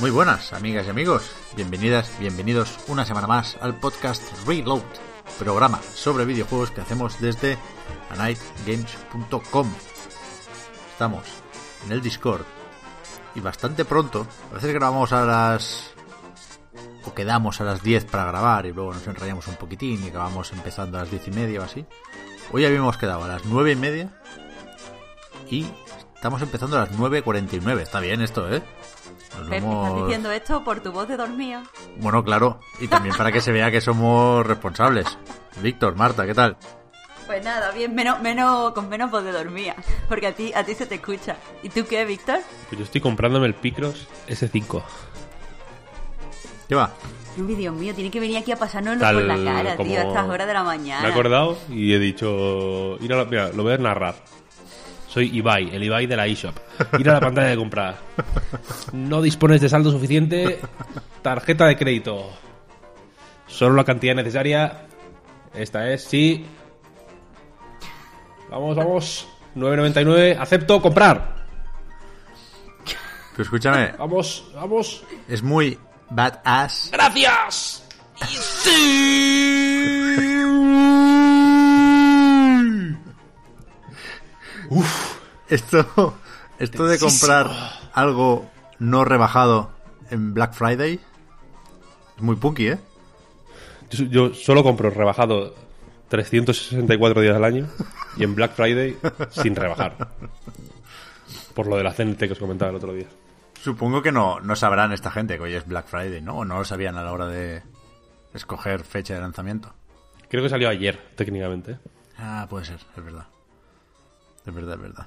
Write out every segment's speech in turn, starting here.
Muy buenas, amigas y amigos. Bienvenidas, bienvenidos una semana más al podcast Reload, programa sobre videojuegos que hacemos desde anightgames.com. Estamos en el Discord y bastante pronto, a veces grabamos a las... o quedamos a las 10 para grabar y luego nos enrayamos un poquitín y acabamos empezando a las 10 y media o así. Hoy habíamos quedado a las 9 y media y estamos empezando a las 9.49. Está bien esto, ¿eh? Nos Pep, hemos- ¿estás diciendo esto por tu voz de dormido? Bueno, claro, y también para que se vea que somos responsables. Víctor, Marta, ¿qué tal? Pues nada, bien, menos, menos, con menos voz de dormida, porque a ti, a ti se te escucha. ¿Y tú qué, Víctor? Pues yo estoy comprándome el Picross S5. ¿Qué va? Uy, Dios mío, tiene que venir aquí a pasárnoslo Tal por la cara, tío, a estas horas de la mañana. Me he acordado y he dicho... Ir a la- mira, lo voy a narrar. Soy Ibai, el Ibai de la eShop. Ir a la pantalla de comprar. No dispones de saldo suficiente. Tarjeta de crédito. Solo la cantidad necesaria. Esta es, sí. Vamos, vamos. 9.99. Acepto comprar. Pero escúchame, Vamos, vamos. es muy badass. ¡Gracias! Esto, esto de comprar algo no rebajado en Black Friday es muy punky, ¿eh? Yo, yo solo compro rebajado 364 días al año y en Black Friday sin rebajar. Por lo de la CNT que os comentaba el otro día. Supongo que no, no sabrán esta gente que hoy es Black Friday, ¿no? O no lo sabían a la hora de escoger fecha de lanzamiento. Creo que salió ayer, técnicamente. Ah, puede ser, es verdad. Es verdad, es verdad.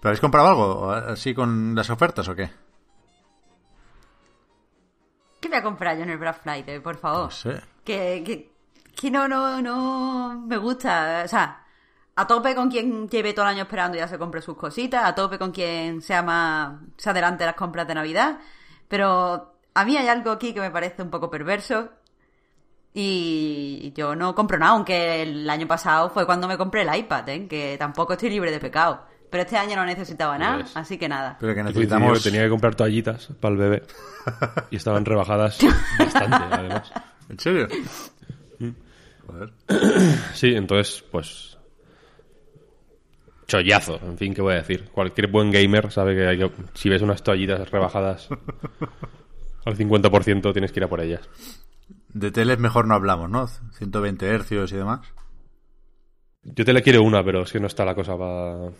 ¿Pero habéis comprado algo así con las ofertas o qué? ¿Qué voy a comprar yo en el Black Friday, por favor? No sé. Que, que, que no, no, no me gusta. O sea, a tope con quien lleve todo el año esperando y ya se compre sus cositas, a tope con quien sea más, se adelante las compras de Navidad. Pero a mí hay algo aquí que me parece un poco perverso. Y yo no compro nada, aunque el año pasado fue cuando me compré el iPad, ¿eh? que tampoco estoy libre de pecado. Pero este año no necesitaba nada, ves. así que nada. Pero que necesitamos... que tenía que comprar toallitas para el bebé. Y estaban rebajadas bastante, además. ¿En serio? Mm. Joder. Sí, entonces, pues. Chollazo, en fin, ¿qué voy a decir? Cualquier buen gamer sabe que, hay que si ves unas toallitas rebajadas al 50%, tienes que ir a por ellas. De teles mejor no hablamos, ¿no? 120 hercios y demás. Yo te le quiero una, pero es que no está la cosa para.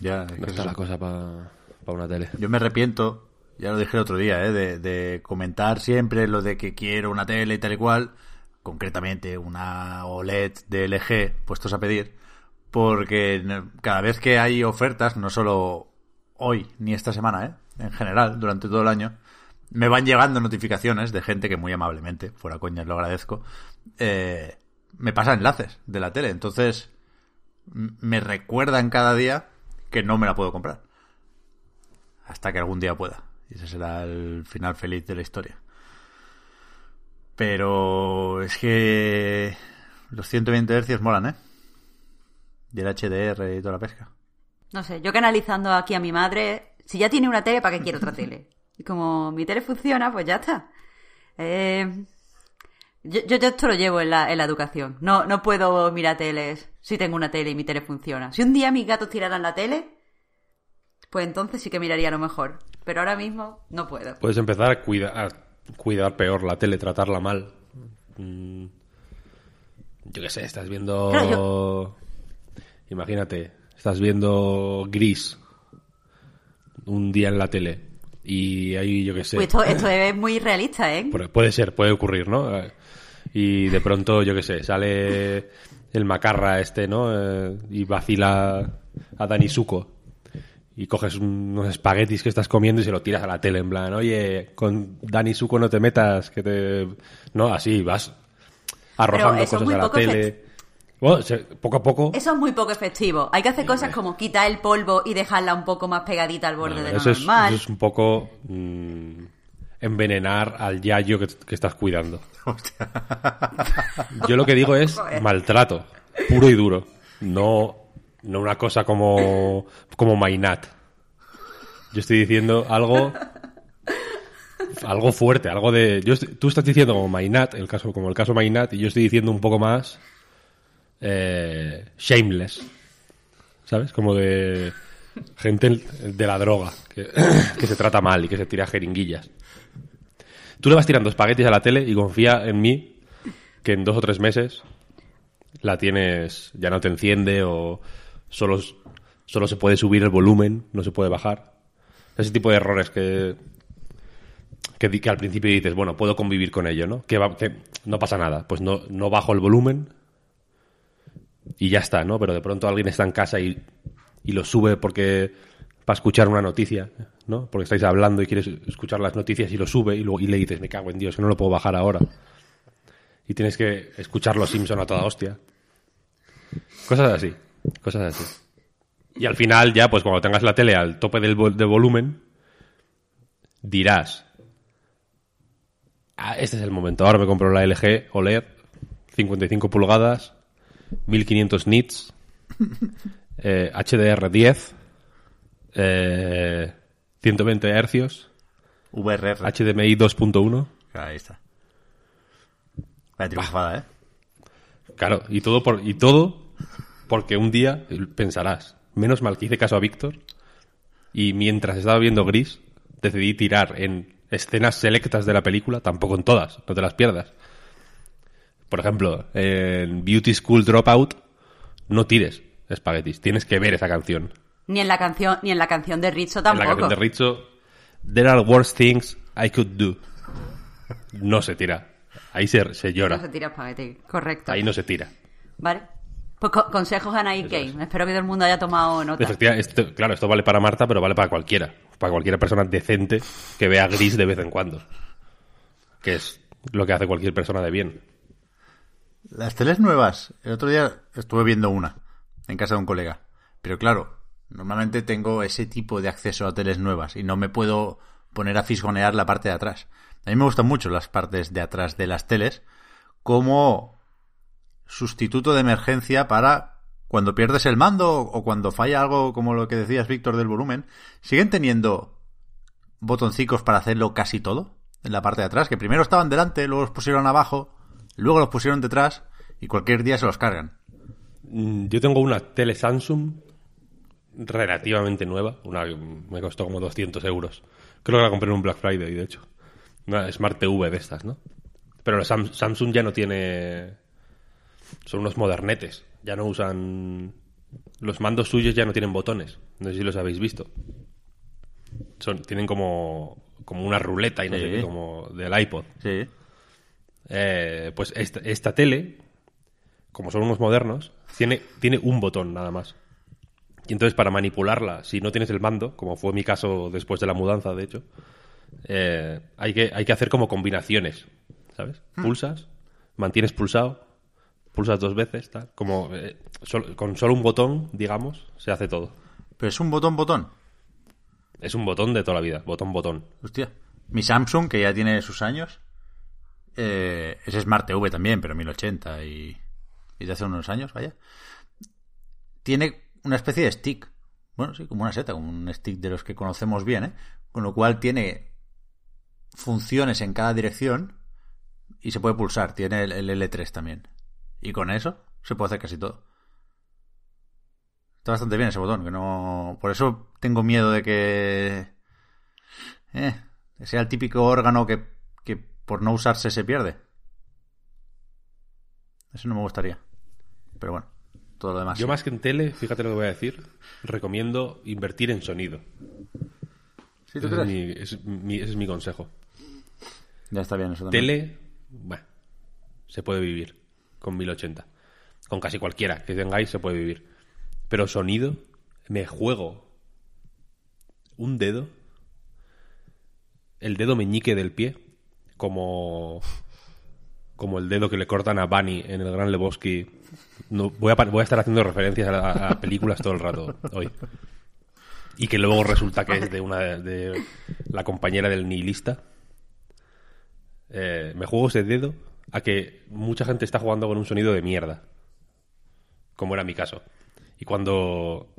Ya, es No está eso- la cosa para una tele. Yo me arrepiento, ya lo dije el otro día, ¿eh? de, de comentar siempre lo de que quiero una tele y tal y cual, concretamente una OLED de LG puestos a pedir, porque cada vez que hay ofertas, no solo hoy ni esta semana, ¿eh? en general, durante todo el año, me van llegando notificaciones de gente que muy amablemente, fuera coñas, lo agradezco, eh, me pasa enlaces de la tele, entonces me recuerdan cada día que no me la puedo comprar hasta que algún día pueda. Y ese será el final feliz de la historia. Pero es que los 120 Hz molan, ¿eh? Y el HDR y toda la pesca. No sé, yo canalizando aquí a mi madre, si ya tiene una tele, ¿para qué quiere otra tele? Y como mi tele funciona, pues ya está. Eh, yo, yo, yo esto lo llevo en la, en la educación. No, no puedo mirar teles si tengo una tele y mi tele funciona. Si un día mis gatos tiraran la tele, pues entonces sí que miraría a lo mejor. Pero ahora mismo no puedo. Puedes empezar a cuidar, a cuidar peor la tele, tratarla mal. Mm, Yo qué sé, estás viendo... Claro, Imagínate, estás viendo Gris un día en la tele Y ahí, yo qué sé. Pues esto, esto es muy realista, ¿eh? Pu- Puede ser, puede ocurrir, ¿no? Eh, Y de pronto, yo qué sé, sale el macarra este, ¿no? Eh, y vacila a Dani Suco. Y coges unos espaguetis que estás comiendo y se lo tiras a la tele, en plan, oye, con Dani Suco no te metas, que te... No, así, vas arrojando eso es cosas muy a la poco tele. Bueno, poco a poco... Eso es muy poco efectivo. Hay que hacer cosas como quitar el polvo y dejarla un poco más pegadita al borde de lo eso, es, normal. eso es un poco mm, envenenar al yayo que, que estás cuidando. Yo lo que digo es maltrato, puro y duro. No, no una cosa como, como Mainat. Yo estoy diciendo algo algo fuerte, algo de. Yo estoy- tú estás diciendo como Mainat, el caso, como el caso Mainat, y yo estoy diciendo un poco más eh, shameless. ¿Sabes? Como de gente de la droga, que, se trata mal y que se tira jeringuillas. Tú le vas tirando espaguetis a la tele y confía en mí que en dos o tres meses la tienes, ya no te enciende o solo, solo se puede subir el volumen, no se puede bajar. Ese tipo de errores que, que, que al principio dices, bueno, puedo convivir con ello, ¿no? Que, va- que no pasa nada. Pues no, no bajo el volumen y ya está, ¿no? Pero de pronto alguien está en casa y, y lo sube porque para escuchar una noticia, ¿no? Porque estáis hablando y quieres escuchar las noticias y lo sube y, luego, y le dices, me cago en Dios, que no lo puedo bajar ahora. Y tienes que escuchar los Simpson a toda hostia. Cosas así, cosas así. Y al final ya, pues cuando tengas la tele al tope del de volumen, dirás, ah, este es el momento, ahora me compro la LG OLED, 55 pulgadas, 1500 nits, eh, HDR10, eh, 120 hercios, VRR. HDMI 2.1. Ahí está. Vaya triunfada, ¿eh? Claro, y todo, por, y todo porque un día pensarás, menos mal que hice caso a Víctor y mientras estaba viendo Gris decidí tirar en escenas selectas de la película, tampoco en todas, no te las pierdas. Por ejemplo, en Beauty School Dropout no tires espaguetis, tienes que ver esa canción. Ni en la canción, ni en la canción de Rizzo En la tampoco. canción de Rizzo, There are worse things I could do. No se tira. Ahí se, se No se llora. tira espagueti, correcto. Ahí no se tira. Vale. Pues co- consejos a Night Game. Espero que todo el mundo haya tomado nota. Efectivamente, esto- claro, esto vale para Marta, pero vale para cualquiera. Para cualquier persona decente que vea gris de vez en cuando. Que es lo que hace cualquier persona de bien. Las teles nuevas, el otro día estuve viendo una en casa de un colega. Pero claro, normalmente tengo ese tipo de acceso a teles nuevas y no me puedo poner a fisgonear la parte de atrás. A mí me gustan mucho las partes de atrás de las teles como sustituto de emergencia para cuando pierdes el mando o cuando falla algo como lo que decías Víctor del volumen. ¿Siguen teniendo botoncicos para hacerlo casi todo en la parte de atrás? Que primero estaban delante, luego los pusieron abajo, luego los pusieron detrás y cualquier día se los cargan. Mm, Yo tengo una tele Samsung relativamente nueva. Una me costó como 200 euros. Creo que la compré en un Black Friday, de hecho. Una Smart TV de estas, ¿no? Pero la Sam- Samsung ya no tiene... Son unos modernetes. Ya no usan... Los mandos suyos ya no tienen botones. No sé si los habéis visto. Son, tienen como, como una ruleta y no Sí. sé qué, como del iPod. Sí. Eh, pues esta, esta tele, como son unos modernos, tiene, tiene un botón nada más. Y entonces para manipularla, si no tienes el mando, como fue mi caso después de la mudanza, de hecho, eh, hay, que, hay que hacer como combinaciones, ¿sabes? Pulsas, mantienes pulsado, pulsas dos veces, tal. Como eh, sol- con solo un botón, digamos, se hace todo. Pero es un botón, botón. Es un botón de toda la vida, botón, botón. Hostia. Mi Samsung, que ya tiene sus años, eh, es Smart TV también, pero 1080 y, y de hace unos años, vaya. Tiene una especie de stick. Bueno, sí, como una seta, como un stick de los que conocemos bien, ¿eh? Con lo cual tiene funciones en cada dirección y se puede pulsar. Tiene el, el L3 también. Y con eso se puede hacer casi todo. Está bastante bien ese botón, que no... Por eso tengo miedo de que... Eh, sea el típico órgano que por no usarse se pierde. Eso no me gustaría. Pero bueno, todo lo demás. Yo sí. más que en tele, fíjate lo que voy a decir, recomiendo invertir en sonido. ¿Sí, tú ese, es crees? mi, es mi- ese es mi consejo. Ya está bien eso también. Tele, bueno, se puede vivir con 1080. Con casi cualquiera que tengáis se puede vivir. Pero sonido, me juego un dedo, el dedo meñique del pie, como como el dedo que le cortan a Bunny en el Gran Lebowski. No, voy, a, voy a estar haciendo referencias a, a películas todo el rato hoy. Y que luego resulta que es de una de la compañera del nihilista. Eh, me juego ese dedo a que mucha gente está jugando con un sonido de mierda. Como era mi caso. Y cuando.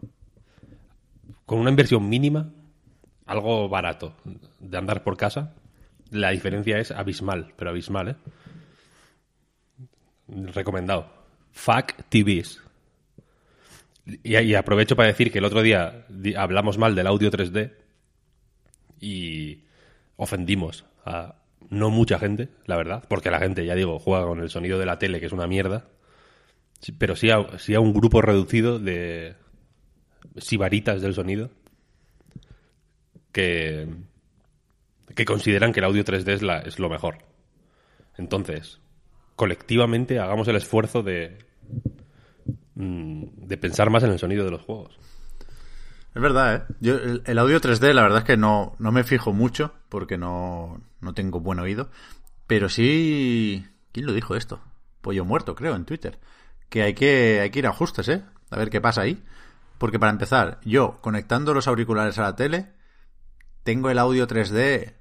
Con una inversión mínima, algo barato, de andar por casa, la diferencia es abismal, pero abismal, ¿eh? Recomendado. Fuck TVs. Y, aprovecho para decir que el otro día hablamos mal del audio 3D y ofendimos a no mucha gente, la verdad, porque la gente, ya digo, juega con el sonido de la tele, que es una mierda, pero sí a, sí a un grupo reducido de sibaritas del sonido que, que consideran que el audio 3D es, lo mejor. Entonces, colectivamente hagamos el esfuerzo de, mm, de pensar más en el sonido de los juegos. Es verdad, ¿eh? Yo, el, el audio 3D, la verdad es que no, no me fijo mucho porque no, no tengo buen oído. Pero sí. ¿Quién lo dijo esto? Pollo Muerto, creo, en Twitter. Que hay que, hay que ir a ajustes, ¿eh? A ver qué pasa ahí. Porque para empezar, yo conectando los auriculares a la tele, tengo el audio 3D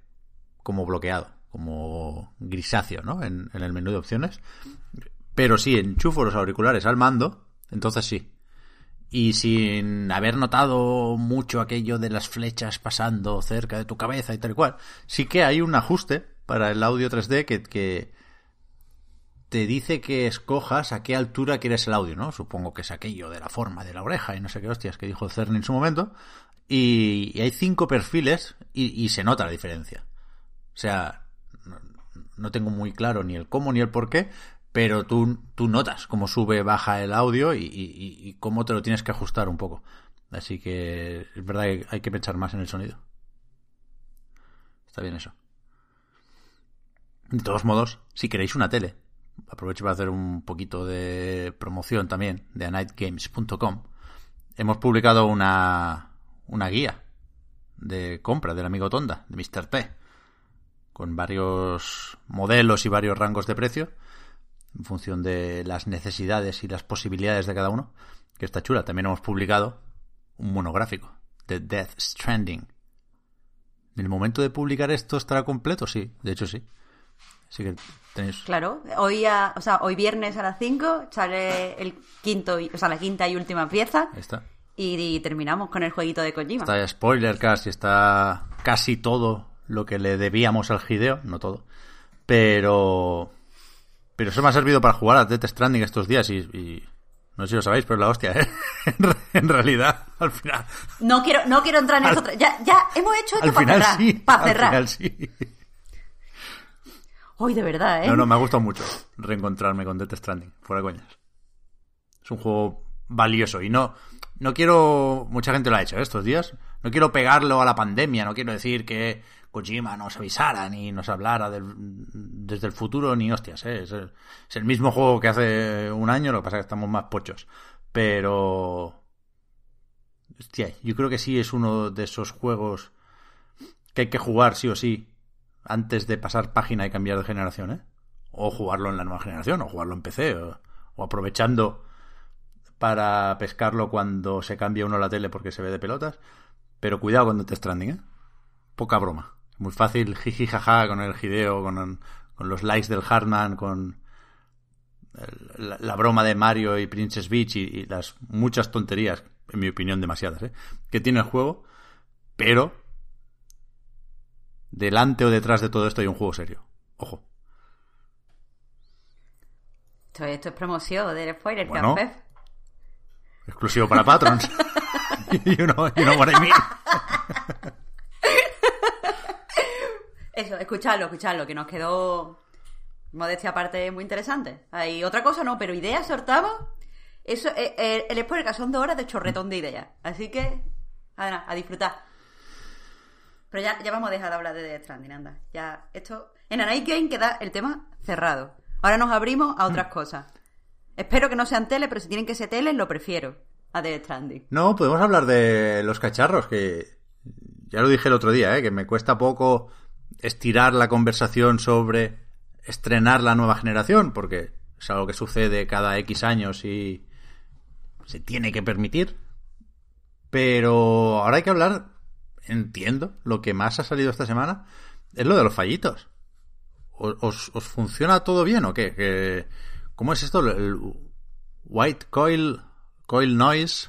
como bloqueado, como grisáceo, ¿no? En, en el menú de opciones. Pero si enchufo los auriculares al mando, entonces sí. Y sin haber notado mucho aquello de las flechas pasando cerca de tu cabeza y tal y cual, sí que hay un ajuste para el audio 3D que, que te dice que escojas a qué altura quieres el audio, ¿no? Supongo que es aquello de la forma de la oreja y no sé qué hostias que dijo Cerny en su momento. Y, y hay cinco perfiles y, y se nota la diferencia. O sea, no, tengo muy claro ni el cómo ni el por qué, pero tú, tú notas cómo sube, baja el audio y, cómo te lo tienes que ajustar un poco. Así que es verdad que hay que pensar más en el sonido. Está bien eso. De todos modos, si queréis una tele, aprovecho para hacer un poquito de promoción también de anightgames.com. Hemos publicado una, una guía de compra del amigo Tonda, de Mr. T, con varios modelos y varios rangos de precio en función de las necesidades y las posibilidades de cada uno, que está chula. También hemos publicado un monográfico de Death Stranding. ¿En el momento de publicar esto estará completo? Sí, de hecho sí. Así que tenéis... Claro, hoy, a- o sea, hoy viernes a las 5 sale el quinto, o sea, la quinta y última pieza Ahí está. y, y terminamos con el jueguito de Kojima. Está spoiler casi, está casi todo lo que le debíamos al Hideo, no todo. Pero... Pero eso me ha servido para jugar a Death Stranding estos días y... y no sé si lo sabéis, pero es la hostia, ¿eh? En re- en realidad, al final... No quiero, no quiero entrar en Al- eso. Ya, ya hemos hecho esto Al para final cerrar. sí. para al cerrar. final sí. Hoy de verdad, ¿eh? No, no, me ha gustado mucho reencontrarme con Death Stranding, fuera coñas. Es un juego valioso y no, no quiero, mucha gente lo ha hecho ¿eh? estos días, no quiero pegarlo a la pandemia, no quiero decir que Kojima nos avisara ni nos hablara del- desde el futuro ni hostias, ¿eh? es, el, mismo juego que hace un año, lo que pasa es que estamos más pochos, pero... Hostia, yo creo que sí es uno de esos juegos que hay que jugar sí o sí antes de pasar página y cambiar de generación, ¿eh? O jugarlo en la nueva generación, o jugarlo en PC, o, o aprovechando para pescarlo cuando se cambia uno la tele porque se ve de pelotas. Pero cuidado con Death Stranding, ¿eh? Poca broma. Muy fácil, jiji jaja, con el Hideo, con, con los likes del Hartman, con el- la, la broma de Mario y Princess Beach y, y las muchas tonterías, en mi opinión demasiadas, ¿eh? Que tiene el juego, pero delante o detrás de todo esto hay un juego serio. Ojo. Esto, esto es promoción del spoiler, Bueno. Exclusivo para patrons. you, know, you know what I mean. Eso, escuchadlo, escuchadlo, que nos quedó modestia aparte muy interesante. Hay otra cosa, no, pero ideas sortamos. Eso, eh, eh, el spoiler son dos horas de chorretón de ideas. Así que, a, a disfrutar. Pero ya, ya vamos a dejar de hablar de Death Stranding, anda. Ya, esto... En Anite Game queda el tema cerrado. Ahora nos abrimos a otras cosas. Espero que no sean tele, pero si tienen que ser tele, lo prefiero a Death Stranding. No, podemos hablar de los cacharros, que ya lo dije el otro día, ¿eh? que me cuesta poco estirar la conversación sobre estrenar la nueva generación, porque es algo que sucede cada X años y se tiene que permitir. Pero ahora hay que hablar, entiendo, lo que más ha salido esta semana es lo de los fallitos. ¿Os, os funciona todo bien o qué? ¿Qué- ¿Cómo es esto? El white coil, coil noise,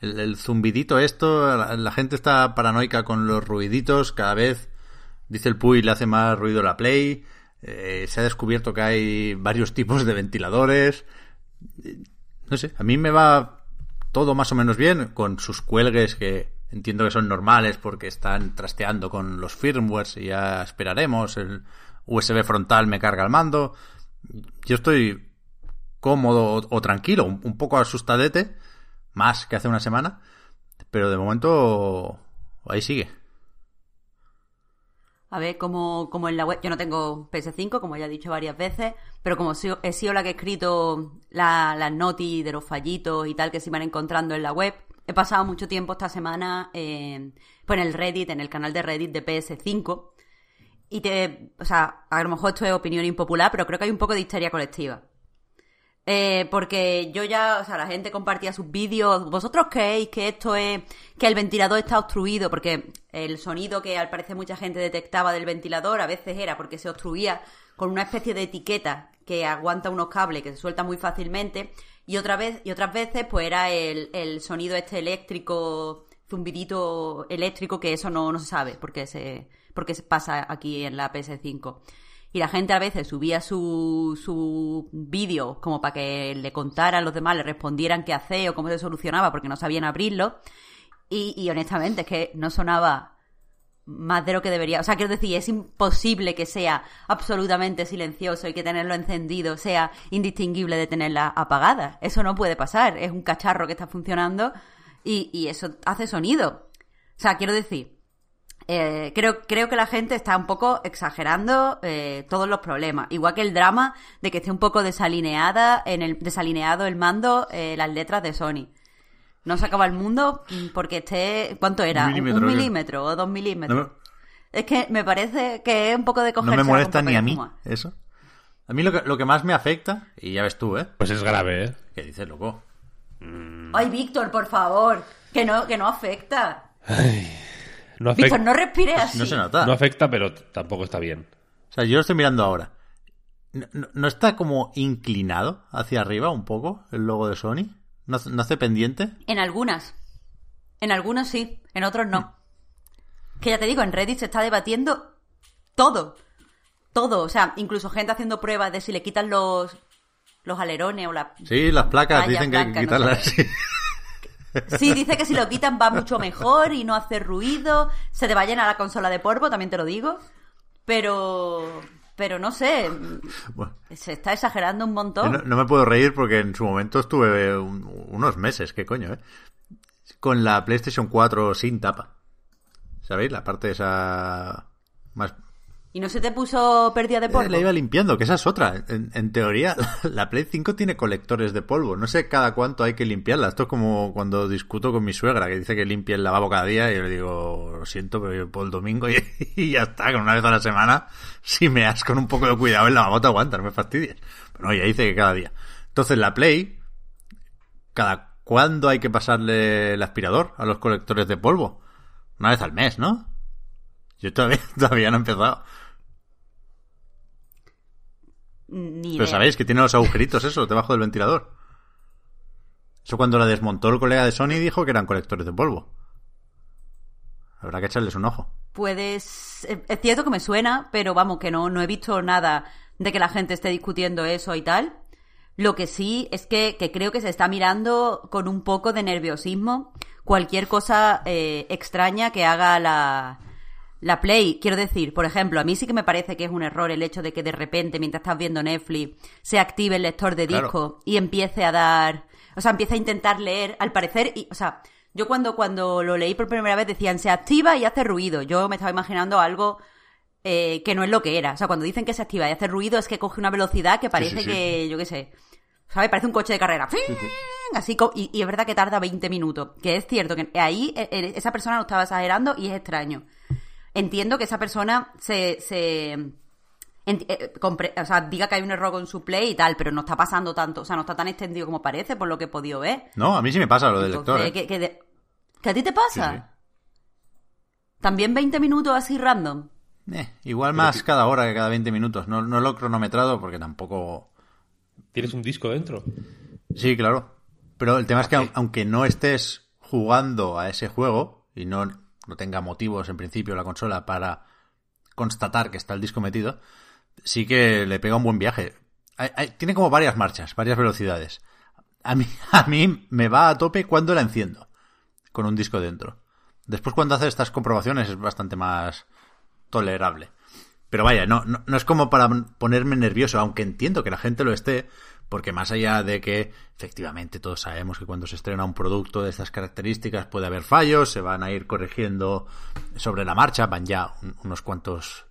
el, zumbidito esto, la gente está paranoica con los ruiditos, cada vez, dice el Puy, le hace más ruido la Play, eh, se ha descubierto que hay varios tipos de ventiladores, no sé, a mí me va todo más o menos bien con sus cuelgues que entiendo que son normales porque están trasteando con los firmwares y ya esperaremos. El USB frontal me carga el mando. Yo estoy cómodo o, tranquilo, un poco asustadete, más que hace una semana, pero de momento ahí sigue. A ver, como, como en la web, yo no tengo PS5, como ya he dicho varias veces, pero como he sido la que he escrito la- las noti de los fallitos y tal que se iban encontrando en la web, he pasado mucho tiempo esta semana en, pues en el Reddit, en el canal de Reddit de PS5, y te, o sea, a lo mejor esto es opinión impopular, pero creo que hay un poco de histeria colectiva. Eh, porque yo ya, o sea, la gente compartía sus vídeos. ¿Vosotros creéis que esto es que el ventilador está obstruido? Porque el sonido que al parecer mucha gente detectaba del ventilador a veces era porque se obstruía con una especie de etiqueta que aguanta unos cables que se suelta muy fácilmente. Y otra vez, y otras veces, pues era el, sonido este eléctrico, zumbidito eléctrico, que eso no, no se sabe porque se, porque se pasa aquí en la PS5. Y la gente a veces subía su, su vídeo como para que le contaran los demás, le respondieran qué hacer o cómo se solucionaba porque no sabían abrirlo. Y, y honestamente es que no sonaba más de lo que debería. O sea, quiero decir, es imposible que sea absolutamente silencioso y que tenerlo encendido sea indistinguible de tenerla apagada. Eso no puede pasar. Es un cacharro que está funcionando y, y eso hace sonido. O sea, quiero decir, eh, creo, creo que la gente está un poco exagerando eh, todos los problemas. Igual que el drama de que esté un poco desalineada en el, desalineado el mando, eh, las letras de Sony. No se acaba el mundo porque esté. ¿Cuánto era? Un ¿Un milímetro, un milímetro o dos milímetros? No me- Es que me parece que es un poco de No cogerse me con molesta ni a mí eso. A mí lo que, lo que más me afecta, y ya ves tú, ¿eh? Pues es grave, ¿eh? ¿Qué dices, loco? Ay, Víctor, por favor. Que no, que no afecta. No Víctor, afecta, no respires así. No se nota. no afecta, pero tampoco está bien. O sea, yo lo estoy mirando ahora. ¿No, no- no está como inclinado hacia arriba un poco el logo de Sony? ¿No, hace- no hace pendiente? En algunas. En algunos sí, en otros no. Que ya te digo, en Reddit se está debatiendo todo. Todo. O sea, incluso gente haciendo pruebas de si le quitan los, los alerones o la... Sí, las placas dicen que hay que quitarlas. sé. Sí, dice que si lo quitan va mucho mejor y no hace ruido. Se te va a llenar la consola de polvo, también te lo digo. Pero... Pero no sé, Bueno, se está exagerando un montón. no, no me puedo reír porque en su momento estuve un- unos meses, qué coño, ¿eh? Con la PlayStation 4 sin tapa. ¿Sabéis? La parte esa más ¿Y no se te puso pérdida de polvo? Eh, La iba limpiando, que esa es otra. En, en teoría, la Play 5 tiene colectores de polvo. No sé cada cuánto hay que limpiarla. Esto es como cuando discuto con mi suegra, que dice que limpie el lavabo cada día. Y yo le digo, lo siento, pero yo por el domingo y, y ya está. Con una vez a la semana, si me das con un poco de cuidado, el lavabo te aguanta, no me fastidies. Pero no, ella dice que cada día. Entonces, la Play, ¿cada cuándo hay que pasarle el aspirador a los colectores de polvo? Una vez al mes, ¿no? Yo todavía, todavía no he empezado. Ni Pero idea. sabéis que tiene los agujeritos eso, debajo del ventilador. Eso cuando la desmontó el colega de Sony dijo que eran colectores de polvo. Habrá que echarles un ojo. Puedes. Es es cierto que me suena, pero vamos, que no, no he visto nada de que la gente esté discutiendo eso y tal. Lo que sí es que, que creo que se está mirando con un poco de nerviosismo cualquier cosa eh, extraña que haga la, la Play. Quiero decir, por ejemplo, a mí sí que me parece que es un error el hecho de que de repente, mientras estás viendo Netflix, se active el lector de Claro. disco y empiece a dar. O sea, empiece a intentar leer, al parecer, y, o sea, Yo cuando, cuando lo leí por primera vez decían se activa y hace ruido. Yo me estaba imaginando algo eh, que no es lo que era. O sea, cuando dicen que se activa y hace ruido es que coge una velocidad que parece sí, sí. que, yo qué sé, ¿sabes? Parece un coche de carrera. Así, y, y es verdad que tarda 20 minutos. Que es cierto que ahí eh, eh, esa persona lo estaba exagerando y es extraño. Entiendo que esa persona se... se eh, compre- o sea, diga que hay un error con su play y tal, pero no está pasando tanto, o sea, no está tan extendido como parece, por lo que he podido ver. No, a mí sí me pasa lo del Entonces, lector. ¿eh? que, que de- ¿que a ti te pasa? Sí, sí. También 20 minutos así random. Eh, igual más cada hora que cada 20 minutos. No, no lo he cronometrado porque tampoco... ¿Tienes un disco dentro? Sí, claro. Pero el tema es que au- aunque no estés jugando a ese juego y no, no tenga motivos en principio la consola para constatar que está el disco metido, sí que le pega un buen viaje. Tiene como varias marchas, varias velocidades. A mí, a mí me va a tope cuando la enciendo con un disco dentro. Después cuando hace estas comprobaciones es bastante más tolerable. Pero vaya, no, no es como para ponerme nervioso, aunque entiendo que la gente lo esté, porque más allá de que efectivamente todos sabemos que cuando se estrena un producto de estas características puede haber fallos, se van a ir corrigiendo sobre la marcha, van ya un- unos cuantos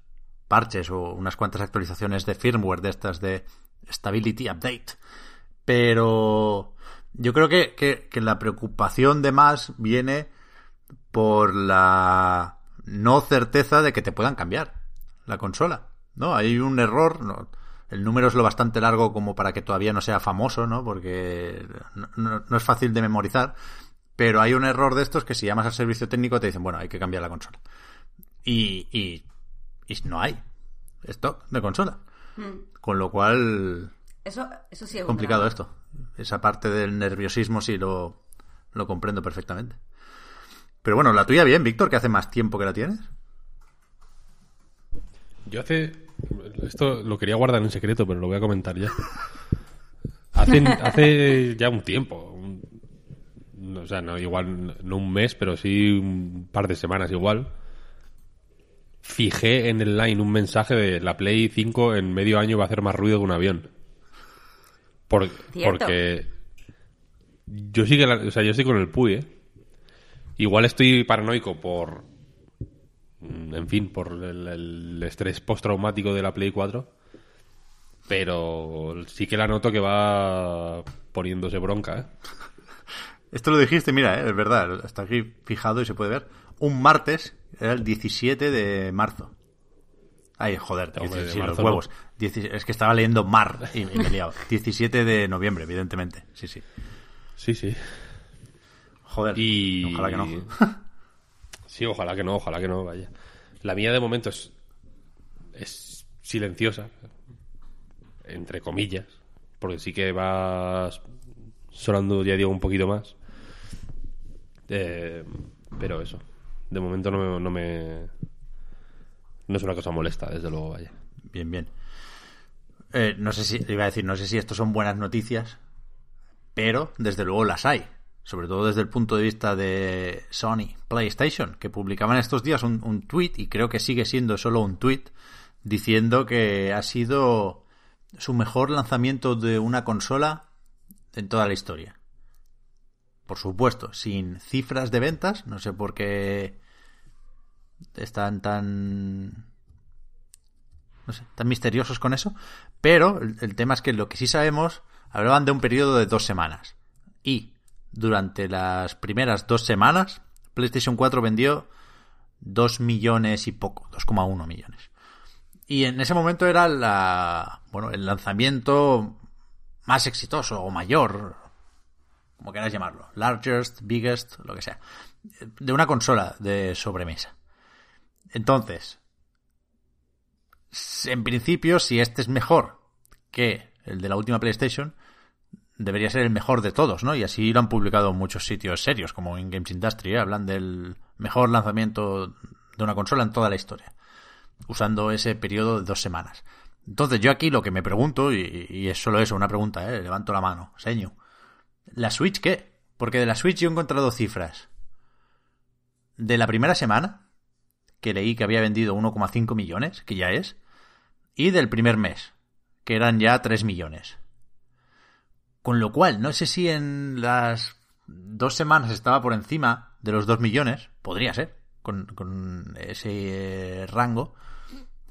parches o unas cuantas actualizaciones de firmware de estas de Stability Update. Pero yo creo que, que, la preocupación de más viene por la no certeza de que te puedan cambiar la consola. ¿No? Hay un error. El número es lo bastante largo como para que todavía no sea famoso, ¿no? Porque no, no- no es fácil de memorizar. Pero hay un error de estos que si llamas al servicio técnico te dicen, bueno, hay que cambiar la consola. Y, y, y no hay stock de consola. Con lo cual, Eso, eso sí es complicado esto. Esa parte del nerviosismo sí lo, lo comprendo perfectamente. Pero bueno, la tuya bien, Víctor, que hace más tiempo que la tienes. Yo hace. Esto lo quería guardar en secreto, pero lo voy a comentar ya. Hace, hace ya un tiempo. un- no, o sea, no igual no un mes, pero sí un par de semanas igual. Fijé en el line un mensaje de la Play 5 en medio año va a hacer más ruido que un avión. Por- Cierto. porque yo sí que la- o sea, yo estoy con el Puy, ¿eh? Igual estoy paranoico por en fin, por el, el estrés postraumático de la Play 4. Pero sí que la noto que va poniéndose bronca, ¿eh? Esto lo dijiste, mira, eh, es verdad, está aquí fijado y se puede ver. Un martes, era el 17 de marzo. Ay, joder, Hombre, de 17, sí, los huevos. Es que estaba leyendo mar y, y me he liado. 17 de noviembre, evidentemente. Sí, sí. Sí, sí. Joder, Y... ojalá que no. Sí, ojalá que no, ojalá que no, vaya. La mía de momento es, es silenciosa, entre comillas, porque sí que va sonando, ya digo, un poquito más. Eh, pero eso, de momento no me, no me... No es una cosa molesta, desde luego, vaya. Bien, bien. Eh, no sé si, iba a decir, no sé si esto son buenas noticias, pero desde luego las hay. Sobre todo desde el punto de vista de Sony PlayStation, que publicaban estos días un, tweet, y creo que sigue siendo solo un tweet, diciendo que ha sido su mejor lanzamiento de una consola en toda la historia. Por supuesto, sin cifras de ventas, no sé por qué están tan no sé, tan misteriosos con eso. Pero el, el tema es que lo que sí sabemos, hablaban de un periodo de dos semanas. Y durante las primeras dos semanas, PlayStation 4 vendió 2 millones y poco, 2,1 millones. Y en ese momento era la, bueno, el lanzamiento más exitoso o mayor, como quieras llamarlo, largest, biggest, lo que sea, de una consola de sobremesa. Entonces, en principio, si este es mejor que el de la última PlayStation, debería ser el mejor de todos, ¿no? Y así lo han publicado muchos sitios serios, como en Games Industry, ¿eh? hablan del mejor lanzamiento de una consola en toda la historia, usando ese periodo de dos semanas. Entonces yo aquí lo que me pregunto, y, y es solo eso, una pregunta, ¿eh? levanto la mano, seño. ¿La Switch qué? Porque de la Switch yo he encontrado cifras. De la primera semana, que leí que había vendido 1,5 millones, que ya es, y del primer mes, que eran ya 3 millones. Con lo cual, no sé si en las dos semanas estaba por encima de los 2 millones, podría ser, con, con ese rango.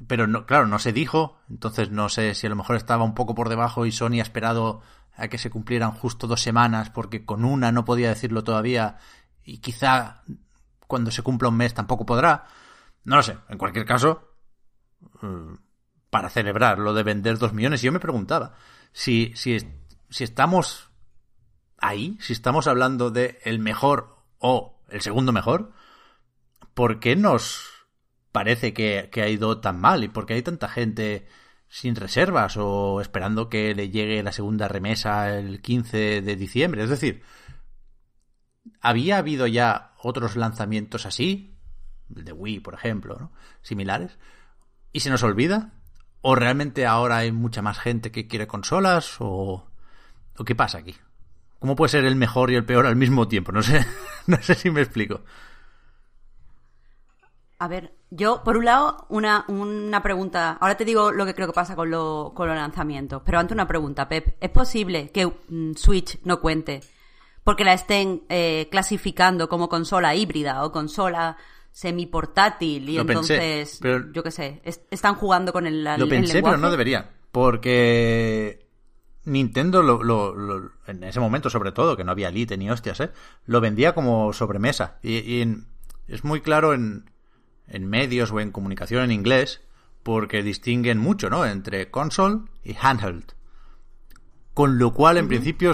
Pero no, claro, no se dijo, entonces no sé si a lo mejor estaba un poco por debajo y Sony ha esperado a que se cumplieran justo dos semanas porque con una no podía decirlo todavía y quizá cuando se cumpla un mes tampoco podrá. No lo sé, en cualquier caso, mm, para celebrar lo de vender dos millones, yo me preguntaba si, si, si estamos ahí, si estamos hablando de el mejor o el segundo mejor, ¿por qué nos parece que, que ha ido tan mal? ¿Y por qué hay tanta gente sin reservas o esperando que le llegue la segunda remesa el 15 de diciembre? Es decir, ¿había habido ya otros lanzamientos así? El de Wii, por ejemplo, ¿no? Similares. ¿Y se nos olvida? ¿O realmente ahora hay mucha más gente que quiere consolas? ¿O, ¿O qué pasa aquí? ¿Cómo puede ser el mejor y el peor al mismo tiempo? No sé, no sé si me explico. A ver, yo, por un lado, una, una pregunta. Ahora te digo lo que creo que pasa con, lo, con los lanzamientos. Pero antes una pregunta, Pep. ¿Es posible que mm, Switch no cuente porque la estén eh, clasificando como consola híbrida o consola semiportátil y Lo pensé, entonces, pero- yo qué sé, es- están jugando con el, Lo el pensé, lenguaje? pero no debería. Porque Nintendo, lo, lo- lo- en ese momento sobre todo, que no había Elite ni hostias, ¿eh? lo vendía como sobremesa. Y, y en- es muy claro en, en medios o en comunicación en inglés, porque distinguen mucho, ¿no? Entre console y handheld. Con lo cual, en principio,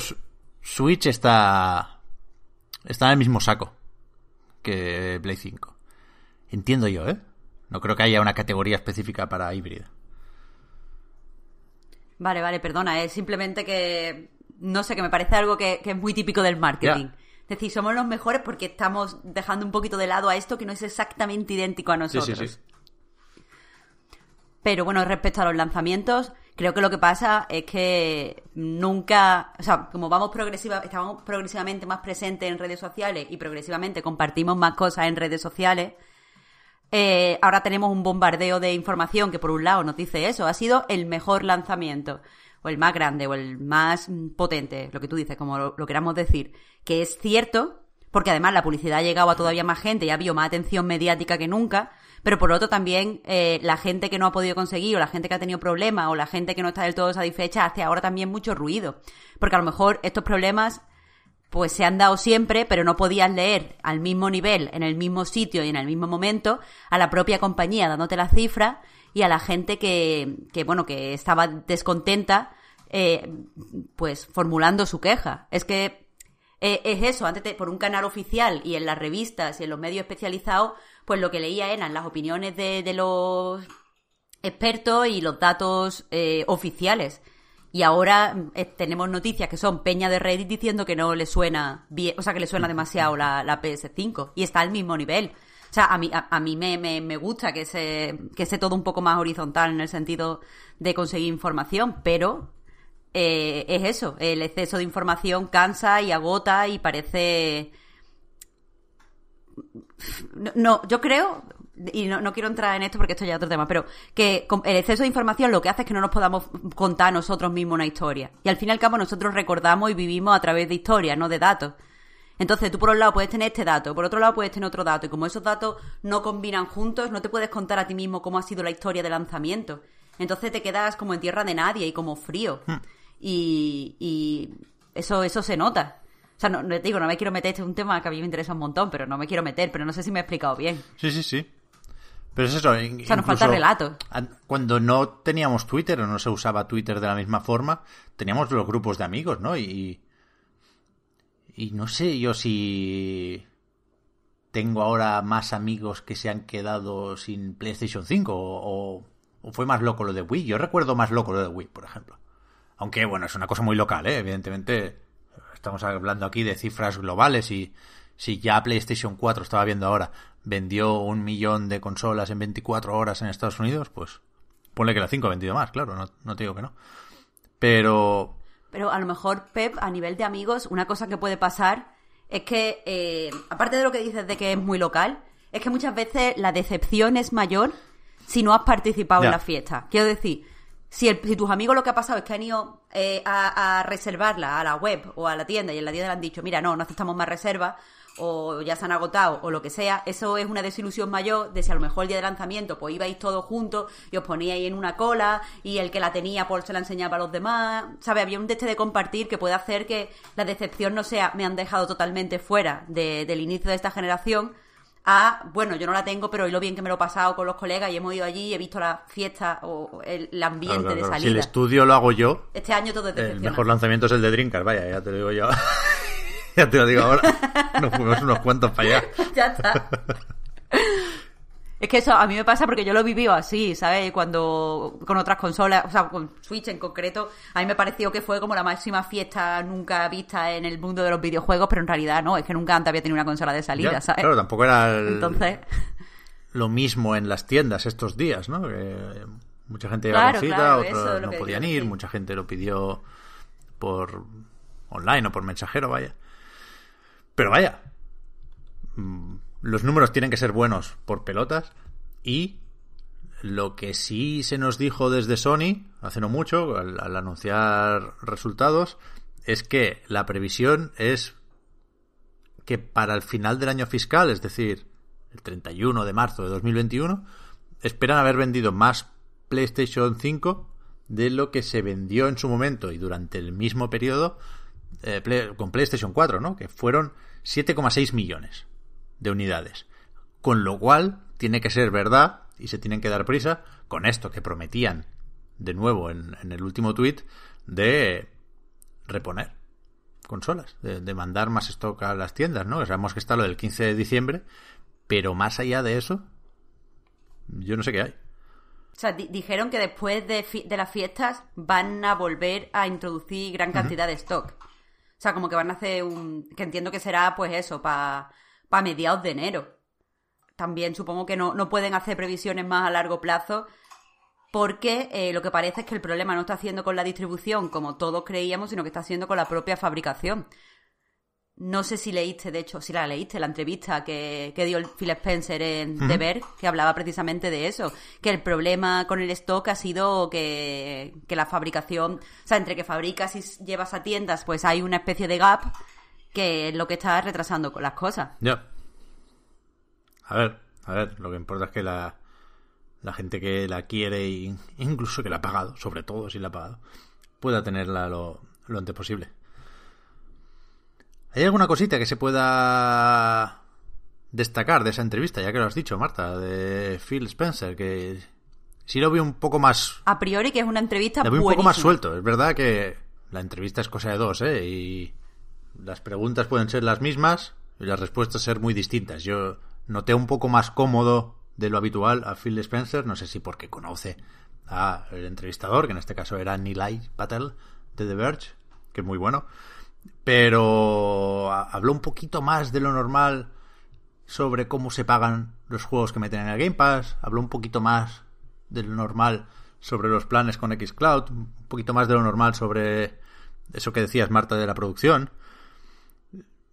Switch está, está en el mismo saco que Play 5. Entiendo yo, ¿eh? No creo que haya una categoría específica para híbrida. Vale, vale, perdona, es simplemente que, no sé, que me parece algo que, que es muy típico del marketing. Ya. Es decir, somos los mejores porque estamos dejando un poquito de lado a esto que no es exactamente idéntico a Sí, nosotros. sí, sí. Pero bueno, respecto a los lanzamientos, creo que lo que pasa es que nunca, o sea, como vamos progresiva, estamos progresivamente más presentes en redes sociales y progresivamente compartimos más cosas en redes sociales, eh, ahora tenemos un bombardeo de información que por un lado nos dice eso, ha sido el mejor lanzamiento, o el más grande, o el más mm, potente, lo que tú dices, como lo, lo queramos decir, que es cierto, porque además la publicidad ha llegado a todavía más gente y ha habido más atención mediática que nunca, pero por otro también eh, la gente que no ha podido conseguir, o la gente que ha tenido problemas, o la gente que no está del todo satisfecha, hace ahora también mucho ruido, porque a lo mejor estos problemas pues se han dado siempre, pero no podías leer al mismo nivel, en el mismo sitio y en el mismo momento, a la propia compañía dándote las cifras y a la gente que, que bueno, que estaba descontenta, eh, pues formulando su queja. Es que eh, es eso, antes te- por un canal oficial y en las revistas y en los medios especializados, pues lo que leía eran las opiniones de, de los expertos y los datos eh, oficiales. Y ahora eh, tenemos noticias que son peña de Reddit diciendo que no le suena bien, o sea, que le suena demasiado la, la PS5 y está al mismo nivel. O sea, a mí, a, a mí me, me, me gusta que se, que sea todo un poco más horizontal en el sentido de conseguir información, pero eh, es eso, el exceso de información cansa y agota y parece... No, yo creo, y no, no quiero entrar en esto porque esto ya es otro tema, pero que el exceso de información lo que hace es que no nos podamos contar nosotros mismos una historia. Y al fin y al cabo nosotros recordamos y vivimos a través de historias, no de datos. Entonces tú por un lado puedes tener este dato, por otro lado puedes tener otro dato, y como esos datos no combinan juntos, no te puedes contar a ti mismo cómo ha sido la historia de lanzamiento. Entonces te quedas como en tierra de nadie y como frío. Y, y eso, eso se nota. O sea, no, no- te digo, no me quiero meter, este es un tema que a mí me interesa un montón, pero no me quiero meter, pero no sé si me he explicado bien. Sí, sí, sí. Pero es eso. O sea, nos falta relato. an- Cuando no teníamos Twitter o no se usaba Twitter de la misma forma, teníamos los grupos de amigos, ¿no? Y, y no sé yo si tengo ahora más amigos que se han quedado sin PlayStation 5 o, o- o fue más loco lo de Wii. Yo recuerdo más loco lo de Wii, por ejemplo. Aunque, bueno, es una cosa muy local, ¿eh? Evidentemente, estamos hablando aquí de cifras globales y si ya PlayStation 4 estaba viendo ahora vendió un millón de consolas en 24 horas en Estados Unidos, pues ponle que la 5 ha vendido más, claro, no, no te digo que no. Pero Pero a lo mejor, Pep, a nivel de amigos, una cosa que puede pasar es que, eh, aparte de lo que dices de que es muy local, es que muchas veces la decepción es mayor si no has participado Ya. en la fiesta. Quiero decir, Si, el- si tus amigos lo que ha pasado es que han ido eh, a, a reservarla a la web o a la tienda y en la tienda le han dicho, mira, no, no aceptamos más reservas o ya se han agotado o lo que sea, eso es una desilusión mayor de si a lo mejor el día de lanzamiento pues ibais todos juntos y os poníais en una cola y el que la tenía pues se la enseñaba a los demás, ¿sabes? Había un de este de compartir que puede hacer que la decepción no sea me han dejado totalmente fuera de- del inicio de esta generación a, bueno, yo no la tengo, pero hoy lo bien que me lo he pasado con los colegas y hemos ido allí y he visto la fiesta o el, el ambiente Claro, claro, de claro. Si salida. el estudio lo hago yo, Este año todo es el mejor lanzamiento es el de Dreamcast, vaya, ya te lo digo yo. ya te lo digo ahora. Nos fuimos unos cuantos para allá. ya está. Es que eso a mí me pasa porque yo lo he vivido así, ¿sabes? Cuando con otras consolas, o sea, con Switch en concreto, a mí me pareció que fue como la máxima fiesta nunca vista en el mundo de los videojuegos, pero en realidad no, es que nunca antes había tenido una consola de salida, Ya, ¿sabes? Claro, tampoco era el- Entonces, lo mismo en las tiendas estos días, ¿no? Que mucha gente iba Claro, con cita, claro, otros no podían digo, ir, sí. mucha gente lo pidió por online o por mensajero, vaya. Pero vaya, mm, los números tienen que ser buenos por pelotas y lo que sí se nos dijo desde Sony hace no mucho al, anunciar resultados es que la previsión es que para el final del año fiscal, es decir, el 31 de marzo de 2021, esperan haber vendido más PlayStation 5 de lo que se vendió en su momento y durante el mismo periodo eh, Play- con PlayStation 4, ¿no? Que fueron 7,6 millones de unidades. Con lo cual, tiene que ser verdad y se tienen que dar prisa con esto que prometían de nuevo en, en el último tweet de reponer consolas, de, de mandar más stock a las tiendas, ¿no? Sabemos que está lo del 15 de diciembre, pero más allá de eso, yo no sé qué hay. o sea, di- dijeron que después de, fi- de las fiestas van a volver a introducir gran cantidad de stock. O sea, como que van a hacer un... que entiendo que será pues eso, para mediados de enero. También supongo que no, no pueden hacer previsiones más a largo plazo porque eh, lo que parece es que el problema no está haciendo con la distribución como todos creíamos, sino que está haciendo con la propia fabricación. No sé si leíste, de hecho, si la leíste, la entrevista que, que dio Phil Spencer en The Verge, que hablaba precisamente de eso, que el problema con el stock ha sido que, que la fabricación, o sea, entre que fabricas y llevas a tiendas, pues hay una especie de gap que es lo que está retrasando con las cosas. Ya. A ver, a ver, lo que importa es que la, la gente que la quiere e incluso que la ha pagado, sobre todo si la ha pagado, pueda tenerla lo, lo antes posible. ¿Hay alguna cosita que se pueda destacar de esa entrevista, ya que lo has dicho, Marta, de Phil Spencer, que sí lo veo un poco más A priori que es una entrevista la veo un poco más suelto. Es verdad que la entrevista es cosa de dos, ¿eh? Y las preguntas pueden ser las mismas y las respuestas ser muy distintas. Yo noté un poco más cómodo de lo habitual a Phil Spencer, no sé si porque conoce a el entrevistador, que en este caso era Nilay Patel de The Verge, que es muy bueno, pero habló un poquito más de lo normal sobre cómo se pagan los juegos que meten en el Game Pass, habló un poquito más de lo normal sobre los planes con Xcloud, un poquito más de lo normal sobre eso que decías Marta de la producción.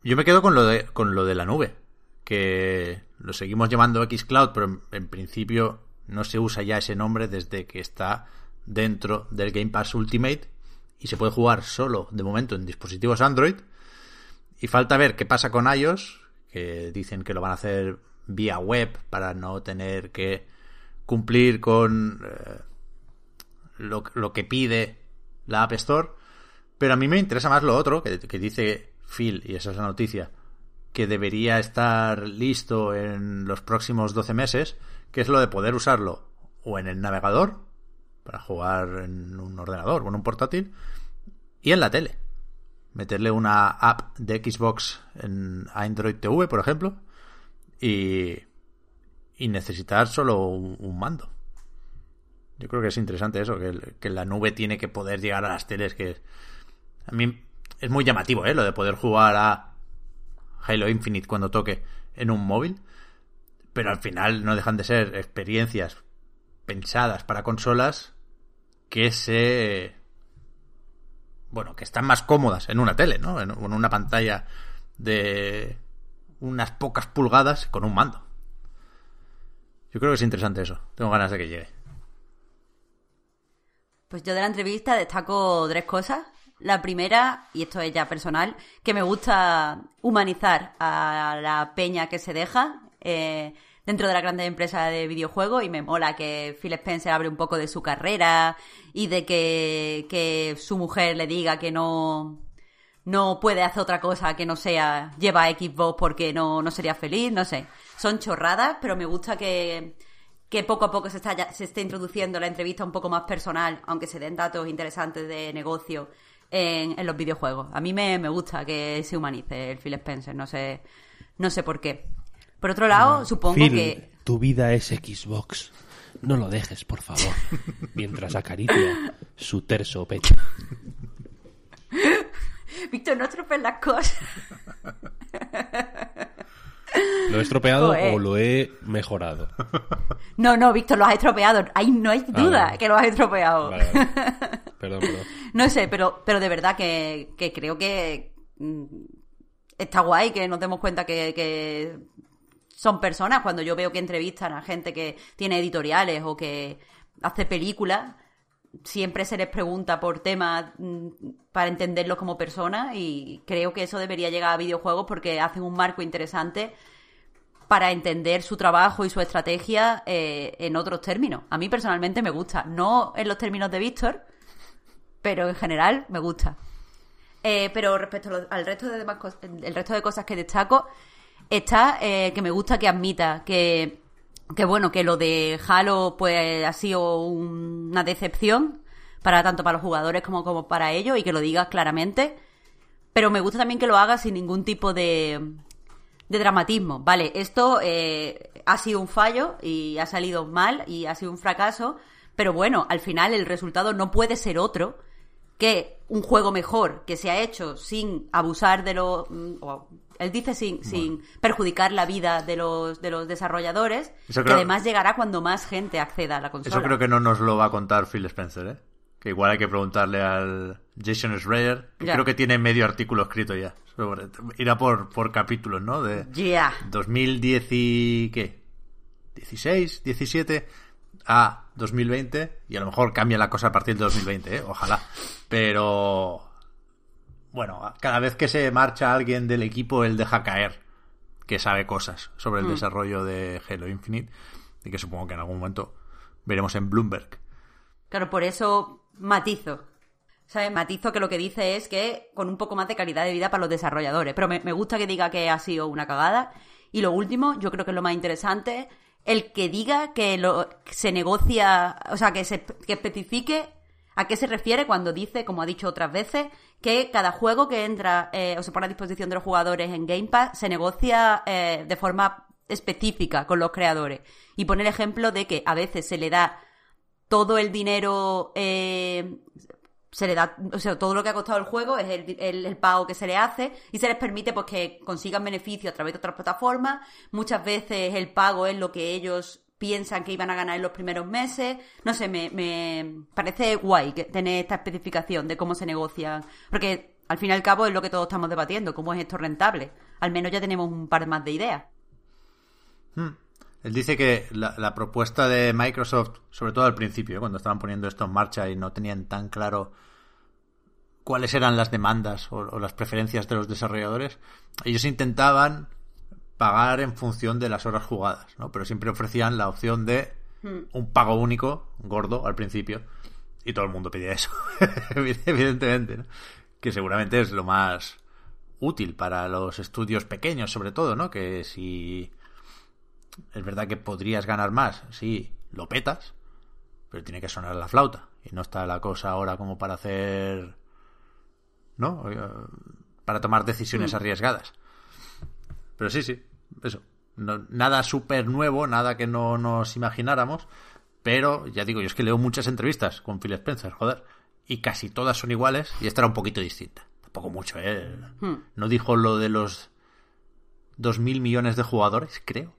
Yo me quedo con lo de con lo de la nube, que lo seguimos llamando Xcloud, pero en, en principio no se usa ya ese nombre desde que está dentro del Game Pass Ultimate y se puede jugar solo de momento en dispositivos Android. Y falta ver qué pasa con iOS, que dicen que lo van a hacer vía web para no tener que cumplir con eh, lo, que pide la App Store. Pero a mí me interesa más lo otro, que, que dice Phil, y esa es la noticia, que debería estar listo en los próximos 12 meses, que es lo de poder usarlo o en el navegador, para jugar en un ordenador o en un portátil, y en la tele. Meterle una app de Xbox en Android TV, por ejemplo, y, y necesitar solo un, un mando. Yo creo que es interesante eso, que, que la nube tiene que poder llegar a las teles, que a mí es muy llamativo, ¿eh? Lo de poder jugar a Halo Infinite cuando toque en un móvil, pero al final no dejan de ser experiencias pensadas para consolas que se bueno, que están más cómodas en una tele, ¿no? En, en una pantalla de unas pocas pulgadas con un mando. Yo creo que es interesante eso. Tengo ganas de que llegue. Pues yo de la entrevista destaco tres cosas. La primera, y esto es ya personal, que me gusta humanizar a la peña que se deja eh, dentro de la grandes empresa de videojuegos y me mola que Phil Spencer abre un poco de su carrera y de que, que su mujer le diga que no, no puede hacer otra cosa que no sea lleva Xbox porque no, no sería feliz, no sé. Son chorradas, pero me gusta que, que poco a poco se, está, se esté introduciendo la entrevista un poco más personal, aunque se den datos interesantes de negocio en, en los videojuegos. A mí me, me, gusta que se humanice el Phil Spencer, no sé, no sé por qué. Por otro lado, no, supongo Phil, que... Tu vida es Xbox. No lo dejes, por favor. Mientras acaricia su terso pecho. Víctor, no estropees las cosas. ¿Lo he estropeado Joder. o lo he mejorado? No, no, Víctor, lo has estropeado. Ahí no hay duda ah, vale. que lo has estropeado. Vale, vale. Perdón, perdón. No sé, pero, pero de verdad que, que creo que mm, está guay que nos demos cuenta que, que, son personas. Cuando yo veo que entrevistan a gente que tiene editoriales o que hace películas, siempre se les pregunta por temas mm, para entenderlos como personas y creo que eso debería llegar a videojuegos porque hacen un marco interesante para entender su trabajo y su estrategia eh, en otros términos. A mí personalmente me gusta, no en los términos de Víctor, pero en general me gusta. Eh, pero respecto al resto de demás el resto de cosas que destaco, está eh, que me gusta que admita que que bueno, que lo de Halo pues ha sido una decepción para tanto para los jugadores como, como para ellos y que lo digas claramente. Pero me gusta también que lo hagas sin ningún tipo de, de dramatismo. Vale, esto eh, ha sido un fallo y ha salido mal y ha sido un fracaso, pero bueno, al final el resultado no puede ser otro que un juego mejor que se ha hecho sin abusar de lo él dice sin, bueno. sin perjudicar la vida de los, de los desarrolladores, Eso que además llegará cuando más gente acceda a la consola. Eso creo que no nos lo va a contar Phil Spencer, ¿eh? Que igual hay que preguntarle al Jason Schreier, que creo que tiene medio artículo escrito ya. sobre- Irá por, por capítulos, ¿no? De Ya. 2010 y... ¿qué? 16, 17 a 2020 y a lo mejor cambia la cosa a partir de 2020, ¿eh? Ojalá. Pero... Bueno, cada vez que se marcha alguien del equipo, él deja caer que sabe cosas sobre el Mm. desarrollo de Halo Infinite y que supongo que en algún momento veremos en Bloomberg. Claro, por eso matizo. ¿Sabes? Matizo que lo que dice es que con un poco más de calidad de vida para los desarrolladores. Pero me, me gusta que diga que ha sido una cagada. Y lo último, yo creo que es lo más interesante, el que diga que lo, se negocia, o sea, que se que especifique a qué se refiere cuando dice, como ha dicho otras veces, que cada juego que entra eh, o se pone a disposición de los jugadores en Game Pass se negocia eh, de forma específica con los creadores. Y pone el ejemplo de que a veces se le da todo el dinero eh, se le da, o sea, todo lo que ha costado el juego es el, el- pago que se le hace y se les permite pues que consigan beneficio a través de otras plataformas. Muchas veces el pago es lo que ellos piensan que iban a ganar en los primeros meses. No sé, me, me parece guay que tener esta especificación de cómo se negocian. Porque al fin y al cabo es lo que todos estamos debatiendo, cómo es esto rentable. Al menos ya tenemos un par más de ideas. Él dice que la, la propuesta de Microsoft, sobre todo al principio, cuando estaban poniendo esto en marcha y no tenían tan claro cuáles eran las demandas o, o las preferencias de los desarrolladores, ellos intentaban pagar en función de las horas jugadas, ¿no? Pero siempre ofrecían la opción de un pago único, gordo, al principio, y todo el mundo pedía eso, evidentemente, ¿no? Que seguramente es lo más útil para los estudios pequeños, sobre todo, ¿no? Que si es verdad que podrías ganar más, sí, lo petas, pero tiene que sonar la flauta. Y no está la cosa ahora como para hacer. ¿No? Eh, Para tomar decisiones arriesgadas. Pero sí, sí, eso. No- nada súper nuevo, nada que no nos imagináramos. Pero ya digo, yo es que leo muchas entrevistas con Phil Spencer, joder. Y casi todas son iguales y esta era un poquito distinta. Tampoco mucho, ¿eh? No dijo lo de los 2.000 millones de jugadores, creo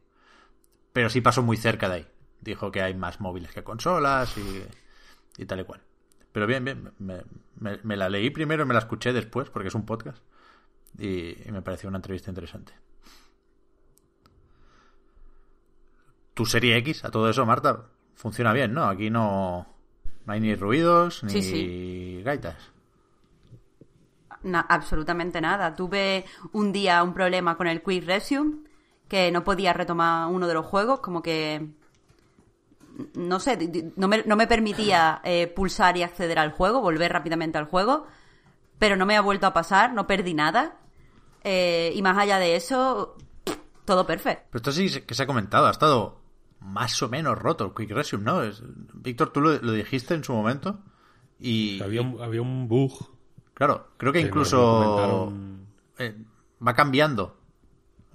pero sí pasó muy cerca de ahí. Dijo que hay más móviles que consolas y, y tal y cual. Pero bien, bien, me, me- me la leí primero y me la escuché después porque es un podcast y, y me pareció una entrevista interesante. Tu serie X, a todo eso, Marta, funciona bien, ¿no? Aquí no, No hay ni ruidos ni Sí, sí. gaitas. Absolutamente nada. Tuve un día un problema con el Quick Resume, que no podía retomar uno de los juegos, como que. No sé, no me, no me permitía eh, pulsar y acceder al juego, volver rápidamente al juego, pero no me ha vuelto a pasar, no perdí nada. Eh, y más allá de eso, todo perfecto. Pero esto sí que se ha comentado, ha estado más o menos roto el Quick Resume, ¿no? Es- Víctor, tú lo, lo dijiste en su momento y... Había un, había un bug. Claro, creo que incluso comentaron. eh, va cambiando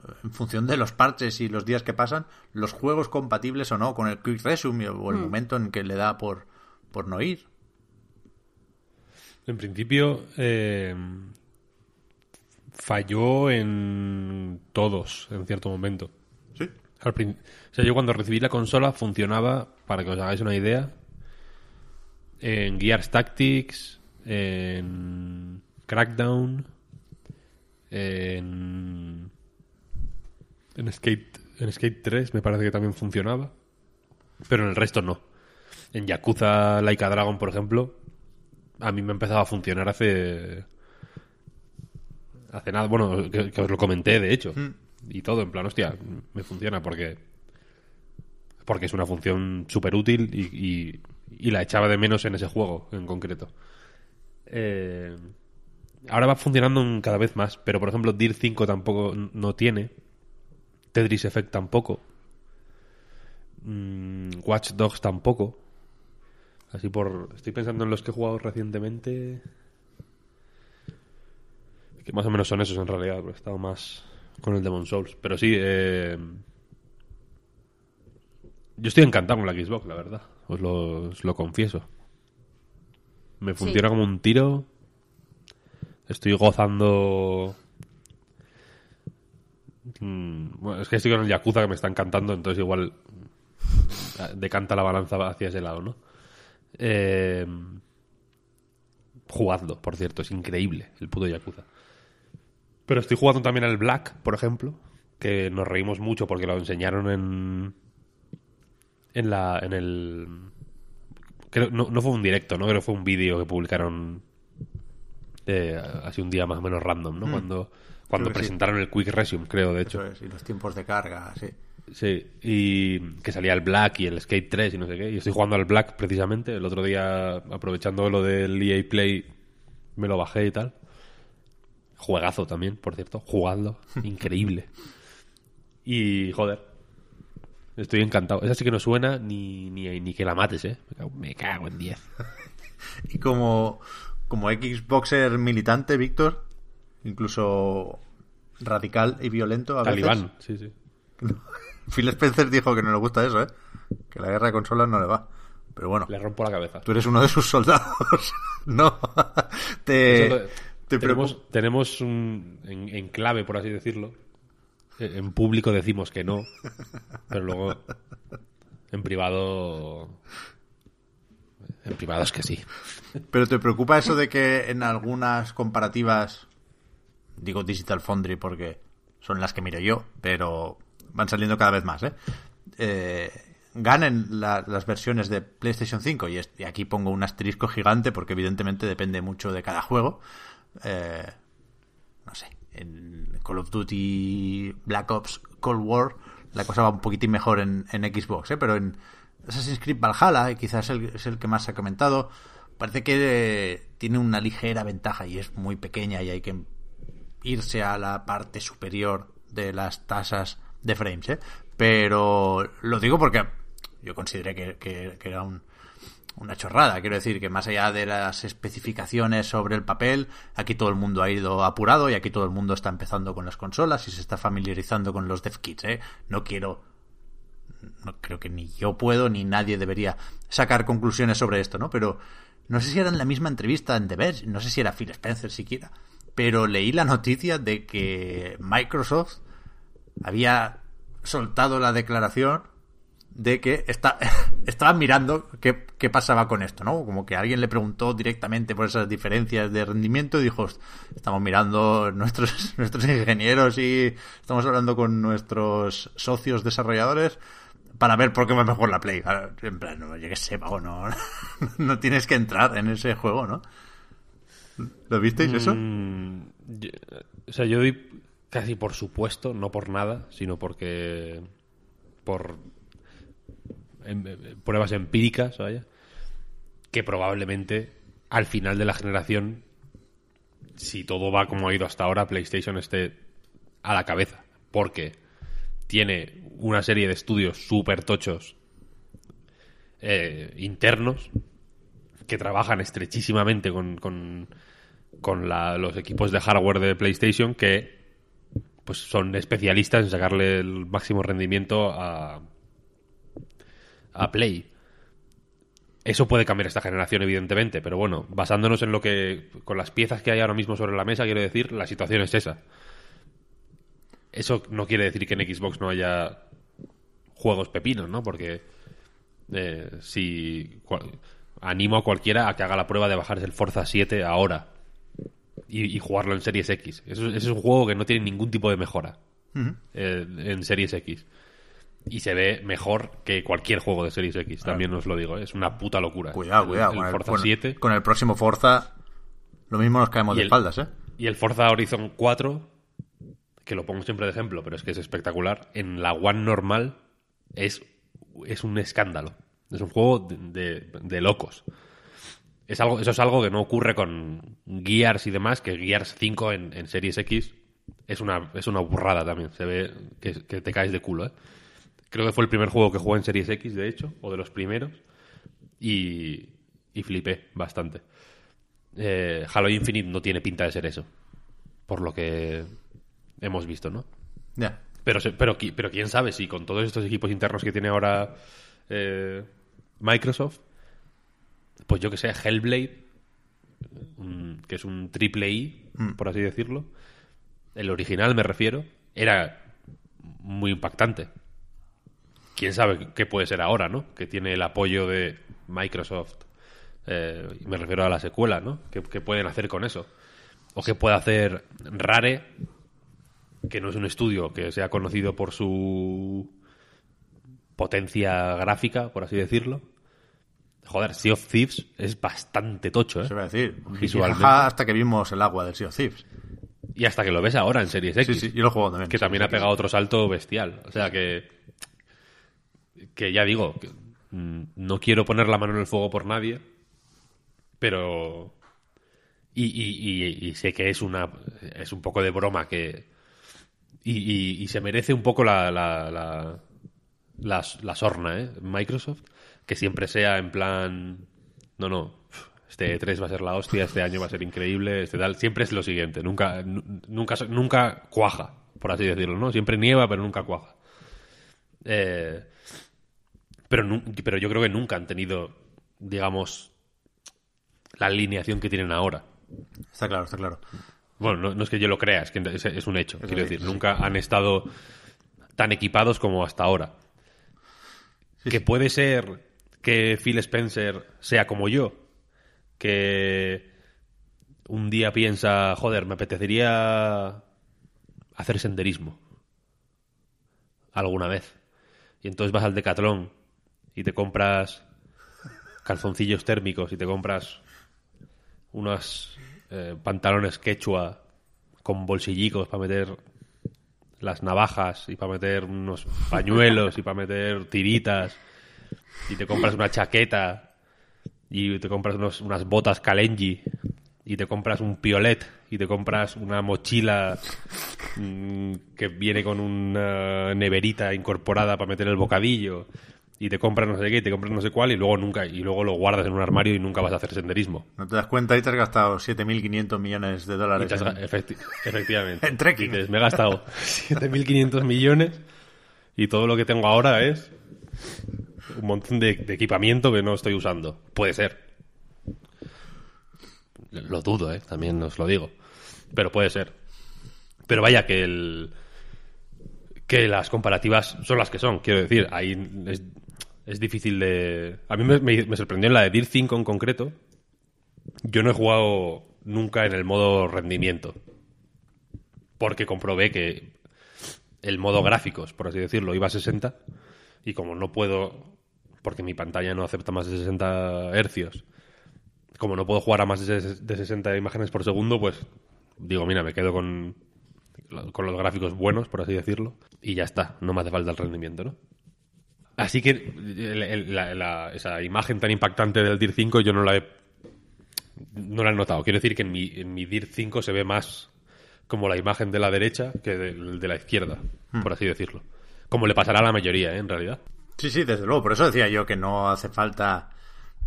eh, en función de los parches y los días que pasan, los juegos compatibles o no con el Quick Resume o el momento en que le da por, por no ir. En principio, eh, falló en todos en cierto momento. Sí. Al prin- o sea, yo cuando recibí la consola funcionaba, para que os hagáis una idea, en Gears Tactics, en Crackdown, en, en Skate en Skate 3 me parece que también funcionaba, pero en el resto no. En Yakuza Laika Dragon, por ejemplo, a mí me empezaba a funcionar hace hace nada, bueno, que, que os lo comenté de hecho. Y todo, en plan, hostia, me funciona porque porque es una función súper útil y, y- la echaba de menos en ese juego en concreto. Eh, ahora va funcionando un- cada vez más, pero por ejemplo, Dir 5 tampoco no tiene. Tetris Effect tampoco. Mm, Watch Dogs tampoco. Así por. Estoy pensando en los que he jugado recientemente. Que más o menos son esos en realidad, porque he estado más con el Demon Souls. Pero sí, eh, yo estoy encantado con la Xbox, la verdad. Os lo, os lo confieso. Me funciona como un tiro. Estoy gozando. Mm, bueno, es que estoy con el Yakuza que me está encantando, entonces igual decanta la balanza hacia ese lado, ¿no? Eh, jugadlo, por cierto, es increíble el puto Yakuza. Pero estoy jugando también al Black, por ejemplo, que nos reímos mucho porque lo enseñaron en en la en el creo, no, no fue un directo, no creo que fue un vídeo que publicaron eh, así un día más o menos random, ¿no? Cuando cuando sí. presentaron el Quick Resume, creo, de hecho. Eso es, y los tiempos de carga, sí. Sí, y que salía el Black y el Skate 3 y no sé qué. Y estoy jugando al Black precisamente. El otro día, aprovechando lo del EA Play, me lo bajé y tal. Juegazo también, por cierto. Jugadlo. Increíble. Y, joder. Estoy encantado. Esa sí que no suena ni, ni, ni que la mates, ¿eh? Me cago, me cago en 10. Y como, como Xboxer militante, Víctor, incluso radical y violento a veces. Sí, sí. Phil Spencer dijo que no le gusta eso, ¿eh? Que la guerra de consolas no le va. Pero bueno, Le rompo la cabeza. tú eres uno de sus soldados. no. Te, te tenemos, tenemos un, en, en clave, por así decirlo. Eh, En público decimos que no, pero luego en privado. En privado es que sí. Pero te preocupa eso de que en algunas comparativas, digo Digital Foundry porque son las que miro yo, pero van saliendo cada vez más, ¿eh? Eh, ganen la- las versiones de PlayStation 5 y, es- y aquí pongo un asterisco gigante porque evidentemente depende mucho de cada juego. Eh, no sé, en Call of Duty Black Ops Cold War la cosa va un poquitín mejor en, Xbox, ¿eh? pero en Assassin's Creed Valhalla, y quizás es el que más se ha comentado, parece que eh, tiene una ligera ventaja y es muy pequeña y hay que irse a la parte superior de las tasas de frames, ¿eh? Pero lo digo porque yo consideré que era un, una chorrada. Quiero decir que más allá de las especificaciones sobre el papel, aquí todo el mundo ha ido apurado y aquí todo el mundo está empezando con las consolas y se está familiarizando con los dev kits, ¿eh? No quiero no creo que ni yo puedo ni nadie debería sacar conclusiones sobre esto, ¿no? Pero no sé si era en la misma entrevista en The Verge, no sé si era Phil Spencer siquiera, pero leí la noticia de que Microsoft había soltado la declaración de que está, estaban mirando qué, qué pasaba con esto, ¿no? Como que alguien le preguntó directamente por esas diferencias de rendimiento y dijo, "Host, estamos mirando nuestros, nuestros ingenieros y estamos hablando con nuestros socios desarrolladores para ver por qué va mejor la Play. En plan, no, yo qué sé, no, tienes que entrar en ese juego, ¿no? ¿Lo visteis eso? Mm, o sea, yo doy casi por supuesto, no por nada, sino porque. por. Pruebas empíricas, vaya. Que probablemente al final de la generación, si todo va como ha ido hasta ahora, PlayStation esté a la cabeza. Porque tiene una serie de estudios súper tochos eh, internos que trabajan estrechísimamente con, con, con los equipos de hardware de PlayStation que pues son especialistas en sacarle el máximo rendimiento a, a Play. Eso puede cambiar esta generación, evidentemente, pero bueno, basándonos en lo que. con las piezas que hay ahora mismo sobre la mesa, quiero decir, la situación es esa. Eso no quiere decir que en Xbox no haya juegos pepinos, ¿no? Porque eh, si animo a cualquiera a que haga la prueba de bajarse el Forza 7 ahora y, y jugarlo en Series X. Eso, ese es un juego que no tiene ningún tipo de mejora eh, en Series X. Y se ve mejor que cualquier juego de Series X, también os lo digo. Es una puta locura. Cuidado, cuidado. El, con, el, Forza con- 7 con el próximo Forza, lo mismo nos caemos de espaldas, ¿eh? y el Forza Horizon 4, que lo pongo siempre de ejemplo, pero es que es espectacular. En la One normal es, es un escándalo. Es un juego de, de- de locos. Es algo, eso es algo que no ocurre con Gears y demás, que Gears 5 en, en Series X es una, es una burrada también. Se ve que, que te caes de culo, ¿eh? Creo que fue el primer juego que jugué en Series X, de hecho, o de los primeros. Y, y flipé bastante. Eh, Halo Infinite no tiene pinta de ser eso. Por lo que hemos visto, ¿no? Ya. Pero, pero, pero quién sabe si con todos estos equipos internos que tiene ahora eh, Microsoft, pues yo que sé, Hellblade, que es un triple I, por así decirlo, el original me refiero, era muy impactante. Quién sabe qué puede ser ahora, ¿no? Que tiene el apoyo de Microsoft. eh, me refiero a la secuela, ¿no? ¿Qué, qué pueden hacer con eso? O qué puede hacer Rare, que no es un estudio que sea conocido por su potencia gráfica, por así decirlo. Joder, Sea of Thieves es bastante tocho, ¿eh? Se va a decir. Visualmente. Hasta que vimos el agua del Sea of Thieves. Y hasta que lo ves ahora en Series X. Sí, sí, yo lo juego también. que también ha pegado otro salto bestial. O sea que. Que ya digo, mm, no quiero poner la mano en el fuego por nadie, pero. Y, y- y- sé que es una. Es un poco de broma que. Y, se merece un poco la. la, la, la, la sorna, ¿eh? Microsoft. Que siempre sea en plan. No, no. Este E3 va a ser la hostia, este año va a ser increíble, este tal. Siempre es lo siguiente. Nunca, nu- nunca, nunca cuaja, por así decirlo, ¿no? Siempre nieva, pero nunca cuaja. Eh, pero, pero yo creo que nunca han tenido, digamos, la alineación que tienen ahora. Está claro, está claro. Bueno, no, no es que yo lo crea, es que es, es un hecho. quiero decir, sí. nunca han estado tan equipados como hasta ahora. que puede ser que Phil Spencer sea como yo, que un día piensa, joder, me apetecería hacer senderismo alguna vez. Y entonces vas al Decathlon y te compras calzoncillos térmicos y te compras unos eh, pantalones quechua con bolsillicos para meter las navajas y para meter unos pañuelos y para meter tiritas y te compras una chaqueta y te compras unos- unas botas Kalenji y te compras un piolet y te compras una mochila mm, que viene con una neverita incorporada para meter el bocadillo y te compras no sé qué y te compras no sé cuál y luego nunca y luego lo guardas en un armario y nunca vas a hacer senderismo No te das cuenta y te has gastado 7.500 millones de dólares. en- efecti- efectivamente. En trekking. Dices, me he gastado 7.500 millones y todo lo que tengo ahora es un montón de, de equipamiento que no estoy usando. Puede ser. Lo dudo, ¿eh? También os lo digo. Pero puede ser. Pero vaya que el... Que las comparativas son las que son. Quiero decir, ahí es, es difícil de... A mí me, sorprendió en la de Dir 5 en concreto. Yo no he jugado nunca en el modo rendimiento. Porque comprobé que el modo gráficos, por así decirlo, iba a 60 Y como no puedo, porque mi pantalla no acepta más de 60 hercios, como no puedo jugar a más de 60 imágenes por segundo, pues digo, mira, me quedo con, con los gráficos buenos, por así decirlo, y ya está, no me hace falta el rendimiento, ¿no? Así que el- el- la- la- esa imagen tan impactante del DIR 5 yo no la he no la he notado. Quiero decir que en mi, en mi DIR 5 se ve más como la imagen de la derecha que de, de la izquierda, por así decirlo. Como le pasará a la mayoría, ¿eh? en realidad. Sí, sí, desde luego. Por eso decía yo que no hace falta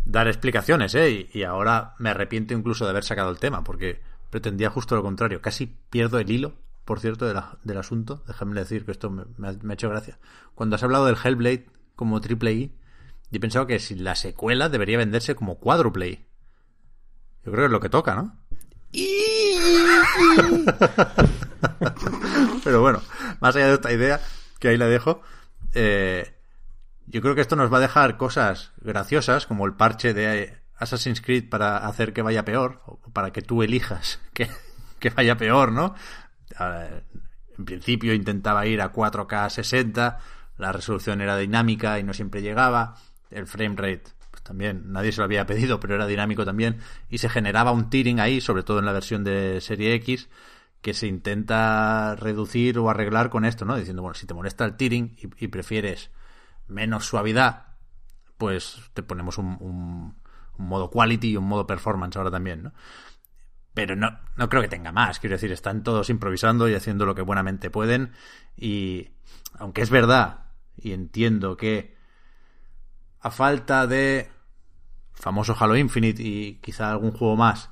dar explicaciones, ¿eh? Y, y ahora me arrepiento incluso de haber sacado el tema, porque pretendía justo lo contrario. Casi pierdo el hilo, por cierto, de la- del asunto. Déjame decir que esto me, me ha, me ha hecho gracia. Cuando has hablado del Hellblade como triple I, yo he pensado que si la secuela debería venderse como cuádruple I. Yo creo que es lo que toca, ¿no? Pero bueno, más allá de esta idea, que ahí la dejo, eh, yo creo que esto nos va a dejar cosas graciosas, como el parche de Assassin's Creed para hacer que vaya peor, o para que tú elijas que, que vaya peor, ¿no? En principio intentaba ir a 4K 60, la resolución era dinámica y no siempre llegaba, el frame rate pues también nadie se lo había pedido, pero era dinámico también, y se generaba un tearing ahí, sobre todo en la versión de serie X, que se intenta reducir o arreglar con esto, ¿no? Diciendo, bueno, si te molesta el tearing y, prefieres menos suavidad, pues te ponemos un, un- un modo quality y un modo performance ahora también, ¿no? Pero no, no creo que tenga más, quiero decir, están todos improvisando y haciendo lo que buenamente pueden y aunque es verdad y entiendo que a falta de famoso Halo Infinite y quizá algún juego más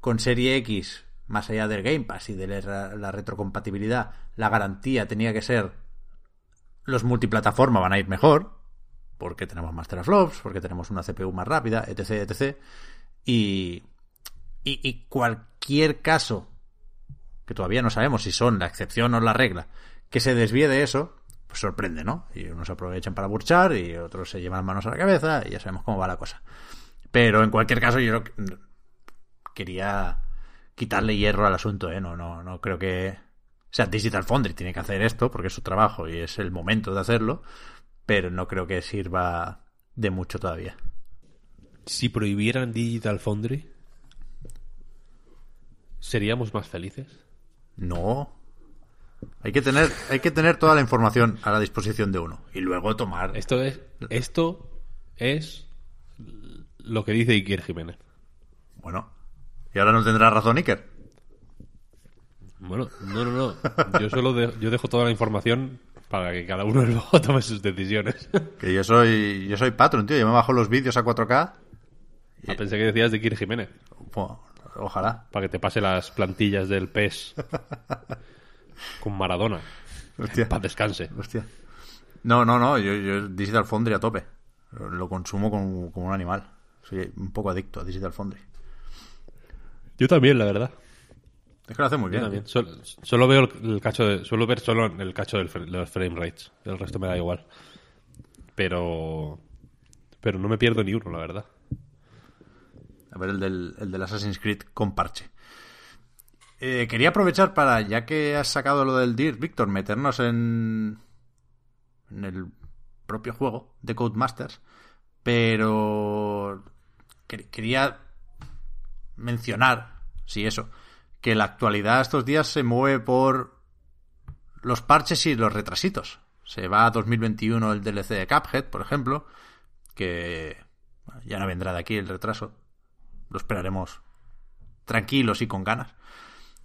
con Serie X, más allá del Game Pass y de la, retrocompatibilidad, la garantía tenía que ser los multiplataforma van a ir mejor, porque tenemos más teraflops, porque tenemos una CPU más rápida, etc, etc. Y, y, y cualquier caso, que todavía no sabemos si son la excepción o la regla, que se desvíe de eso, pues sorprende, ¿no? Y unos aprovechan para burchar y otros se llevan manos a la cabeza y ya sabemos cómo va la cosa. Pero en cualquier caso, yo quería quitarle hierro al asunto, ¿eh? No, no, no creo que. O sea, Digital Foundry tiene que hacer esto porque es su trabajo y es el momento de hacerlo, pero no creo que sirva de mucho todavía. Si prohibieran Digital Foundry, ¿seríamos más felices? No. Hay que tener, hay que tener toda la información a la disposición de uno y luego tomar. Esto es, esto es lo que dice Iker Jiménez. Bueno. Y ahora no tendrá razón Iker. Bueno, no, no, no. Yo solo de- yo dejo toda la información para que cada uno luego tome sus decisiones. Que yo soy, yo soy patron, tío. Yo me bajo los vídeos a 4K. Ah, pensé que decías de Iker Jiménez. Bueno, ojalá. Para que te pase las plantillas del PES con Maradona. Hostia. Para descanse. Hostia. No, no, no. Yo, yo Digital Foundry a tope. Lo consumo como, como un animal. Soy un poco adicto a Digital Foundry. Yo también, la verdad. Es que lo hace muy Yo bien. también. Sol- solo veo el, el cacho de, suelo ver solo el cacho de los frame rates. El resto me da igual. Pero pero no me pierdo ni uno, la verdad. A ver, el del, el del Assassin's Creed con parche. Eh, quería aprovechar para, ya que has sacado lo del DIR, Víctor, meternos en, el propio juego de Codemasters. Pero que- quería mencionar, sí, eso, que la actualidad estos días se mueve por los parches y los retrasitos. Se va a 2021 el DLC de Cuphead, por ejemplo, que ya no vendrá de aquí el retraso. Lo esperaremos tranquilos y con ganas.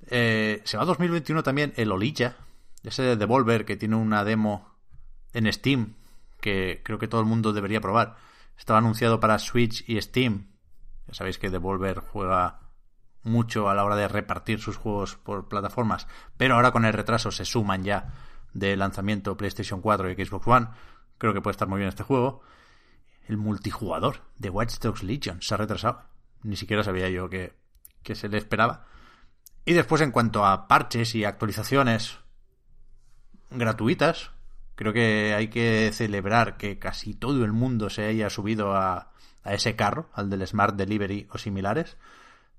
Eh, se va a 2021 también el Olilla, ese de Devolver que tiene una demo en Steam que creo que todo el mundo debería probar. Estaba anunciado para Switch y Steam. Ya sabéis que Devolver juega mucho a la hora de repartir sus juegos por plataformas, pero ahora con el retraso se suman ya de lanzamiento PlayStation 4 y Xbox One. Creo que puede estar muy bien este juego. El multijugador de Watch Dogs Legion se ha retrasado. Ni siquiera sabía yo que, que se le esperaba. Y después, en cuanto a parches y actualizaciones gratuitas, creo que hay que celebrar que casi todo el mundo se haya subido a, ese carro, al del Smart Delivery o similares.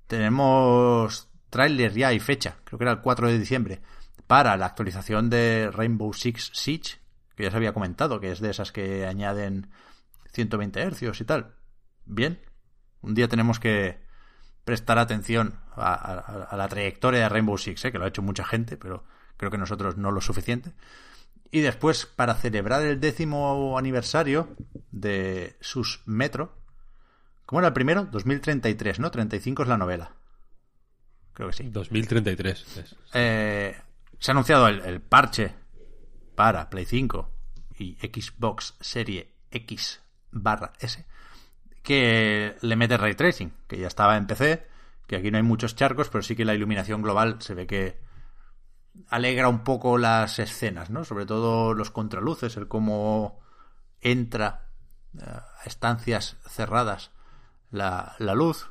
Tenemos tráiler ya y fecha, creo que era el 4 de diciembre, para la actualización de Rainbow Six Siege, que ya se había comentado, que es de esas que añaden 120 hercios y tal. Bien, un día tenemos que prestar atención a, la trayectoria de Rainbow Six, ¿eh? que lo ha hecho mucha gente, pero creo que nosotros no lo suficiente. Y después, para celebrar el décimo aniversario de sus Metro, ¿cómo era el primero? 2033, ¿no? 35 es la novela. Creo que sí. 2033. Eh, se ha anunciado el, parche para Play 5 y Xbox Serie X barra S que le mete ray tracing, que ya estaba en PC, que aquí no hay muchos charcos, pero sí que la iluminación global se ve que alegra un poco las escenas, ¿no? Sobre todo los contraluces, el cómo entra eh, a estancias cerradas la, luz.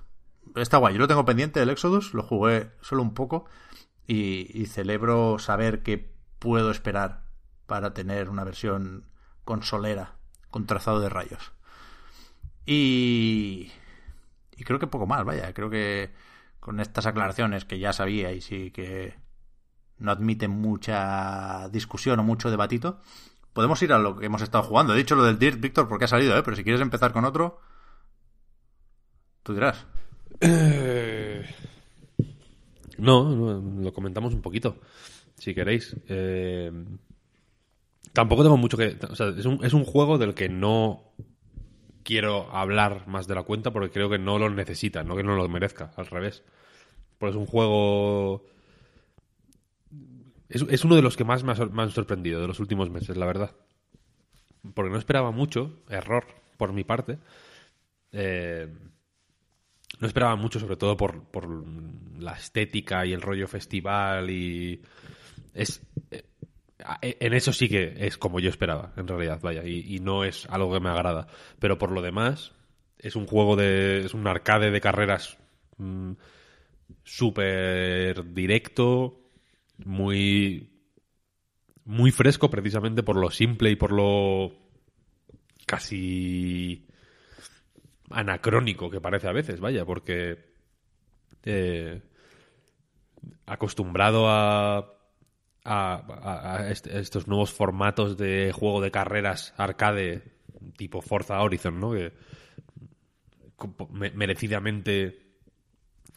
Está guay, yo lo tengo pendiente del Exodus, lo jugué solo un poco y, y celebro saber que puedo esperar para tener una versión consolera con trazado de rayos. Y, y creo que poco más, vaya. Creo que con estas aclaraciones que ya sabía y que no admiten mucha discusión o mucho debatito, podemos ir a lo que hemos estado jugando. He dicho lo del Dirt, Víctor, porque ha salido, ¿eh? pero si quieres empezar con otro, tú dirás. Eh, no, lo comentamos un poquito, si queréis. Eh, tampoco tengo mucho que... Es un, es un juego del que no quiero hablar más de la cuenta porque creo que no lo necesita, no que no lo merezca, al revés. Pues es un juego... Es, uno de los que más me, han sorprendido de los últimos meses, la verdad. Porque no esperaba mucho, error por mi parte. Eh, no esperaba mucho, sobre todo por, por la estética y el rollo festival y... Es, eh, en eso sí que es como yo esperaba, en realidad, vaya, y, no es algo que me agrada. Pero por lo demás, es un juego de. es un arcade de carreras mm, súper directo, muy. muy fresco, precisamente por lo simple y por lo. casi. anacrónico que parece a veces, vaya, porque. Eh, acostumbrado a a, estos nuevos formatos de juego de carreras arcade tipo Forza Horizon, ¿no? Que merecidamente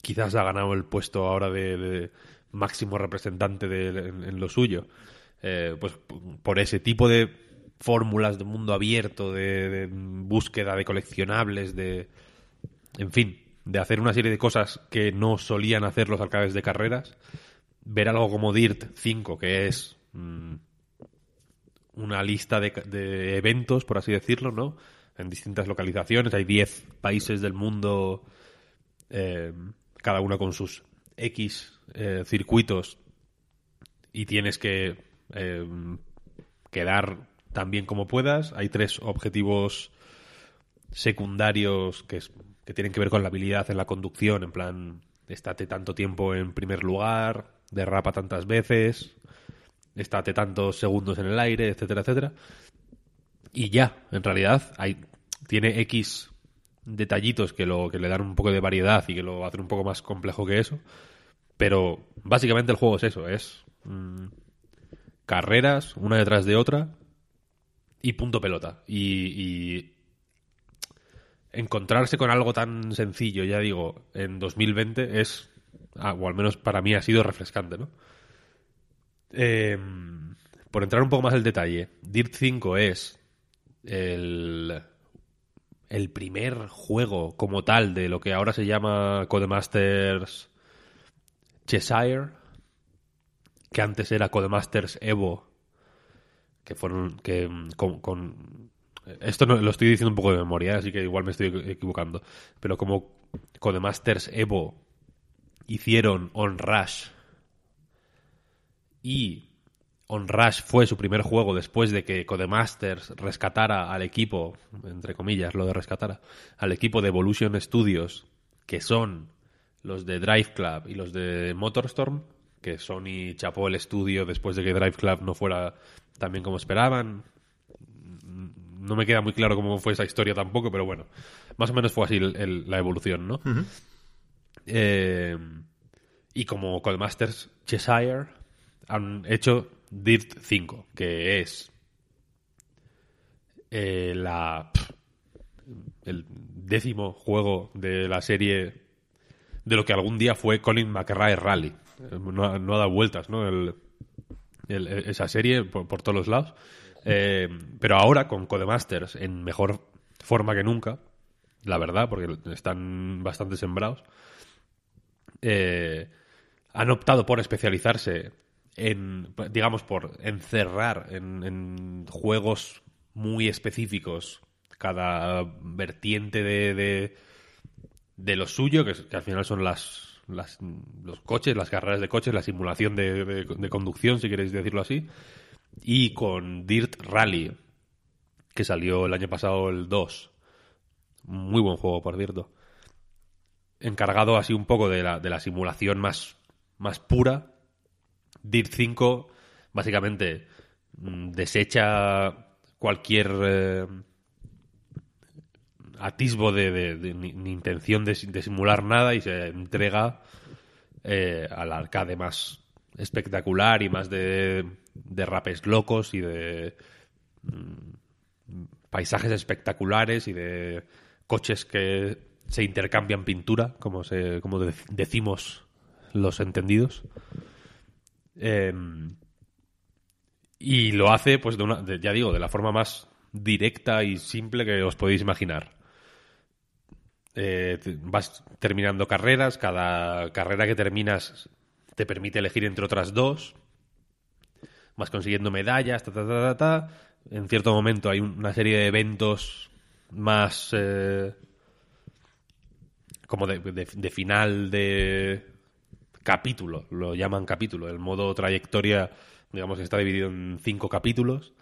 quizás ha ganado el puesto ahora de, máximo representante de, en, lo suyo. Eh, pues por ese tipo de fórmulas de mundo abierto, de, de, búsqueda de coleccionables, de... En fin, de hacer una serie de cosas que no solían hacer los arcades de carreras ver algo como Dirt 5, que es mm, una lista de, eventos, por así decirlo, ¿no? En distintas localizaciones. Hay 10 países del mundo, eh, cada uno con sus X eh, circuitos, y tienes que eh, quedar tan bien como puedas. Hay tres objetivos secundarios que, que tienen que ver con la habilidad en la conducción, en plan, estate tanto tiempo en primer lugar, derrapa tantas veces, estate tantos segundos en el aire, etcétera, etcétera. Y ya, en realidad, hay, tiene X detallitos que, lo, que le dan un poco de variedad y que lo hacen un poco más complejo que eso. Pero básicamente el juego es eso, es mm, carreras una detrás de otra y punto pelota. Y, y, encontrarse con algo tan sencillo, ya digo, en 2020 es Ah, o al menos para mí ha sido refrescante, ¿no? Em, por entrar un poco más en detalle, Dirt 5 es el, el primer juego como tal de lo que ahora se llama Codemasters Cheshire, que antes era Codemasters Evo, que fueron que con, esto no, lo estoy diciendo un poco de memoria, así que igual me estoy equivocando, pero como Codemasters Evo hicieron On Rush y On Rush fue su primer juego después de que Codemasters rescatara al equipo, entre comillas, lo de rescatara, al equipo de Evolution Studios, que son los de Drive Club y los de Motorstorm, que Sony chapó el estudio después de que Drive Club no fuera tan bien como esperaban. No me queda muy claro cómo fue esa historia tampoco, pero bueno, más o menos fue así la evolución, ¿no? Eh, y como Codemasters Cheshire han hecho Dirt 5, que es eh, la, el décimo juego de la serie de lo que algún día fue Colin McRae Rally. No, ha- dado vueltas, ¿no? Esa serie por, todos los lados. Eh, pero ahora con Codemasters en mejor forma que nunca, la verdad, porque están bastante sembrados, eh, han optado por especializarse en, digamos, por encerrar en, en juegos muy específicos cada vertiente de, de, de lo suyo, que, al final son las, los coches, las carreras de coches, la simulación de conducción, si queréis decirlo así, y con Dirt Rally, que salió el año pasado el 2. Muy buen juego, por cierto. Encargado así un poco de la, de la simulación más, más pura. Dirt 5 básicamente mm, desecha cualquier eh, atisbo de, de- ni, intención de, de simular nada y se entrega eh, al arcade más espectacular y más de, de rapes locos y de mm, paisajes espectaculares y de coches que se intercambian pintura, como, se, como de- decimos los entendidos. Em, y lo hace, pues, de una, ya digo, de la forma más directa y simple que os podéis imaginar. Eh, vas terminando carreras, cada carrera que terminas te permite elegir entre otras dos. Vas consiguiendo medallas, ta, ta, ta, ta, ta. En cierto momento hay un- una serie de eventos más eh, como de, final de capítulo, lo llaman capítulo. El modo trayectoria, digamos que está dividido en cinco capítulos.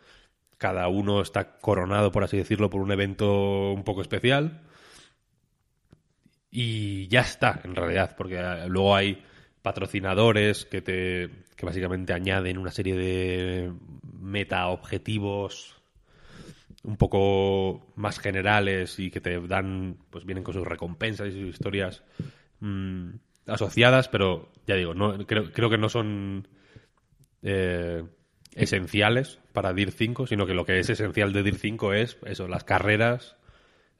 Cada uno está coronado, por así decirlo, por un evento un poco especial. Y ya está, en realidad, porque eh, luego hay patrocinadores que te que básicamente añaden una serie de meta objetivos un poco más generales y que te dan, pues vienen con sus recompensas y sus historias mm, asociadas, pero ya digo, no creo, creo que no son eh, esenciales para DIR 5, sino que lo que es esencial de DIR 5 es eso, las carreras,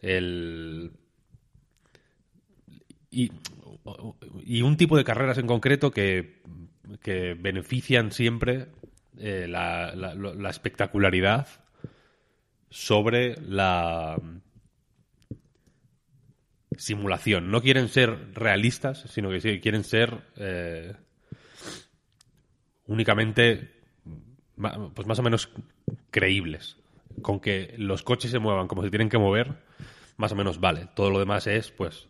el y, y un tipo de carreras en concreto que, que benefician siempre eh, la, espectacularidad sobre la simulación. No quieren ser realistas, sino que quieren ser eh, únicamente pues más o menos creíbles. Con que los coches se muevan como se tienen que mover, más o menos vale. Todo lo demás es, pues,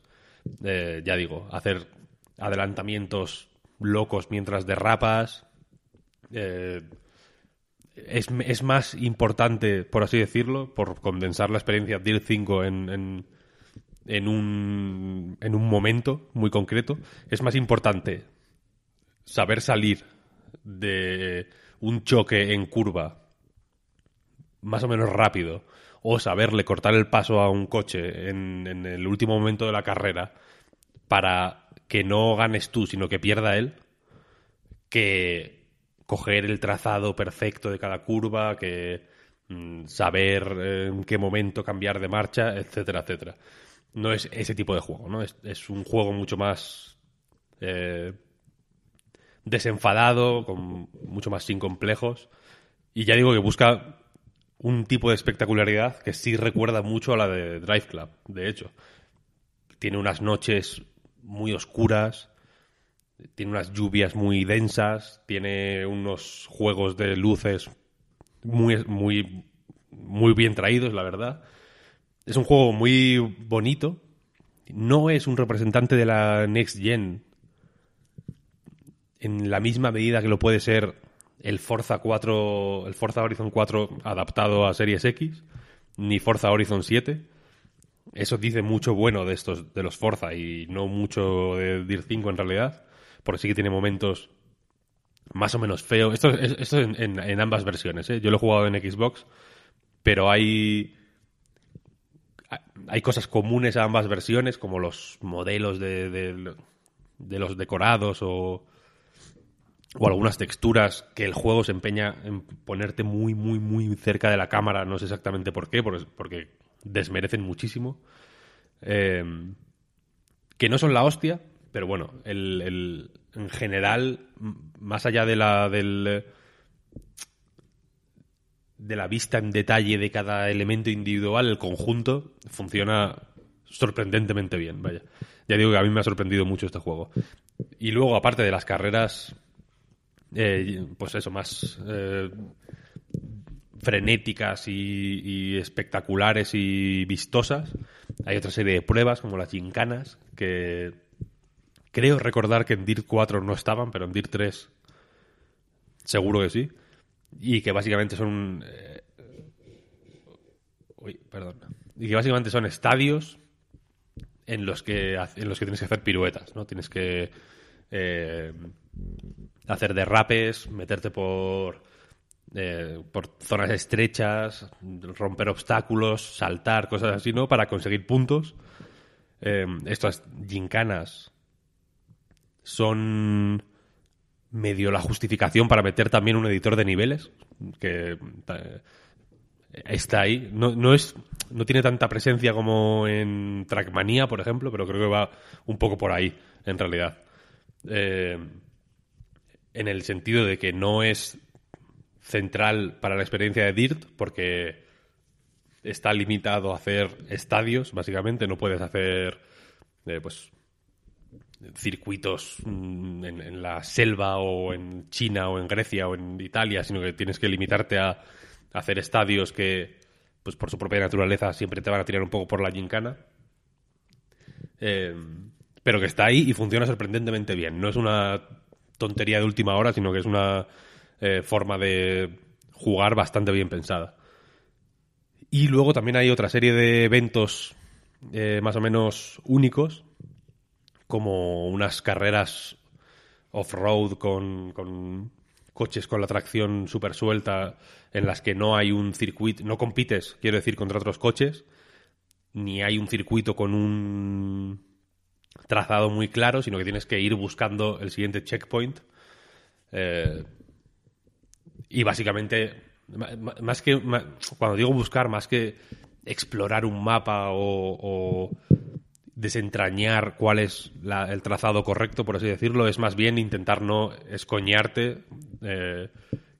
eh, ya digo, hacer adelantamientos locos mientras derrapas. eh, es, es más importante, por así decirlo, por condensar la experiencia DIR 5 en, en, en un, en un momento muy concreto, es más importante saber salir de un choque en curva más o menos rápido o saberle cortar el paso a un coche en, en el último momento de la carrera para que no ganes tú, sino que pierda él, que coger el trazado perfecto de cada curva, que mm, saber eh, en qué momento cambiar de marcha, etcétera, etcétera. No es ese tipo de juego, ¿no? Es, un juego mucho más eh, desenfadado, con mucho más sin complejos. Y ya digo que busca un tipo de espectacularidad que sí recuerda mucho a la de Drive Club, de hecho. Tiene unas noches muy oscuras, tiene unas lluvias muy densas, tiene unos juegos de luces muy, muy, muy bien traídos, la verdad. Es un juego muy bonito. No es un representante de la Next Gen en la misma medida que lo puede ser el Forza 4, el Forza Horizon 4 adaptado a Series X, ni Forza Horizon 7. Eso dice mucho bueno de estos, de los Forza y no mucho de Dir 5 en realidad, porque sí que tiene momentos más o menos feos. Esto, es- esto en, ambas versiones, ¿eh? Yo lo he jugado en Xbox, pero hay hay cosas comunes a ambas versiones, como los modelos de, de- los decorados o o algunas texturas que el juego se empeña en ponerte muy, muy, muy cerca de la cámara. No sé exactamente por qué, porque, porque desmerecen muchísimo. Eh, que no son la hostia, pero bueno, el, el- en general, más allá de la del de la vista en detalle de cada elemento individual, el conjunto funciona sorprendentemente bien, vaya. Ya digo que a mí me ha sorprendido mucho este juego. Y luego, aparte de las carreras, eh, pues eso, más eh, frenéticas y, y espectaculares y vistosas, hay otra serie de pruebas, como las gincanas, que creo recordar que en DIR 4 no estaban, pero en DIR 3 seguro que sí. Y que básicamente son... eh, uy, perdón. Y que básicamente son estadios en los que, en los que tienes que hacer piruetas, ¿no? Tienes que eh, hacer derrapes, meterte por, eh, por zonas estrechas, romper obstáculos, saltar, cosas así, ¿no? Para conseguir puntos. Eh, estas gincanas son medio la justificación para meter también un editor de niveles que eh, está ahí. No, no es no tiene tanta presencia como en Trackmania, por ejemplo, pero creo que va un poco por ahí, en realidad. Eh, en el sentido de que no es central para la experiencia de Dirt, porque está limitado a hacer estadios, básicamente. No puedes hacer, eh, pues, circuitos mm, en, la selva o en China o en Grecia o en Italia, sino que tienes que limitarte a, hacer estadios que, pues por su propia naturaleza, siempre te van a tirar un poco por la gincana. Eh, pero que está ahí y funciona sorprendentemente bien. No es una tontería de última hora, sino que es una eh, forma de jugar bastante bien pensada. Y luego también hay otra serie de eventos eh, más o menos únicos, como unas carreras off-road con, con coches con la tracción súper suelta, en las que no hay un circuito, no compites, quiero decir, contra otros coches, ni hay un circuito con un trazado muy claro, sino que tienes que ir buscando el siguiente checkpoint. Eh, y básicamente, más que, cuando digo buscar, más que explorar un mapa o desentrañar cuál es la- el trazado correcto, por así decirlo, es más bien intentar no escoñarte eh,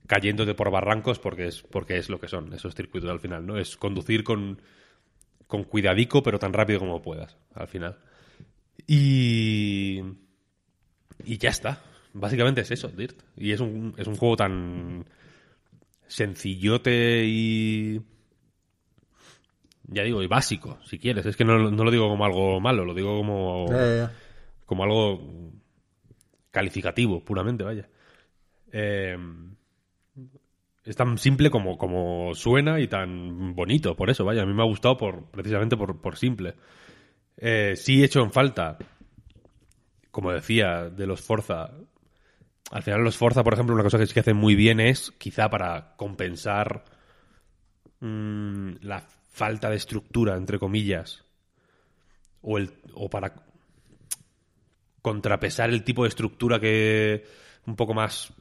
cayéndote por barrancos porque es, porque es lo que son esos circuitos al final, ¿no? Es conducir con, con cuidadico, pero tan rápido como puedas, al final. Y. Y ya está. Básicamente es eso, Dirt. Y es un, es un juego tan sencillote y. Ya digo, y básico, si quieres. Es que no, no lo digo como algo malo, lo digo como. Como algo calificativo, puramente, vaya. Eh, es tan simple como, como suena y tan bonito, por eso, vaya. A mí me ha gustado por, precisamente por, por simple. Eh, sí he hecho en falta, como decía, de los Forza. Al final los Forza, por ejemplo, una cosa que sí que hacen muy bien es, quizá para compensar mm, la falta de estructura, entre comillas, o, el, o para contrapesar el tipo de estructura que un poco más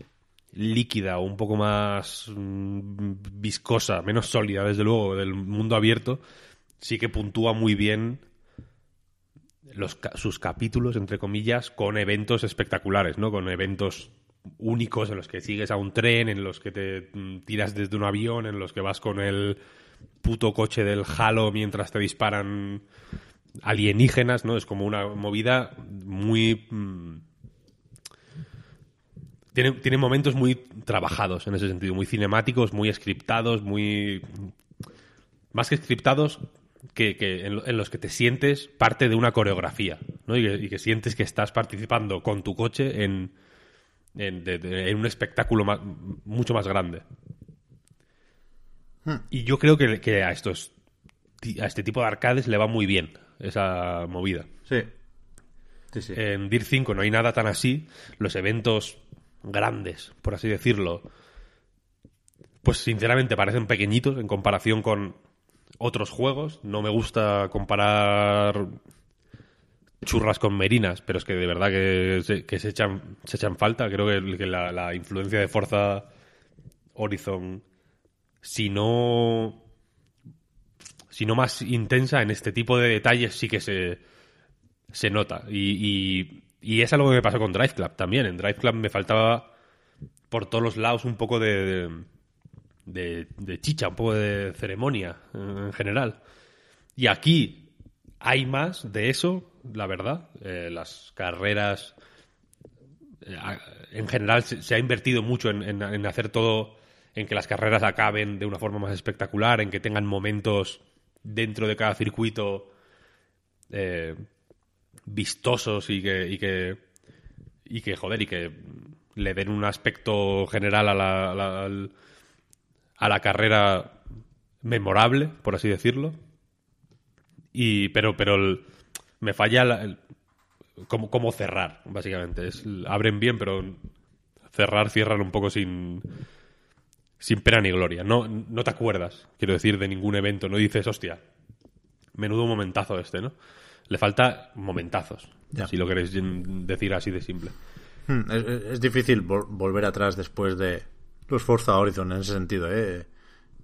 líquida o un poco más mm, viscosa, menos sólida, desde luego, del mundo abierto, sí que puntúa muy bien los, sus capítulos, entre comillas, con eventos espectaculares, ¿no? Con eventos únicos en los que sigues a un tren, en los que te mm, tiras desde un avión, en los que vas con el puto coche del Halo mientras te disparan alienígenas, ¿no? Es como una movida muy... mm, tiene, tiene momentos muy trabajados en ese sentido, muy cinemáticos, muy scriptados, muy... Más que scriptados, que, que en, lo- en los que te sientes parte de una coreografía, ¿no? Y que, sientes que estás participando con tu coche en, en, un espectáculo ma- mucho más grande. Y yo creo que, que a estos a este tipo de arcades le va muy bien esa movida. Sí. Sí, sí. En Dir 5 no hay nada tan así. Los eventos grandes, por así decirlo, pues sinceramente parecen pequeñitos en comparación con otros juegos. No me gusta comparar churras con merinas, pero es que de verdad que se, que se echan, se echan falta. Creo que, que la, la influencia de Forza Horizon, si no si no más intensa en este tipo de detalles sí que se, se nota. Y, y, es algo que me pasó con Drive Club también. En Drive Club me faltaba por todos los lados un poco de, de, de chicha, un poco de ceremonia en general. Y aquí hay más de eso, la verdad. Eh, las carreras, eh, en general, se, ha invertido mucho en, hacer todo, en que las carreras acaben de una forma más espectacular, en que tengan momentos dentro de cada circuito eh, vistosos y que, y que, y que, joder, y que le den un aspecto general a la, a la, a la carrera memorable, por así decirlo. Y, pero, pero me falla el, el, cómo, cómo, cerrar, básicamente. Es, abren bien, pero cerrar, cierran un poco sin, sin pena ni gloria. No, no te acuerdas, quiero decir, de ningún evento. No dices, hostia, menudo momentazo este, ¿no? Le falta momentazos, ya. si lo queréis decir así de simple. Hmm, es, es, difícil vol volver atrás después de los Forza Horizon en ese sentido, ¿eh?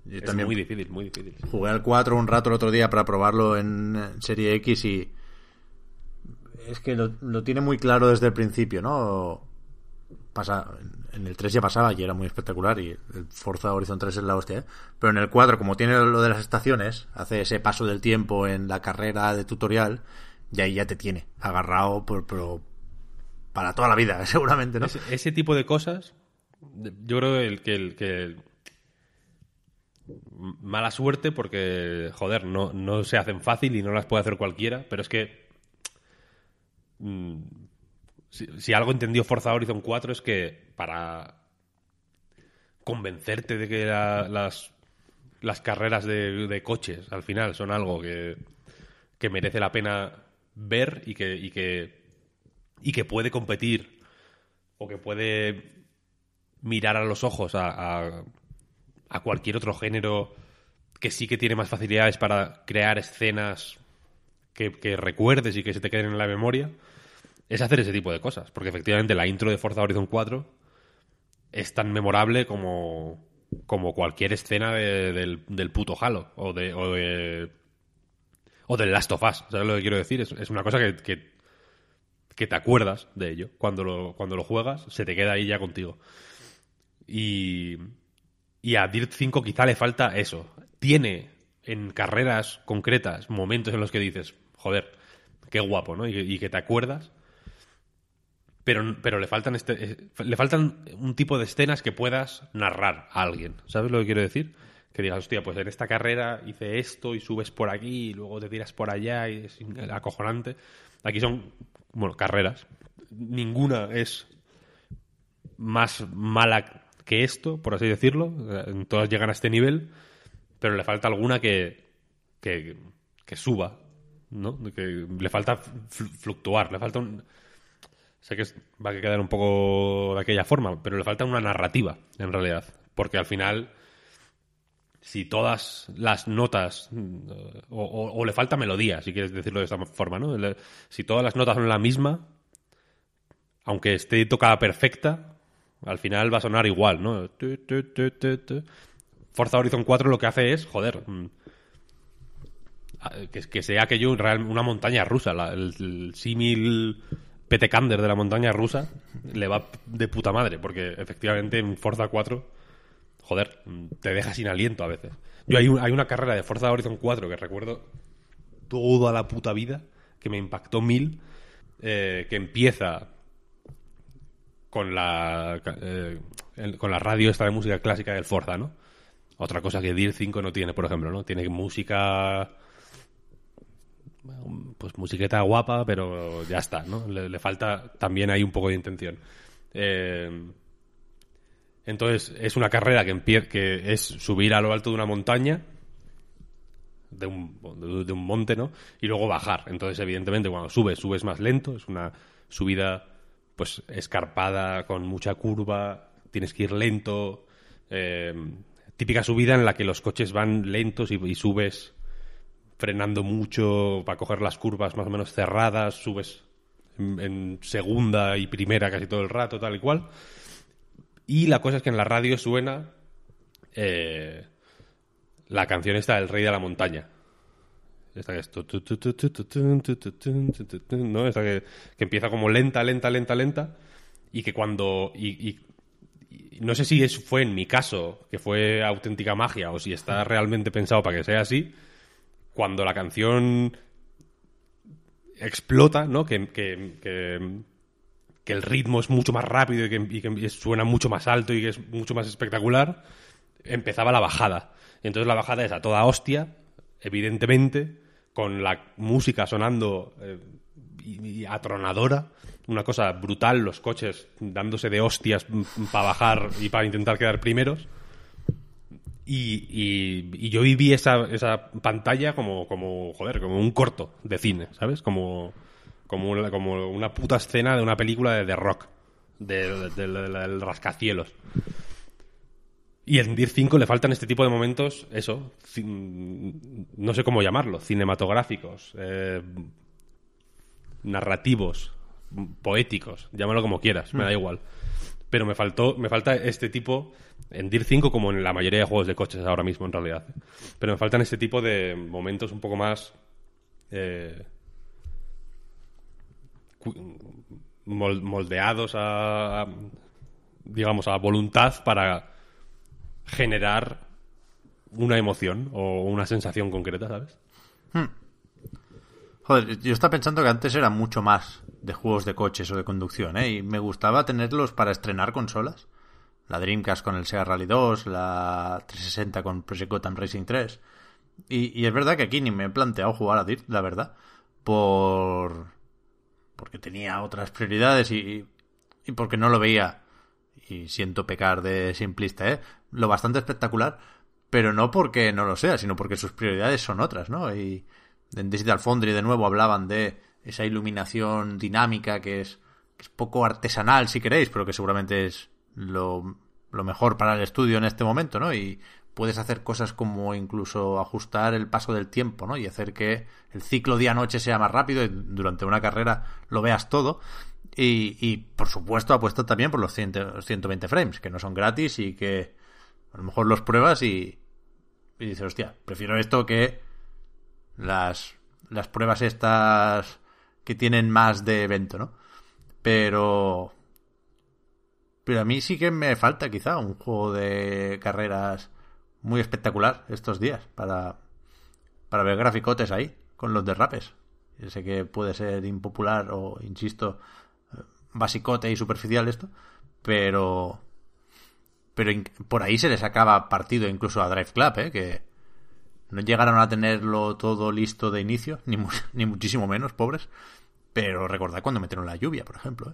Yo es también muy difícil, muy difícil. Jugué al 4 un rato el otro día para probarlo en Serie X y es que lo, lo tiene muy claro desde el principio, ¿no? Pasa, en el 3 ya pasaba y era muy espectacular y el Forza Horizon 3 es la hostia, ¿eh? pero en el 4 como tiene lo de las estaciones, hace ese paso del tiempo en la carrera de tutorial y ahí ya te tiene agarrado por, para toda la vida, seguramente, ¿no? Ese, tipo de cosas, yo creo el, que el que mala suerte porque joder, no, no se hacen fácil y no las puede hacer cualquiera, pero es que mmm, si, si, algo entendió Forza Horizon 4 es que para convencerte de que la, las, carreras de, de, coches al final son algo que, que merece la pena ver y que, y que, y que puede competir o que puede mirar a los ojos a, a, a cualquier otro género que sí que tiene más facilidades para crear escenas que, que recuerdes y que se te queden en la memoria es hacer ese tipo de cosas. Porque efectivamente la intro de Forza Horizon 4 es tan memorable como, como cualquier escena de, del, del, puto Halo o de, o de o del Last of Us. ¿Sabes lo que quiero decir? Es, es una cosa que, que, que, te acuerdas de ello. Cuando lo, cuando lo juegas, se te queda ahí ya contigo. Y, y a Dirt 5 quizá le falta eso. Tiene en carreras concretas momentos en los que dices, joder, qué guapo, ¿no? Y, y que te acuerdas pero, pero le faltan este, eh, le faltan un tipo de escenas que puedas narrar a alguien. ¿Sabes lo que quiero decir? Que digas, hostia, pues en esta carrera hice esto y subes por aquí y luego te tiras por allá y es acojonante. Aquí son, bueno, carreras. Ninguna es más mala que esto, por así decirlo. Todas llegan a este nivel, pero le falta alguna que, que, que suba, ¿no? Que le falta fluctuar, le falta un Sé que va a quedar un poco de aquella forma, pero le falta una narrativa, en realidad. Porque al final, si todas las notas, o, o, o le falta melodía, si quieres decirlo de esta forma, ¿no? Si todas las notas son la misma, aunque esté tocada perfecta, al final va a sonar igual, ¿no? Forza Horizon 4 lo que hace es, joder, mm, que, que sea aquello una montaña rusa, el, el símil Petecander de la montaña rusa le va de puta madre, porque efectivamente en Forza 4, joder, te deja sin aliento a veces. Yo hay, un, hay una carrera de Forza Horizon 4 que recuerdo toda la puta vida, que me impactó mil, eh, que empieza con la eh, con la radio esta de música clásica del Forza, ¿no? Otra cosa que Dir 5 no tiene, por ejemplo, ¿no? Tiene música pues musiqueta guapa, pero ya está, ¿no? Le, falta también hay un poco de intención. Eh, entonces, es una carrera que, que es subir a lo alto de una montaña, de un, de, un monte, ¿no? Y luego bajar. Entonces, evidentemente, cuando subes, subes más lento, es una subida pues escarpada, con mucha curva, tienes que ir lento. Eh, típica subida en la que los coches van lentos y subes frenando mucho para coger las curvas más o menos cerradas, subes en, segunda y primera casi todo el rato, tal y cual. Y la cosa es que en la radio suena la canción esta del Rey de la Montaña. Esta que es... Esta que, empieza como lenta, lenta, lenta, lenta. Y que cuando... Y, no sé si eso fue en mi caso, que fue auténtica magia, o si está realmente pensado para que sea así cuando la canción explota, ¿no? Que, que, que, el ritmo es mucho más rápido y que, suena mucho más alto y que es mucho más espectacular, empezaba la bajada. Entonces la bajada es a toda hostia, evidentemente, con la música sonando eh, y, atronadora, una cosa brutal, los coches dándose de hostias para bajar y para intentar quedar primeros. Y, y- y yo viví esa, esa pantalla como, como, joder, como un corto de cine, ¿sabes? Como, como, una, como una puta escena de una película de, de rock, de- de- de- del rascacielos. Y en Dir 5 le faltan este tipo de momentos, eso, no sé cómo llamarlo, cinematográficos, eh, narrativos, poéticos, llámalo como quieras, me da igual. Pero me faltó, me falta este tipo en Dir 5 como en la mayoría de juegos de coches ahora mismo en realidad. Pero me faltan este tipo de momentos un poco más eh, moldeados a, a, digamos a voluntad para generar una emoción o una sensación concreta, ¿sabes? Joder, yo estaba pensando que antes era mucho más de juegos de coches o de conducción, ¿eh? Y me gustaba tenerlos para estrenar consolas. La Dreamcast con el Sega Rally 2, la 360 con Project Gotham Racing 3. Y, y es verdad que aquí ni me he planteado jugar a DIRT, la verdad. Por... Porque tenía otras prioridades y, y porque no lo veía, y siento pecar de simplista, ¿eh? Lo bastante espectacular, pero no porque no lo sea, sino porque sus prioridades son otras, ¿no? Y en Digital Foundry de nuevo hablaban de esa iluminación dinámica que es, es poco artesanal, si queréis, pero que seguramente es lo, lo mejor para el estudio en este momento, ¿no? Y puedes hacer cosas como incluso ajustar el paso del tiempo, ¿no? Y hacer que el ciclo día-noche sea más rápido y durante una carrera lo veas todo. Y, y por supuesto apuesto también por los 100 los 120 frames, que no son gratis y que a lo mejor los pruebas y, y dices, hostia, prefiero esto que las, las pruebas estas que tienen más de evento, ¿no? Pero... Pero a mí sí que me falta quizá un juego de carreras muy espectacular estos días para, para ver graficotes ahí con los derrapes. Yo sé que puede ser impopular o, insisto, basicote y superficial esto, pero pero por ahí se les acaba partido incluso a Drive Club, ¿eh? que no llegaron a tenerlo todo listo de inicio, ni, mu- ni muchísimo menos, pobres. Pero recordad cuando metieron la lluvia, por ejemplo. ¿eh?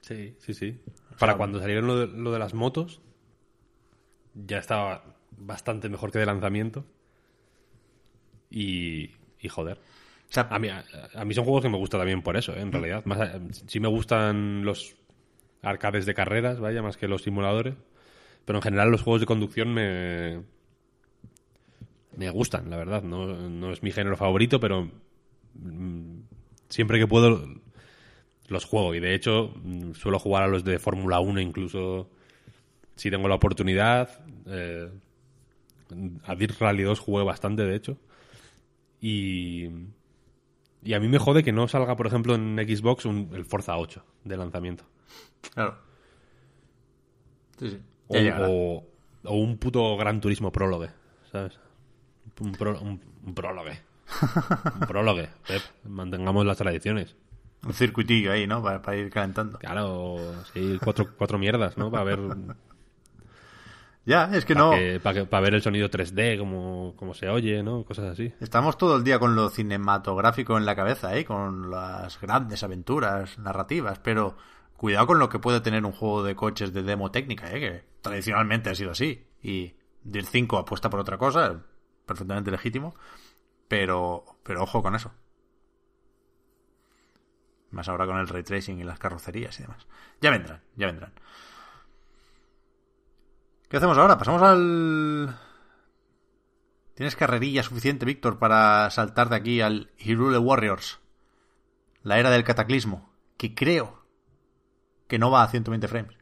Sí, sí, sí. Para cuando salieron lo de, lo de las motos, ya estaba bastante mejor que de lanzamiento. Y, y joder. O sea, A mí, a, a mí son juegos que me gustan también por eso, ¿eh? en realidad. Más, sí me gustan los arcades de carreras, vaya, más que los simuladores. Pero en general los juegos de conducción me, me gustan, la verdad. No, no es mi género favorito, pero mm, siempre que puedo los juego. Y de hecho mm, suelo jugar a los de Fórmula 1 incluso si tengo la oportunidad. Eh, a Dirt Rally 2 jugué bastante, de hecho. Y, y a mí me jode que no salga, por ejemplo, en Xbox un- el Forza 8 de lanzamiento. claro. Sí, sí. O, o- o un puto Gran Turismo prólogue, ¿sabes? Un, pro- un- un prólogue. un prólogue, Pep. Mantengamos las tradiciones. Un circuitillo ahí, ¿no? Para, para ir calentando. Claro, sí, cuatro, cuatro mierdas, ¿no? Para ver, Ya, es que para no. que- para que- para ver el sonido 3D, como, como se oye, ¿no? Cosas así. Estamos todo el día con lo cinematográfico en la cabeza, ¿eh? Con las grandes aventuras narrativas, pero cuidado con lo que puede tener un juego de coches de demo técnica, ¿eh? Que tradicionalmente ha sido así. Y Dirt 5 apuesta por otra cosa, perfectamente legítimo, pero, pero ojo con eso. Más ahora con el ray tracing y las carrocerías y demás. Ya vendrán, ya vendrán. ¿Qué hacemos ahora? Pasamos al... ¿Tienes carrerilla suficiente, Víctor, para saltar de aquí al Hyrule Warriors? La era del cataclismo, que creo que no va a 120 frames.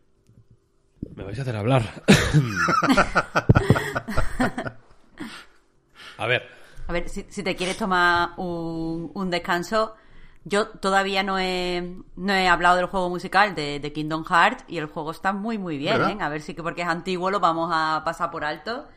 Me vais a hacer hablar. a ver. A ver, si, si te quieres tomar un, un descanso, yo todavía no he, no he hablado del juego musical de, de Kingdom Hearts y el juego está muy, muy bien. ¿eh? A ver si que porque es antiguo lo vamos a pasar por alto.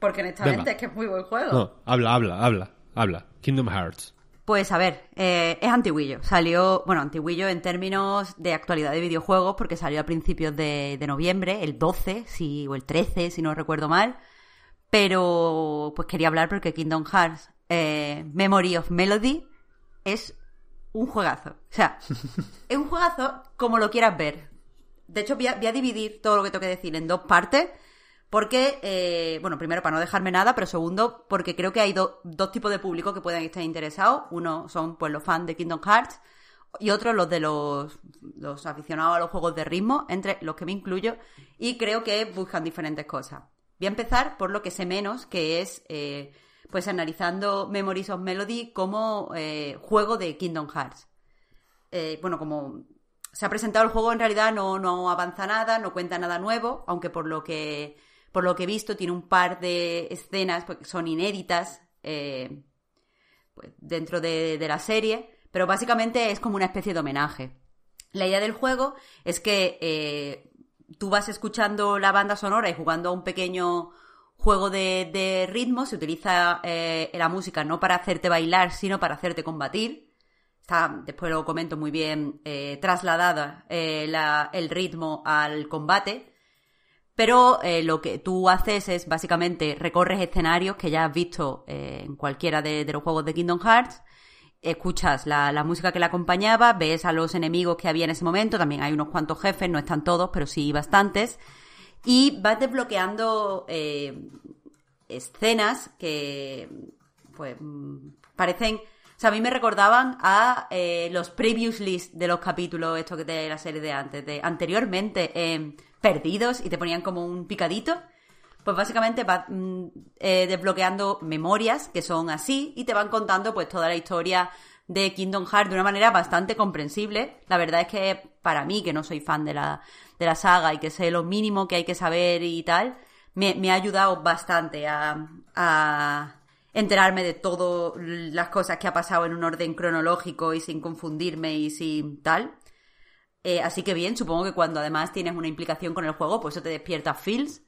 Porque honestamente Venga. es que es muy buen juego. No, habla, habla, habla, habla. Kingdom Hearts. Pues a ver, eh, es antiguillo. Salió, bueno, antiguillo en términos de actualidad de videojuegos, porque salió a principios de, de noviembre, el 12, si, o el 13, si no recuerdo mal. Pero, pues quería hablar porque Kingdom Hearts eh, Memory of Melody es un juegazo. O sea, es un juegazo como lo quieras ver. De hecho, voy a, voy a dividir todo lo que tengo que decir en dos partes. Porque, eh, bueno, primero para no dejarme nada, pero segundo porque creo que hay do- dos tipos de público que pueden estar interesados. Uno son pues los fans de Kingdom Hearts y otros los de los, los aficionados a los juegos de ritmo, entre los que me incluyo, y creo que buscan diferentes cosas. Voy a empezar por lo que sé menos, que es eh, pues analizando Memories of Melody como eh, juego de Kingdom Hearts. Eh, bueno, como se ha presentado el juego, en realidad no, no avanza nada, no cuenta nada nuevo, aunque por lo que, por lo que he visto tiene un par de escenas pues, que son inéditas pues, dentro de, de la serie, pero básicamente es como una especie de homenaje. La idea del juego es que tú vas escuchando la banda sonora y jugando a un pequeño juego de, ritmo. Se utiliza eh, la música no para hacerte bailar, sino para hacerte combatir. Está, después lo comento muy bien, eh, trasladada eh, la- el ritmo al combate. Pero lo que tú haces es básicamente recorres escenarios que ya has visto en cualquiera de los juegos de Kingdom Hearts. Escuchas la, la música que la acompañaba, ves a los enemigos que había en ese momento. También hay unos cuantos jefes, no están todos, pero sí bastantes. Y vas desbloqueando eh, escenas que, pues, mm, parecen. O sea, a mí me recordaban a eh, los previous list de los capítulos, esto que de la serie de antes, de anteriormente eh, perdidos y te ponían como un picadito. Pues básicamente vas mm, eh, desbloqueando memorias que son así y te van contando pues toda la historia de Kingdom Hearts de una manera bastante comprensible. La verdad es que para mí, que no soy fan de la, de la saga y que sé lo mínimo que hay que saber y tal, me, ha ayudado bastante a, a enterarme de todas las cosas que ha pasado en un orden cronológico y sin confundirme y sin tal. Eh, así que bien, supongo que cuando además tienes una implicación con el juego, pues eso te despierta feels.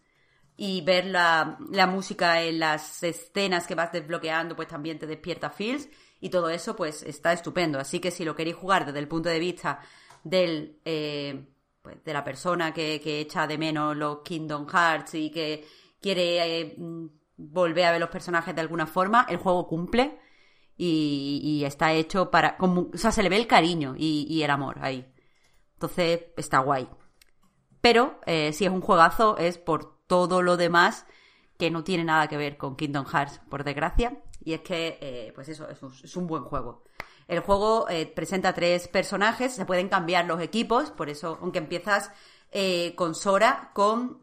Y ver la, la música en las escenas que vas desbloqueando, pues también te despierta feels. Y todo eso, pues está estupendo. Así que si lo queréis jugar desde el punto de vista del, eh, pues, de la persona que, que echa de menos los Kingdom Hearts y que quiere eh, mm, volver a ver los personajes de alguna forma, el juego cumple y, y está hecho para... O sea, se le ve el cariño y, y el amor ahí. Entonces está guay. Pero eh, si es un juegazo es por todo lo demás que no tiene nada que ver con Kingdom Hearts, por desgracia. Y es que, eh, pues eso, es un, buen juego. El juego eh, presenta tres personajes, se pueden cambiar los equipos, por eso, aunque empiezas eh, con Sora, con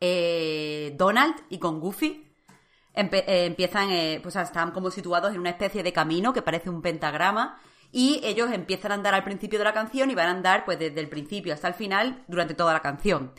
Donald y con Goofy, empiezan, eh, pues están como situados en una especie de camino que parece un pentagrama y ellos empiezan a andar al principio de la canción y van a andar pues desde el principio hasta el final durante toda la canción.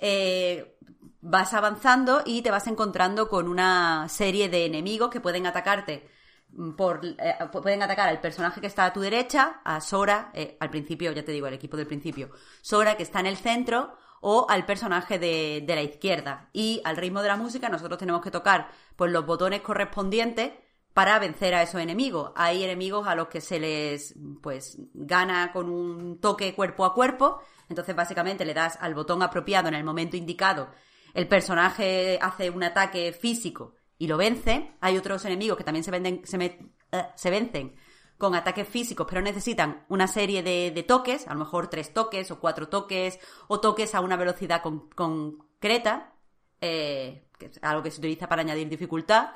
Eh, vas avanzando y te vas encontrando con una serie de enemigos que pueden atacarte mm, por eh, pueden atacar al personaje que está a tu derecha, a Sora, eh, al principio, ya te digo, el equipo del principio, Sora que está en el centro, o al personaje de, de la izquierda. Y al ritmo de la música nosotros tenemos que tocar pues, los botones correspondientes para vencer a esos enemigos. Hay enemigos a los que se les pues gana con un toque cuerpo a cuerpo, entonces básicamente le das al botón apropiado en el momento indicado, el personaje hace un ataque físico y lo vence. Hay otros enemigos que también se, venden, se, me- eh, se vencen con ataques físicos, pero necesitan una serie de, toques, a lo mejor tres toques o cuatro toques, o toques a una velocidad con- concreta, eh, que es algo que se utiliza para añadir dificultad.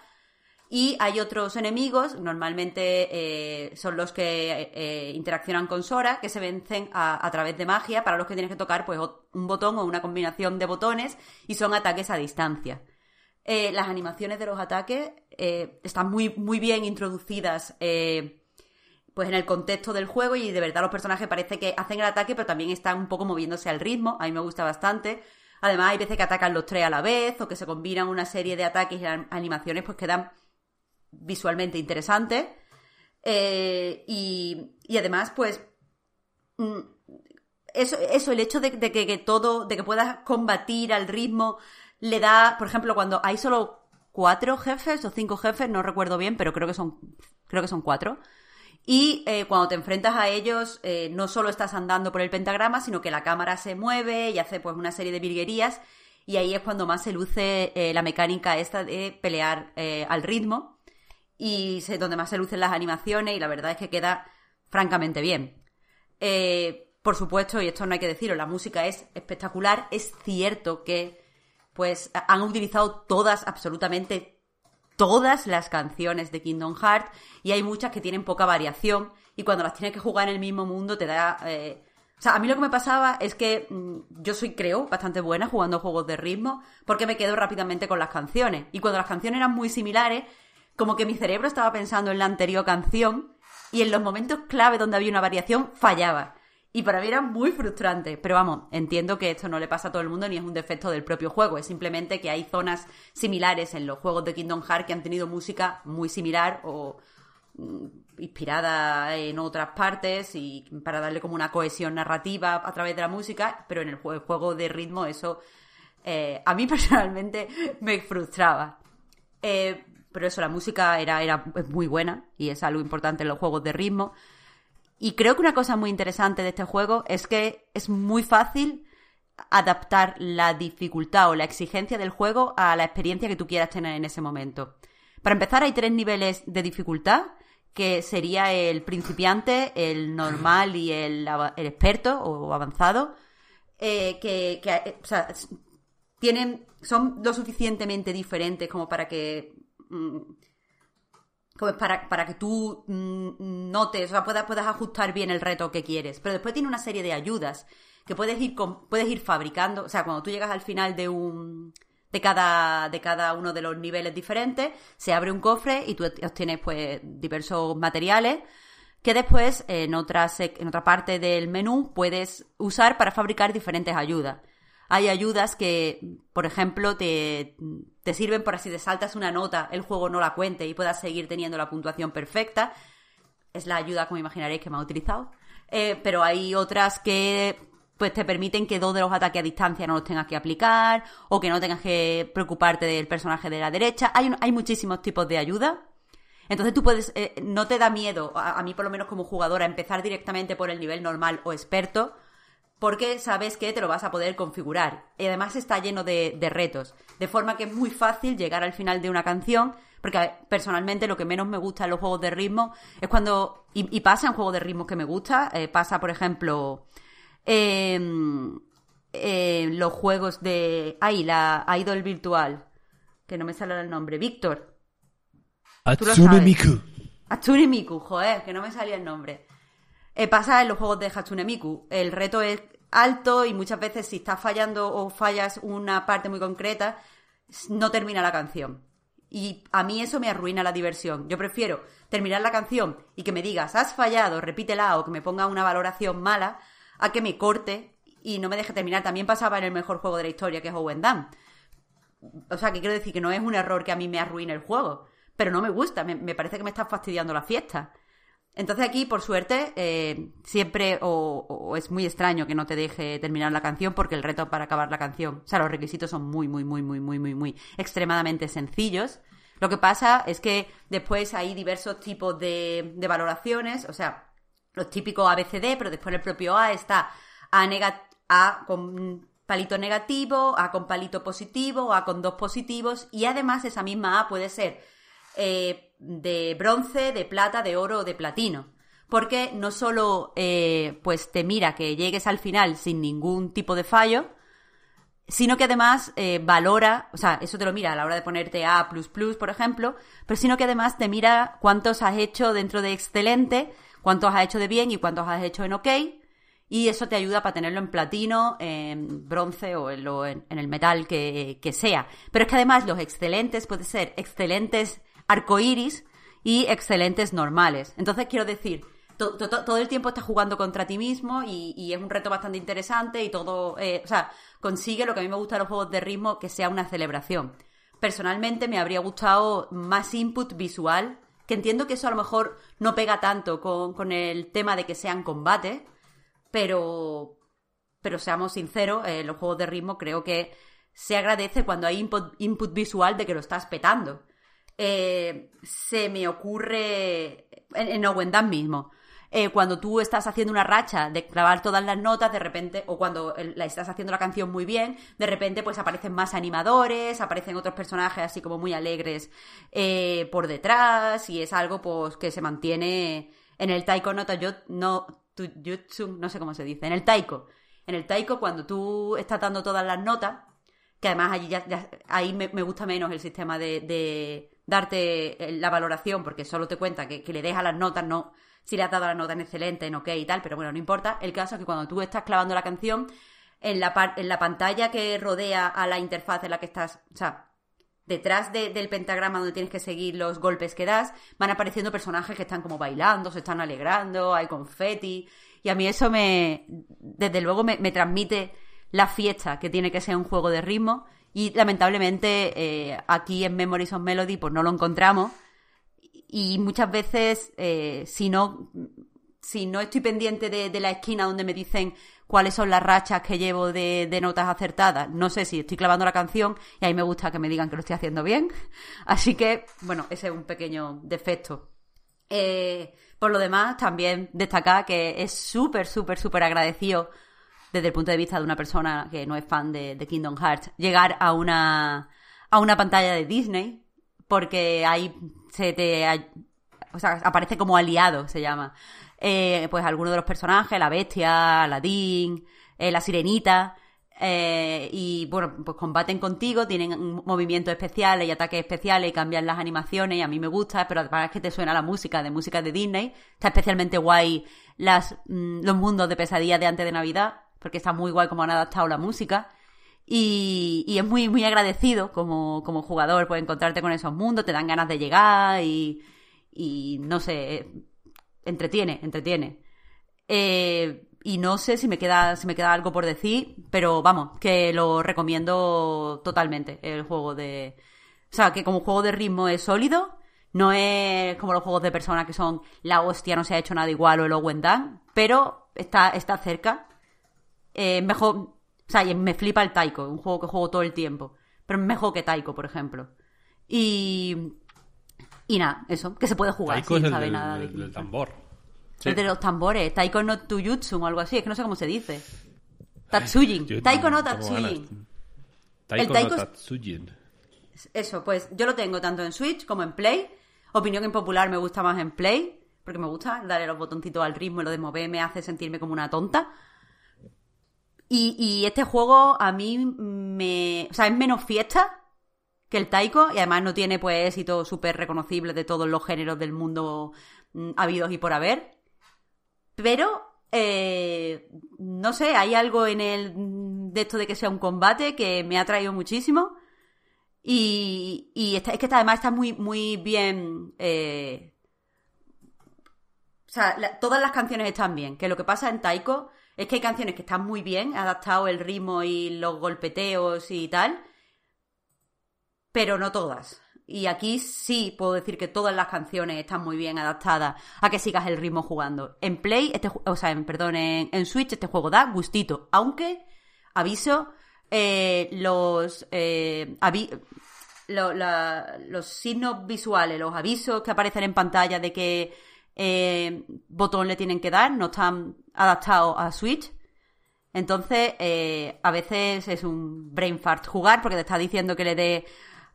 Y hay otros enemigos, normalmente eh, son los que eh, interaccionan con Sora, que se vencen a, través de magia, para los que tienes que tocar pues un botón o una combinación de botones, y son ataques a distancia. Eh, las animaciones de los ataques están muy, muy bien introducidas pues en el contexto del juego y de verdad los personajes parece que hacen el ataque pero también están un poco moviéndose al ritmo. A mí me gusta bastante. Además hay veces que atacan los tres a la vez o que se combinan una serie de ataques y animaciones pues quedan visualmente interesantes. y, y además pues mm, eso, eso, el hecho de, que, todo, de que puedas combatir al ritmo, le da, por ejemplo, cuando hay solo cuatro jefes o cinco jefes, no recuerdo bien, pero creo que son, creo que son cuatro. Y eh, cuando te enfrentas a ellos, eh, no solo estás andando por el pentagrama, sino que la cámara se mueve y hace pues una serie de virguerías. Y ahí es cuando más se luce eh, la mecánica esta de pelear al ritmo. Y donde más se lucen las animaciones y la verdad es que queda francamente bien. Por supuesto, y esto no hay que decirlo, la música es espectacular. Es cierto que pues han utilizado todas, absolutamente todas las canciones de Kingdom Hearts y hay muchas que tienen poca variación y cuando las tienes que jugar en el mismo mundo te da... Eh, o sea, a mí lo que me pasaba es que mm, yo soy, creo, bastante buena jugando juegos de ritmo porque me quedo rápidamente con las canciones. Y cuando las canciones eran muy similares, como que mi cerebro estaba pensando en la anterior canción y en los momentos clave donde había una variación fallaba. Y para mí era muy frustrante. Pero vamos, entiendo que esto no le pasa a todo el mundo ni es un defecto del propio juego. Es simplemente que hay zonas similares en los juegos de Kingdom Hearts que han tenido música muy similar o mm, inspirada en otras partes y para darle como una cohesión narrativa a través de la música, pero en el juego de ritmo eso eh, a mí personalmente me frustraba. Eh, pero eso, la música era, era muy buena y es algo importante en los juegos de ritmo. Y creo que una cosa muy interesante de este juego es que es muy fácil adaptar la dificultad o la exigencia del juego a la experiencia que tú quieras tener en ese momento. Para empezar, hay tres niveles de dificultad, que sería el principiante, el normal y el, experto o avanzado, eh, que, eh, tienen, son lo suficientemente diferentes como para que mm, para, para que tú mm, notes, o sea, puedas, puedas ajustar bien el reto que quieres. Pero después tiene una serie de ayudas que puedes ir, puedes ir fabricando. O sea, cuando tú llegas al final de un. De cada, de cada uno de los niveles diferentes, se abre un cofre y tú obtienes pues diversos materiales que después en otra, en otra parte del menú puedes usar para fabricar diferentes ayudas. Hay ayudas que, por ejemplo, te, te sirven por así de saltas una nota, el juego no la cuente y puedas seguir teniendo la puntuación perfecta. Es la ayuda, como imaginaréis, que me ha utilizado. Eh, pero hay otras que pues te permiten que dos de los ataques a distancia no los tengas que aplicar o que no tengas que preocuparte del personaje de la derecha. Hay, hay muchísimos tipos de ayuda. Entonces tú puedes, eh, no te da miedo, a, a, mí por lo menos como jugadora, empezar directamente por el nivel normal o experto, porque sabes que te lo vas a poder configurar. Y además está lleno de, retos, de forma que es muy fácil llegar al final de una canción, porque personalmente lo que menos me gusta en los juegos de ritmo es cuando, y, pasa en juegos de ritmo que me gusta, eh, pasa por ejemplo en los juegos de, ay, la Idol virtual, que no me sale el nombre, Víctor. Hatsune Miku. Hatsune Miku, joder, que no me salía el nombre. Eh, pasa en los juegos de Hatsune Miku. El reto es alto y muchas veces si estás fallando o fallas una parte muy concreta, no termina la canción. Y a mí eso me arruina la diversión. Yo prefiero terminar la canción y que me digas, has fallado, repítela o que me ponga una valoración mala, a que me corte y no me deje terminar. También pasaba en el mejor juego de la historia, que es Owen Dam. O sea, que quiero decir que no es un error que a mí me arruine el juego, pero no me gusta, me, me parece que me está fastidiando la fiesta. Entonces aquí, por suerte, eh, siempre o, es muy extraño que no te deje terminar la canción porque el reto para acabar la canción, o sea, los requisitos son muy, muy, muy, muy, muy, muy, muy extremadamente sencillos. Lo que pasa es que después hay diversos tipos de, valoraciones, o sea, los típicos ABCD, pero después el propio A está A, A con palito negativo, A con palito positivo, A con dos positivos y además esa misma A puede ser eh, de bronce, de plata, de oro o de platino. Porque no solo eh, pues te mira que llegues al final sin ningún tipo de fallo, sino que además eh, valora, o sea, eso te lo mira a la hora de ponerte A, por ejemplo, pero sino que además te mira cuántos has hecho dentro de excelente, cuántos has hecho de bien y cuántos has hecho en ok, y eso te ayuda para tenerlo en platino, en bronce o en, el metal que, que, sea. Pero es que además los excelentes pueden ser excelentes arcoiris y excelentes normales. Entonces quiero decir, todo el tiempo estás jugando contra ti mismo y, es un reto bastante interesante y todo, eh, o sea, consigue lo que a mí me gusta de los juegos de ritmo, que sea una celebración. Personalmente me habría gustado más input visual, que entiendo que eso a lo mejor no pega tanto con, el tema de que sean combates, pero, pero seamos sinceros, en los juegos de ritmo creo que se agradece cuando hay input, input visual de que lo estás petando. Eh, se me ocurre en, en Owendan mismo. Eh, cuando tú estás haciendo una racha de grabar todas las notas, de repente, o cuando la estás haciendo la canción muy bien, de repente pues aparecen más animadores, aparecen otros personajes así como muy alegres eh, por detrás, y es algo pues que se mantiene en el taiko no, no, no sé cómo se dice, en el taiko. En el taiko, cuando tú estás dando todas las notas, que además allí ya, ahí me, gusta menos el sistema de, darte la valoración, porque solo te cuenta que, que le dejas las notas, no si le has dado la nota en excelente, en ok y tal, pero bueno, no importa. El caso es que cuando tú estás clavando la canción, en la, en la pantalla que rodea a la interfaz en la que estás, o sea, detrás del pentagrama donde tienes que seguir los golpes que das, van apareciendo personajes que están como bailando, se están alegrando, hay confeti. Y a mí eso me, desde luego, me, transmite la fiesta que tiene que ser un juego de ritmo. Y lamentablemente eh, aquí en Memories of Melody pues no lo encontramos y muchas veces, eh, si no si no estoy pendiente de, la esquina donde me dicen cuáles son las rachas que llevo de, notas acertadas, no sé si estoy clavando la canción y ahí me gusta que me digan que lo estoy haciendo bien. Así que, bueno, ese es un pequeño defecto. Eh, por lo demás, también destacar que es súper, súper, súper agradecido desde el punto de vista de una persona que no es fan de, Kingdom Hearts, llegar a una, a una pantalla de Disney, porque ahí se te... O sea, aparece como aliado, se llama. Eh, pues alguno de los personajes, la bestia, Aladdin, eh, la sirenita, eh, y bueno, pues combaten contigo, tienen movimientos especiales y ataques especiales y cambian las animaciones y a mí me gusta, pero además es que te suena la música de música de Disney, está especialmente guay las, mm, los mundos de pesadilla de antes de Navidad, porque está muy guay como han adaptado la música. Y, es muy, muy agradecido como, como jugador, pues encontrarte con esos mundos, te dan ganas de llegar y, y no sé, entretiene, entretiene. Eh, y no sé si me queda, si me queda algo por decir, pero vamos, que lo recomiendo totalmente, el juego de... O sea, que como juego de ritmo es sólido, no es como los juegos de personas que son la hostia, no se ha hecho nada igual o el Owen pero está, está cerca. Eh, mejor, o sea, me flipa el Taiko, un juego que juego todo el tiempo. Pero es mejor que Taiko, por ejemplo. Y. Y nada, eso, que se puede jugar Taiko sin saber nada de del tambor. El de los tambores, Taiko no Tuyutsu o algo así, es que no sé cómo se dice. Tatsujin. Taiko no Tatsujin. Taiko, no Tatsujin. Eso, pues yo lo tengo tanto en Switch como en Play. Opinión impopular me gusta más en Play, porque me gusta darle los botoncitos al ritmo y lo de mover me hace sentirme como una tonta. Y, este juego a mí me... O sea, es menos fiesta que el Taiko y además no tiene pues éxito súper reconocible de todos los géneros del mundo mm, habidos y por haber. Pero, eh, no sé, hay algo en el de esto de que sea un combate que me ha traído muchísimo. Y, y es que además está muy, muy bien... Eh, o sea, todas las canciones están bien. Que lo que pasa en Taiko es que hay canciones que están muy bien, adaptado el ritmo y los golpeteos y tal, pero no todas. Y aquí sí puedo decir que todas las canciones están muy bien adaptadas a que sigas el ritmo jugando. En Play, este, o sea, en, perdón, en, Switch este juego da gustito, aunque, aviso, eh, los, eh, los signos visuales, los avisos que aparecen en pantalla de que eh, botón le tienen que dar, no están adaptados a Switch. Entonces, eh, a veces es un brain fart jugar porque te está diciendo que le dé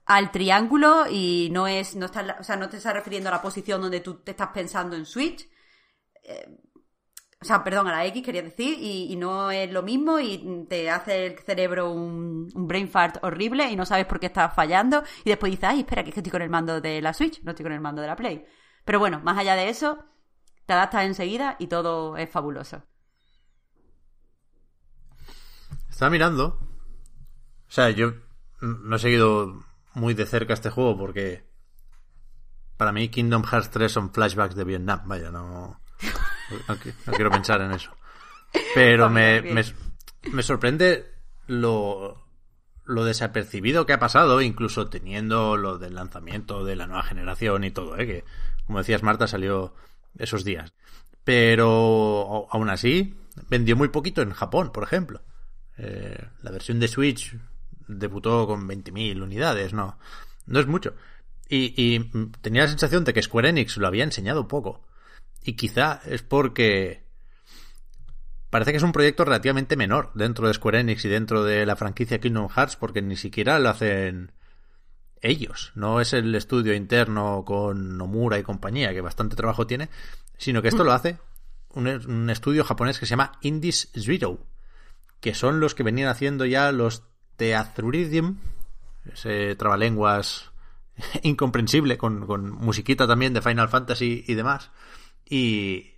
al triángulo y no es, no está, o sea, no te está refiriendo a la posición donde tú te estás pensando en Switch. Eh, o sea, perdón, a la X quería decir, y, no es lo mismo y te hace el cerebro un, un, brain fart horrible y no sabes por qué estás fallando y después dices, ay, espera, que estoy con el mando de la Switch, no estoy con el mando de la Play. Pero bueno, más allá de eso, te adaptas enseguida y todo es fabuloso. Estaba mirando. O sea, yo no he seguido muy de cerca este juego porque para mí Kingdom Hearts 3 son flashbacks de Vietnam. Vaya, no, no, quiero pensar en eso. Pero me, me, me sorprende lo, lo desapercibido que ha pasado, incluso teniendo lo del lanzamiento de la nueva generación y todo, ¿eh? que como decías Marta salió esos días. Pero aún así vendió muy poquito en Japón, por ejemplo. Eh, la versión de Switch debutó con 20.000 unidades, no, no es mucho. Y, y, tenía la sensación de que Square Enix lo había enseñado poco. Y quizá es porque parece que es un proyecto relativamente menor dentro de Square Enix y dentro de la franquicia Kingdom Hearts porque ni siquiera lo hacen ellos. No es el estudio interno con Nomura y compañía, que bastante trabajo tiene, sino que esto lo hace un, estudio japonés que se llama Indies Zero, que son los que venían haciendo ya los Teatruridium, ese trabalenguas incomprensible, con, con musiquita también de Final Fantasy y demás. Y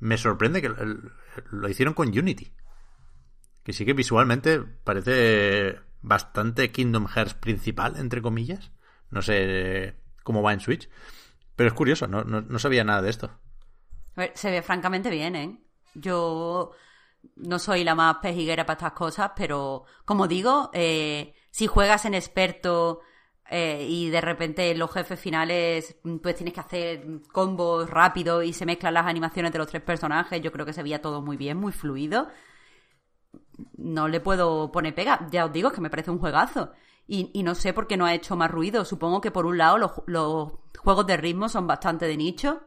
me sorprende que lo hicieron con Unity. Que sí que visualmente parece bastante Kingdom Hearts principal, entre comillas. No sé cómo va en Switch. Pero es curioso, no, no, sabía nada de esto. se ve francamente bien, ¿eh? Yo no soy la más pejiguera para estas cosas, pero como digo, eh, si juegas en experto eh, y de repente los jefes finales pues tienes que hacer combos rápidos y se mezclan las animaciones de los tres personajes, yo creo que se veía todo muy bien, muy fluido. No le puedo poner pega, ya os digo, es que me parece un juegazo. Y, no sé por qué no ha hecho más ruido. Supongo que por un lado los, los juegos de ritmo son bastante de nicho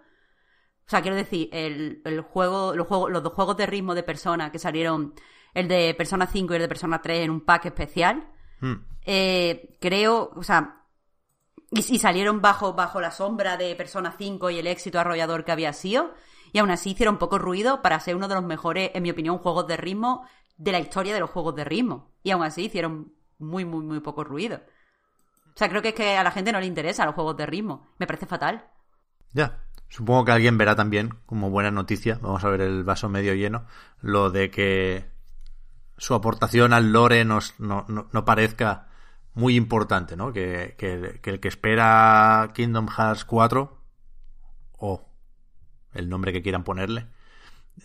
o sea, quiero decir, el, el juego, los, juegos, los dos juegos de ritmo de Persona que salieron, el de Persona 5 y el de Persona 3 en un pack especial, hmm. eh, creo, o sea, y, y, salieron bajo, bajo la sombra de Persona 5 y el éxito arrollador que había sido, y aún así hicieron poco ruido para ser uno de los mejores, en mi opinión, juegos de ritmo de la historia de los juegos de ritmo. Y aún así hicieron muy, muy, muy poco ruido. O sea, creo que es que a la gente no le interesa los juegos de ritmo. Me parece fatal. Ya, Supongo que alguien verá también, como buena noticia, vamos a ver el vaso medio lleno, lo de que su aportación al lore nos, no, no, parezca muy importante, ¿no? Que, que, el que espera Kingdom Hearts 4, o el nombre que quieran ponerle,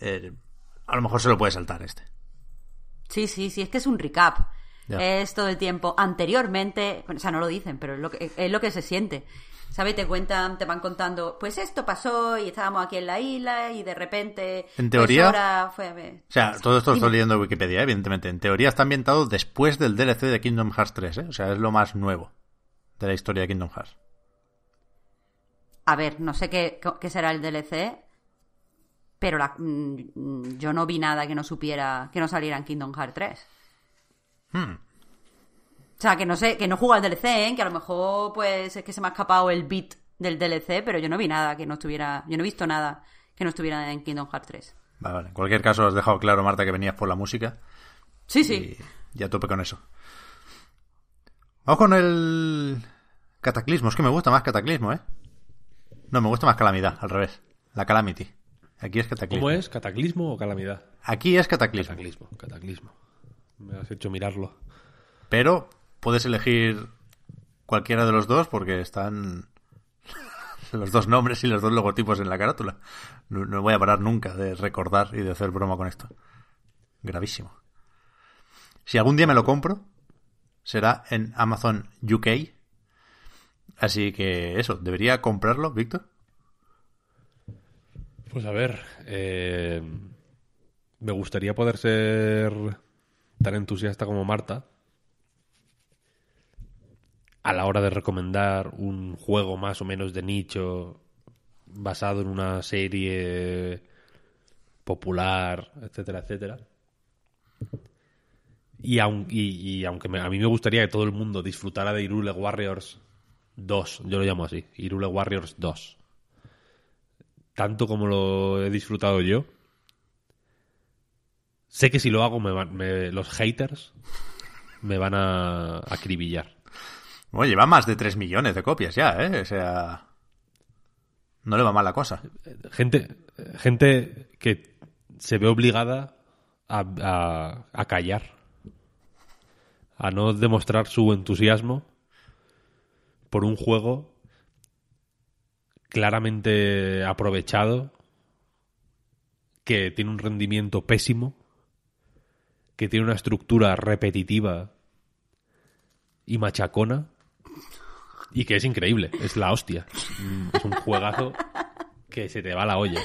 eh, a lo mejor se lo puede saltar este. Sí, sí, sí, es que es un recap. Es todo el tiempo. Anteriormente, o sea, no lo dicen, pero es lo que, es lo que se siente. ¿sabes? Te cuentan, te van contando, pues esto pasó y estábamos aquí en la isla y de repente... En pues teoría... fue O sea, todo esto lo estoy leyendo en Wikipedia, evidentemente. En teoría está ambientado después del DLC de Kingdom Hearts 3, ¿eh? O sea, es lo más nuevo de la historia de Kingdom Hearts. A ver, no sé qué, qué será el DLC, pero la, mm, yo no vi nada que no supiera, que no saliera en Kingdom Hearts 3. Hmm. O sea, que no sé, que no juego al DLC, ¿eh? que a lo mejor pues es que se me ha escapado el beat del DLC, pero yo no vi nada que no estuviera, yo no he visto nada que no estuviera en Kingdom Hearts 3. Vale, vale. En cualquier caso, has dejado claro, Marta, que venías por la música. Sí, sí. Ya tope con eso. Vamos con el cataclismo. Es que me gusta más cataclismo, ¿eh? No, me gusta más calamidad, al revés. La calamity. Aquí es cataclismo. ¿Cómo es? ¿Cataclismo o calamidad? Aquí es cataclismo. Cataclismo, cataclismo. Me has hecho mirarlo. Pero puedes elegir cualquiera de los dos porque están los dos nombres y los dos logotipos en la carátula. No, voy a parar nunca de recordar y de hacer broma con esto. Gravísimo. Si algún día me lo compro, será en Amazon UK. Así que eso, ¿debería comprarlo, Víctor? Pues a ver, eh, me gustaría poder ser tan entusiasta como Marta, a la hora de recomendar un juego más o menos de nicho basado en una serie popular, etcétera, etcétera. Y, aunque a mí me gustaría que todo el mundo disfrutara de Irule Warriors 2, yo lo llamo así, Irule Warriors 2, tanto como lo he disfrutado yo, sé que si lo hago los haters me van a acribillar. Bueno, lleva más de 3 millones de copias ya, ¿eh? O sea... No le va mal la cosa. Gente, gente que se ve obligada a, callar a no demostrar su entusiasmo por un juego claramente aprovechado, que tiene un rendimiento pésimo, que tiene una estructura repetitiva y machacona, y que es increíble, es la hostia. Es un- Es un juegazo que se te va la olla.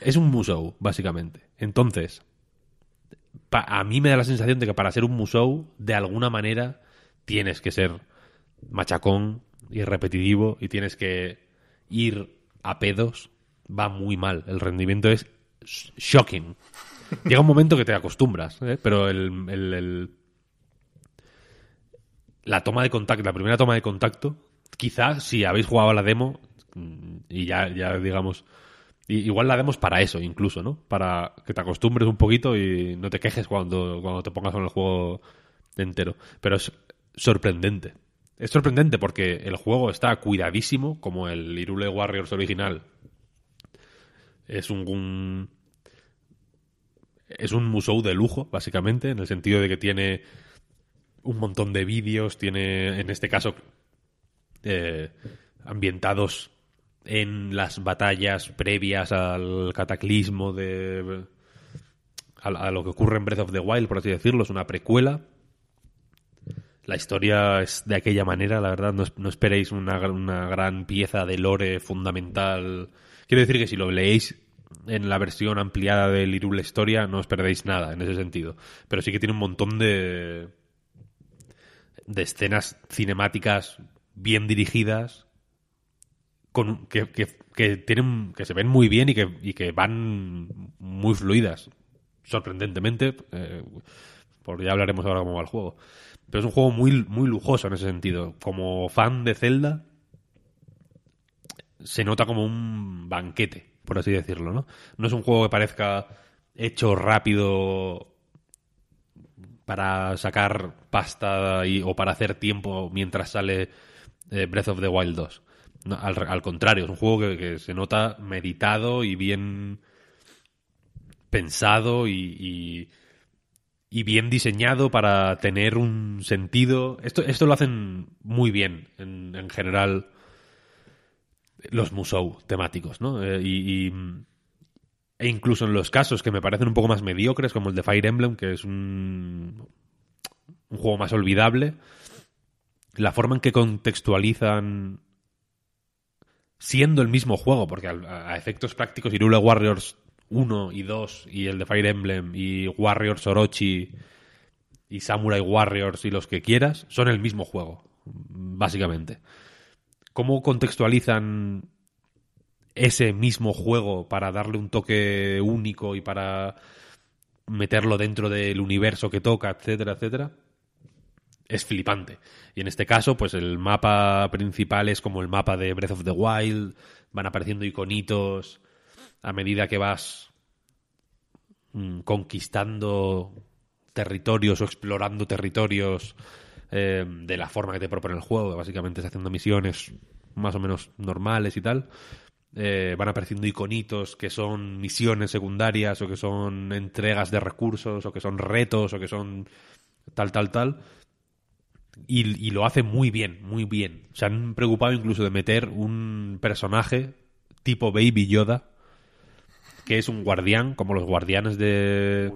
Es un musou, básicamente. Entonces, a mí me da la sensación de que para ser un musou, de alguna manera, tienes que ser machacón y repetitivo y tienes que ir a pedos. Va muy mal. El rendimiento es sh- shocking. Llega un momento que te acostumbras, ¿eh? pero el, el- la toma de contacto, la primera toma de contacto, quizás si habéis jugado a la demo mm, y ya, ya digamos, igual la demo es para eso incluso, ¿no? Para que te acostumbres un poquito y no te quejes cuando, cuando te pongas con el juego entero. Pero es sorprendente. Es sorprendente porque el juego está cuidadísimo, como el Irule Warriors original. Es un, es un musou de lujo, básicamente, en el sentido de que tiene un montón de vídeos, tiene, en este caso, eh, ambientados en las batallas previas al cataclismo de... A, a lo que ocurre en Breath of the Wild, por así decirlo, es una precuela. La historia es de aquella manera, la verdad, no, no esperéis una, una gran pieza de lore fundamental. Quiero decir que si lo leéis en la versión ampliada del Irule Historia, no os perdéis nada en ese sentido. Pero sí que tiene un montón de, de escenas cinemáticas bien dirigidas con, que, que- que tienen que se ven muy bien y que, y que van muy fluidas sorprendentemente eh, por ya hablaremos ahora cómo va el juego pero es un juego muy, muy lujoso en ese sentido como fan de Zelda se nota como un banquete por así decirlo no no es un juego que parezca hecho rápido para sacar pasta o para hacer tiempo mientras sale eh, Breath of the Wild 2. No, al, al contrario, es un juego que, que se nota meditado y bien pensado y- y bien diseñado para tener un sentido. Esto, esto lo hacen muy bien en, en general los musou temáticos, ¿no? Eh, y, e incluso en los casos que me parecen un poco más mediocres, como el de Fire Emblem, que es un, un juego más olvidable, la forma en que contextualizan siendo el mismo juego, porque a efectos prácticos Irule Warriors 1 y 2 y el de Fire Emblem y Warriors Orochi y Samurai Warriors y los que quieras son el mismo juego, básicamente. ¿Cómo contextualizan ese mismo juego para darle un toque único y para meterlo dentro del universo que toca, etcétera, etcétera? es flipante. Y en este caso, pues el mapa principal es como el mapa de Breath of the Wild, van apareciendo iconitos a medida que vas mm, conquistando territorios o explorando territorios eh, de la forma que te propone el juego, básicamente es haciendo misiones más o menos normales y tal. Eh, van apareciendo iconitos que son misiones secundarias o que son entregas de recursos o que son retos o que son tal, tal, tal y, y lo hace muy bien, muy bien. Se han preocupado incluso de meter un personaje tipo Baby Yoda, que es un guardián, como los guardianes de,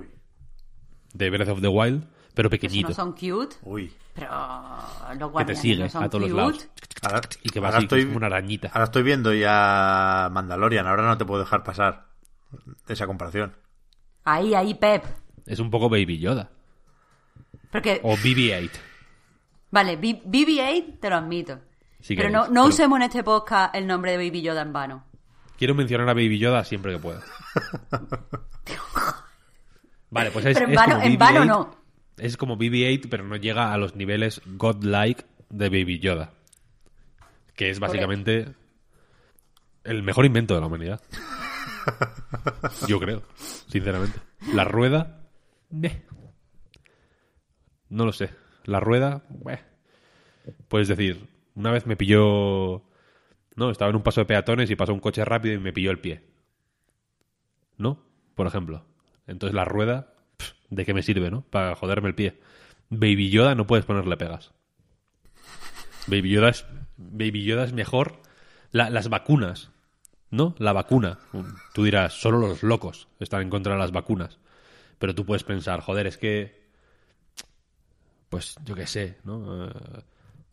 de Breath of the Wild, pero pequeñito. no son cute, Uy. pero los Que te guardianes sigue no son a todos los lados. Ahora, Y que va ahora así, estoy, como una arañita. ahora estoy viendo ya Mandalorian. Ahora no te puedo dejar pasar esa comparación. Ahí, ahí, Pep. Es un poco Baby Yoda. Porque, O BB-8. vale, B- BB-8 te lo admito. Pero no, no pero- usemos en este podcast el nombre de Baby Yoda en vano. Quiero mencionar a Baby Yoda siempre que pueda. Vale, pues es, Pero en es vano- como en vano BB-8, no. Es como BB-8, pero no llega a los niveles godlike de Baby Yoda. Que es básicamente el mejor invento de la humanidad. Yo creo, sinceramente. La rueda... meh. No lo sé. La rueda... meh. Puedes decir, una vez me pilló... No, estaba en un paso de peatones y pasó un coche rápido y me pilló el pie. ¿No? Por ejemplo. Entonces la rueda... ¿de qué me sirve, no? Para joderme el pie. Baby Yoda no puedes ponerle pegas. Baby Yoda es, Baby Yoda es mejor. La- las vacunas, ¿no? La vacuna. Tú dirás, solo los locos están en contra de las vacunas. Pero tú puedes pensar, joder, es que. Pues yo qué sé, ¿no? Eh,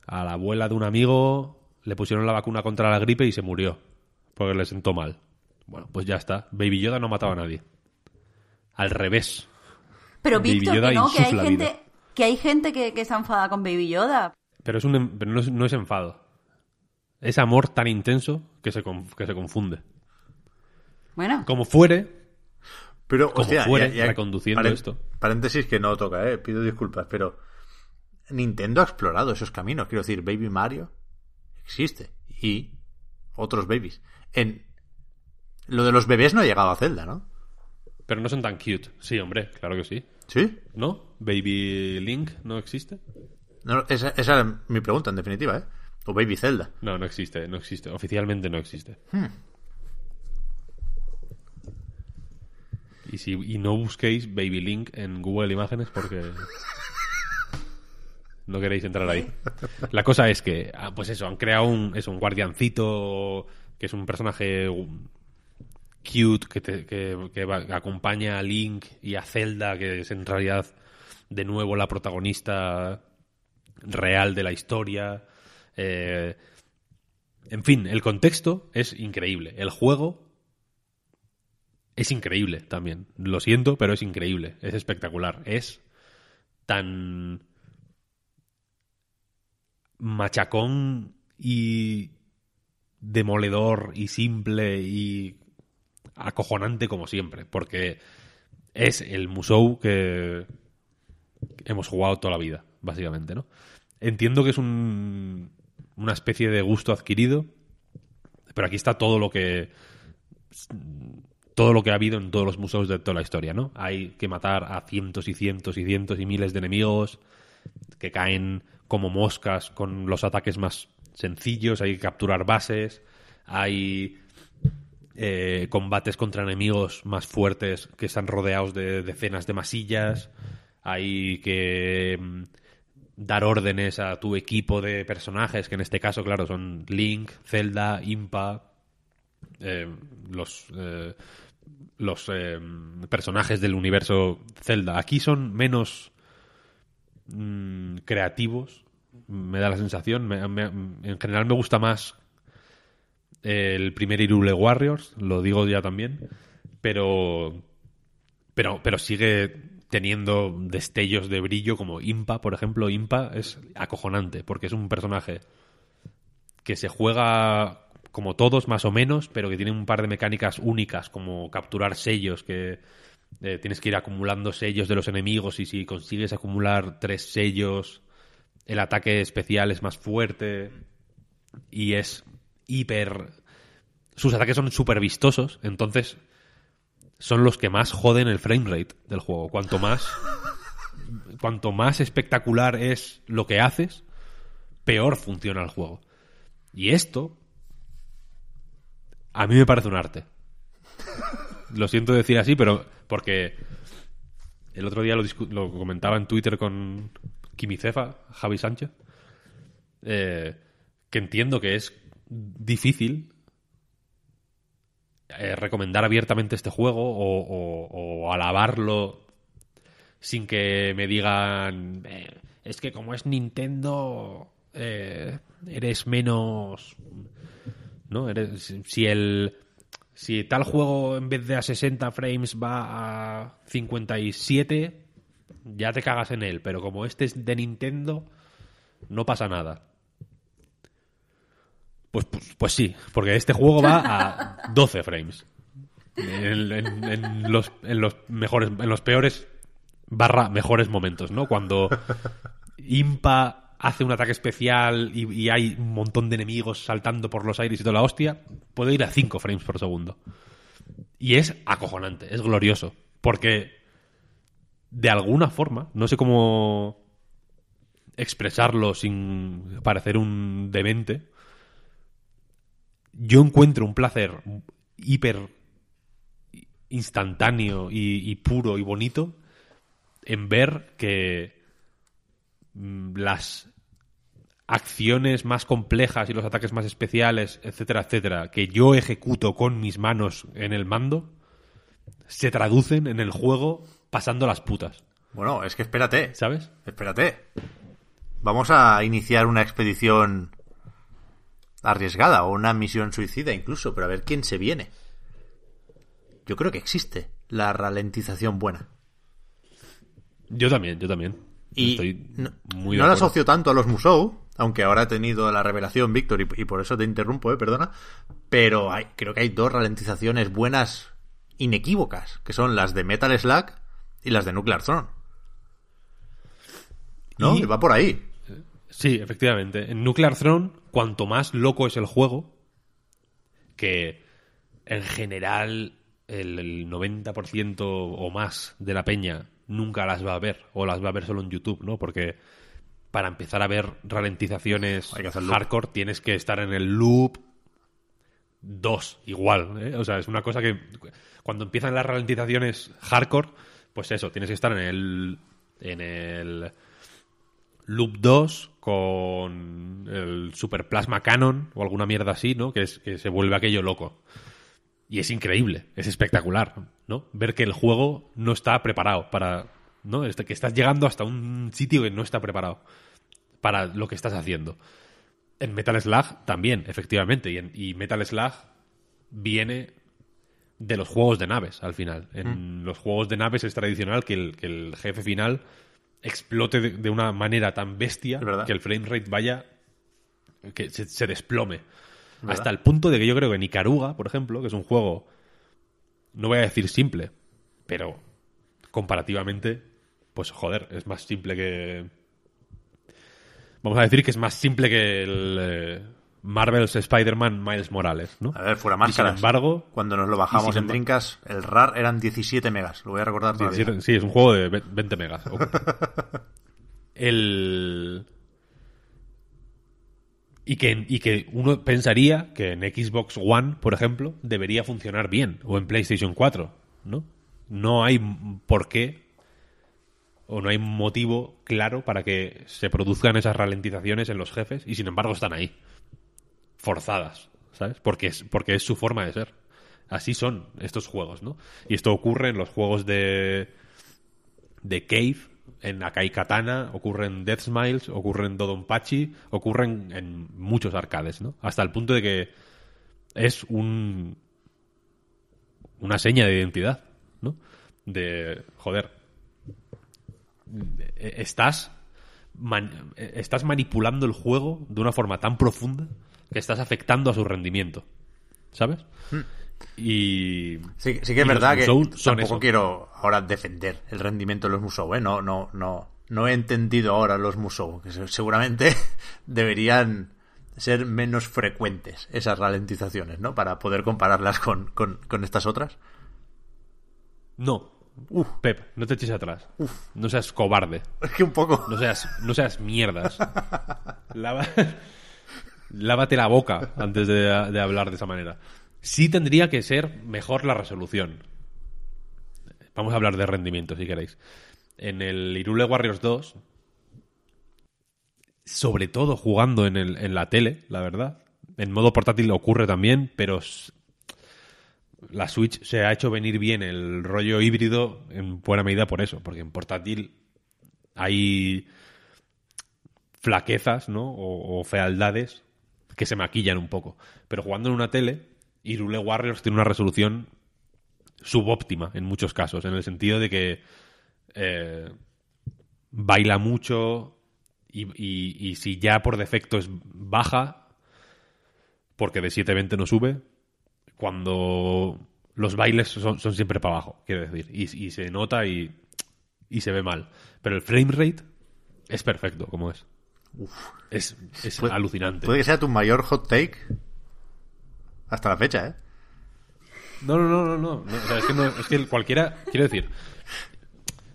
a la abuela de un amigo le pusieron la vacuna contra la gripe y se murió. Porque le sentó mal. Bueno, pues ya está. Baby Yoda no mataba a nadie. Al revés. Pero Baby Víctor, Yoda que no, que hay gente, vida. que hay gente que, que se enfada con Baby Yoda. Pero, es un, em- pero no, es, no es enfado. Es amor tan intenso que se, que se confunde. Bueno, Como fuere, Pero, Como hostia, fuere, ya- ya- reconduciendo esto. Paréntesis que no toca, eh, pido disculpas, pero Nintendo ha explorado esos caminos. Quiero decir, Baby Mario existe. Y otros babies. En lo de los bebés no ha llegado a Zelda, ¿no? pero no son tan cute. Sí, hombre, claro que sí. ¿Sí? ¿No? Baby Link no existe. No, esa, esa era mi pregunta, en definitiva, ¿eh? O Baby Zelda. No, no existe, no existe. Oficialmente no existe. Y, si, y no busquéis Baby Link en Google Imágenes porque no queréis entrar ahí. La cosa es que, ah, pues eso, han creado un, es un guardiancito que es un personaje um, cute que, que, va- acompaña a Link y a Zelda, que es en realidad de nuevo la protagonista real de la historia. Eh, en fin, el contexto es increíble. El juego es increíble también. Lo siento, pero es increíble. Es espectacular. Es tan machacón y demoledor y simple y acojonante como siempre. Porque es el Musou que hemos jugado toda la vida, básicamente, ¿no? Entiendo que es un, una especie de gusto adquirido, pero aquí está todo lo que todo lo que ha habido en todos los museos de toda la historia, ¿no? Hay que matar a cientos y cientos y cientos y miles de enemigos que caen como moscas con los ataques más sencillos, hay que capturar bases, hay eh, combates contra enemigos más fuertes que están rodeados de decenas de masillas, hay que mm, dar órdenes a tu equipo de personajes, que en este caso, claro, son Link, Zelda, Impa, eh, los, eh, los eh, personajes del universo Zelda. Aquí son menos mm, creativos, me da la sensación. Me- me- en general me gusta más el primer Irule Warriors, lo digo ya también, pero, pero, pero sigue teniendo destellos de brillo como Impa, por ejemplo. Impa es acojonante porque es un personaje que se juega como todos más o menos, pero que tiene un par de mecánicas únicas como capturar sellos que eh, tienes que ir acumulando sellos de los enemigos y si consigues acumular tres sellos el ataque especial es más fuerte y es hiper sus ataques son súper vistosos entonces son los que más joden el frame rate del juego. Cuanto más cuanto más espectacular es lo que haces peor funciona el juego. Y esto a mí me parece un arte. Lo siento decir así, pero porque el otro día lo, lo comentaba en Twitter con Quimicefa, Javi Sánchez, eh, que entiendo que es difícil eh, recomendar abiertamente este juego o, alabarlo sin que me digan "Eh, es que como es Nintendo eres menos ¿no? Eres- si el si tal juego en vez de a 60 frames va a 57, ya te cagas en él, pero como este es de Nintendo, no pasa nada. Pues, pues, pues sí, porque este juego va a 12 frames. En, en- en los, en los mejores, en los peores barra mejores momentos, ¿no? Cuando Impa hace un ataque especial y, hay un montón de enemigos saltando por los aires y toda la hostia, puede ir a 5 frames por segundo. Y es acojonante, es glorioso. Porque de alguna forma, no sé cómo expresarlo sin parecer un demente, yo encuentro un placer hiper instantáneo y, puro y bonito en ver que las acciones más complejas y los ataques más especiales, etcétera, etcétera, que yo ejecuto con mis manos en el mando, se traducen en el juego pasando las putas, Bueno, es que espérate. ¿sabes? Espérate. Vamos a iniciar una expedición arriesgada o una misión suicida incluso, pero a ver quién se viene. Yo creo que existe la ralentización buena. Yo también, yo también. Y Estoy no, muy no la acuerdo. asocio tanto a los Musou, aunque ahora he tenido la revelación, Víctor, y, y por eso te interrumpo, eh, perdona. Pero hay, creo que hay dos ralentizaciones buenas, inequívocas, que son las de Metal Slug y las de Nuclear Throne. ¿No? Y- Y va por ahí. Sí, efectivamente. En Nuclear Throne, cuanto más loco es el juego, que en general el, el 90% o más de la peña nunca las va a ver, o las va a ver solo en YouTube, ¿no? Porque para empezar a ver ralentizaciones Hay que hacer hardcore tienes que estar en el loop 2, igual. ¿eh? O sea, es una cosa que cuando empiezan las ralentizaciones hardcore, pues eso, tienes que estar en el, en el Loop 2 con el Super Plasma Canon o alguna mierda así, ¿no? Que, es, que se vuelve aquello loco. Y es increíble, es espectacular, ¿no? Ver que el juego no está preparado para... ¿no? Este- Que estás llegando hasta un sitio que no está preparado para lo que estás haciendo. En Metal Slug también, efectivamente. Y, en- y Metal Slug viene de los juegos de naves, al final. En los juegos de naves es tradicional que el, que el jefe final explote de, de una manera tan bestia que el frame rate vaya que se, se desplome. ¿Verdad? Hasta el punto de que yo creo que Nicaruga, por ejemplo, que es un juego, no voy a decir simple, pero comparativamente, pues joder, es más simple que... Vamos a decir que es más simple que el eh, Marvel's Spider-Man Miles Morales, ¿no? A ver, fuera Y máscaras. sin embargo, Cuando nos lo bajamos y en Drinkas, el RAR eran 17 megas. Lo voy a recordar todavía. 17 sí, es un juego de ve- 20 megas. El... Y que, y que uno pensaría que en Xbox One, por ejemplo, debería funcionar bien, o en PlayStation 4, ¿no? No hay por qué, o no hay motivo claro para que se produzcan esas ralentizaciones en los jefes, y sin embargo están ahí, forzadas, ¿sabes? Porque es, porque es su forma de ser. Así son estos juegos, ¿no? Y esto ocurre en los juegos de, de Cave, en Akai Katana, ocurre en Death Smiles, ocurre en Dodonpachi, ocurre en, muchos arcades, ¿no? Hasta el punto de que es un una seña de identidad, ¿no? De, joder, eh, estás estás manipulando el juego de una forma tan profunda que estás afectando a su rendimiento, ¿sabes? Y Sí, sí que es verdad que son tampoco eso. quiero ahora defender el rendimiento de los Musou, ¿eh? No, no, no, no he entendido ahora los Musou, que se- seguramente deberían ser menos frecuentes esas ralentizaciones, ¿no? Para poder compararlas con, con, con estas otras. No. Uf. Pep, no te eches atrás. No seas cobarde. Es que un poco... No seas, no seas mierdas. Lava- lávate la boca antes de, de hablar de esa manera. Sí tendría que ser mejor la resolución. Vamos a hablar de rendimiento, si queréis. En el Irule Warriors 2, sobre todo jugando en, el- en la tele, la verdad. En modo portátil ocurre también, pero la Switch se ha hecho venir bien el rollo híbrido en buena medida por eso, porque en portátil hay flaquezas, ¿no? O, o fealdades que se maquillan un poco. Pero jugando en una tele, Irule Warriors tiene una resolución subóptima en muchos casos, en el sentido de que eh, baila mucho y, y- y si ya por defecto es baja, porque de 720 no sube, cuando los bailes son, son siempre para abajo, quiero decir, y, y se nota y, y se ve mal. Pero el frame rate es perfecto, como es. Es, es alucinante. Puede que sea tu mayor hot take hasta la fecha, ¿eh? No, no, no, no, no. O sea, es, que no- es que cualquiera. Quiero decir.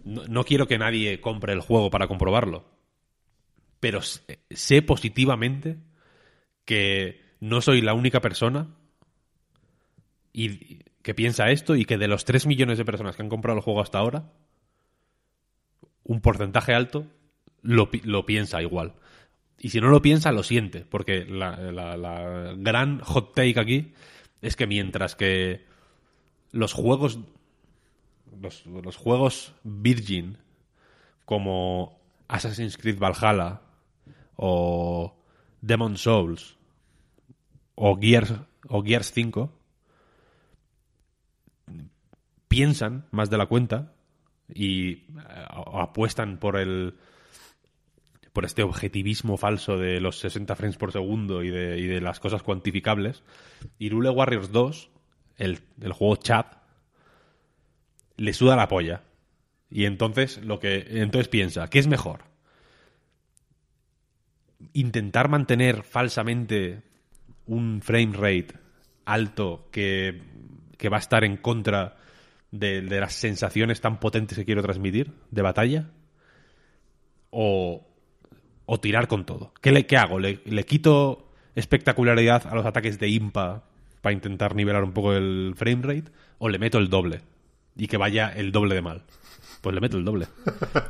No, quiero que nadie compre el juego para comprobarlo. Pero sé, positivamente que no soy la única persona y que piensa esto y que de los 3 millones de personas que han comprado el juego hasta ahora, un porcentaje alto lo, lo piensa igual. Y si no lo piensa, lo siente. Porque la, gran hot take aquí es que mientras que los juegos. Los, los juegos Virgin, como Assassin's Creed Valhalla o Demon Souls o Gears, o Gears 5, piensan más de la cuenta y eh, apuestan por el por este objetivismo falso de los 60 frames por segundo y de, y de las cosas cuantificables. Y Rule Warriors 2, el, el juego chat, le suda la polla. Y entonces lo que entonces piensa, ¿qué es mejor? Intentar mantener falsamente un frame rate alto que, que va a estar en contra de, de las sensaciones tan potentes que quiero transmitir de batalla o, o tirar con todo. ¿Qué, le, qué hago? ¿Le, le quito espectacularidad a los ataques de impa para intentar nivelar un poco el frame rate o le meto el doble y que vaya el doble de mal? Pues le meto el doble.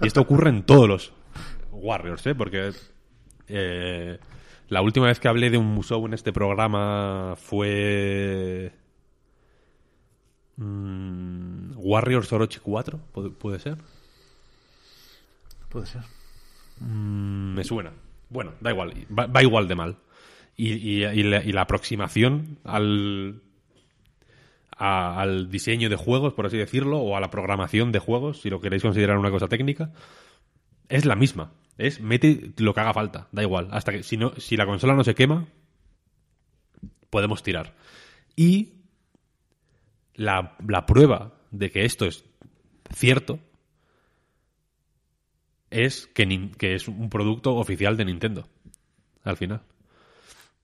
Y esto ocurre en todos los Warriors, ¿eh? Porque eh, la última vez que hablé de un musou en este programa fue... mm, Warriors Orochi 4, ¿puede, puede ser? Puede ser. Mm, me suena. Bueno, da igual, va, igual de mal. Y, la, aproximación al, al diseño de juegos, por así decirlo, o a la programación de juegos, si lo queréis considerar una cosa técnica, es la misma. Es mete lo que haga falta, da igual. Hasta que si, no, si la consola no se quema, podemos tirar. Y la, la prueba de que esto es cierto es que, que es un producto oficial de Nintendo. Al final.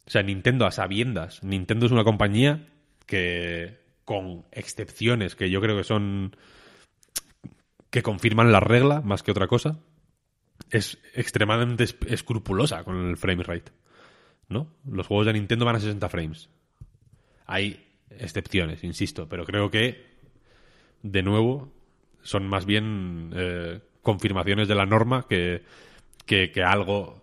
O sea, Nintendo a sabiendas. Nintendo es una compañía que, con excepciones que yo creo que son. que confirman la regla más que otra cosa, es extremadamente es- escrupulosa con el frame rate. ¿No? Los juegos de Nintendo van a 60 frames. Hay excepciones, insisto, pero creo que, de nuevo, son más bien eh, confirmaciones de la norma que, que, que algo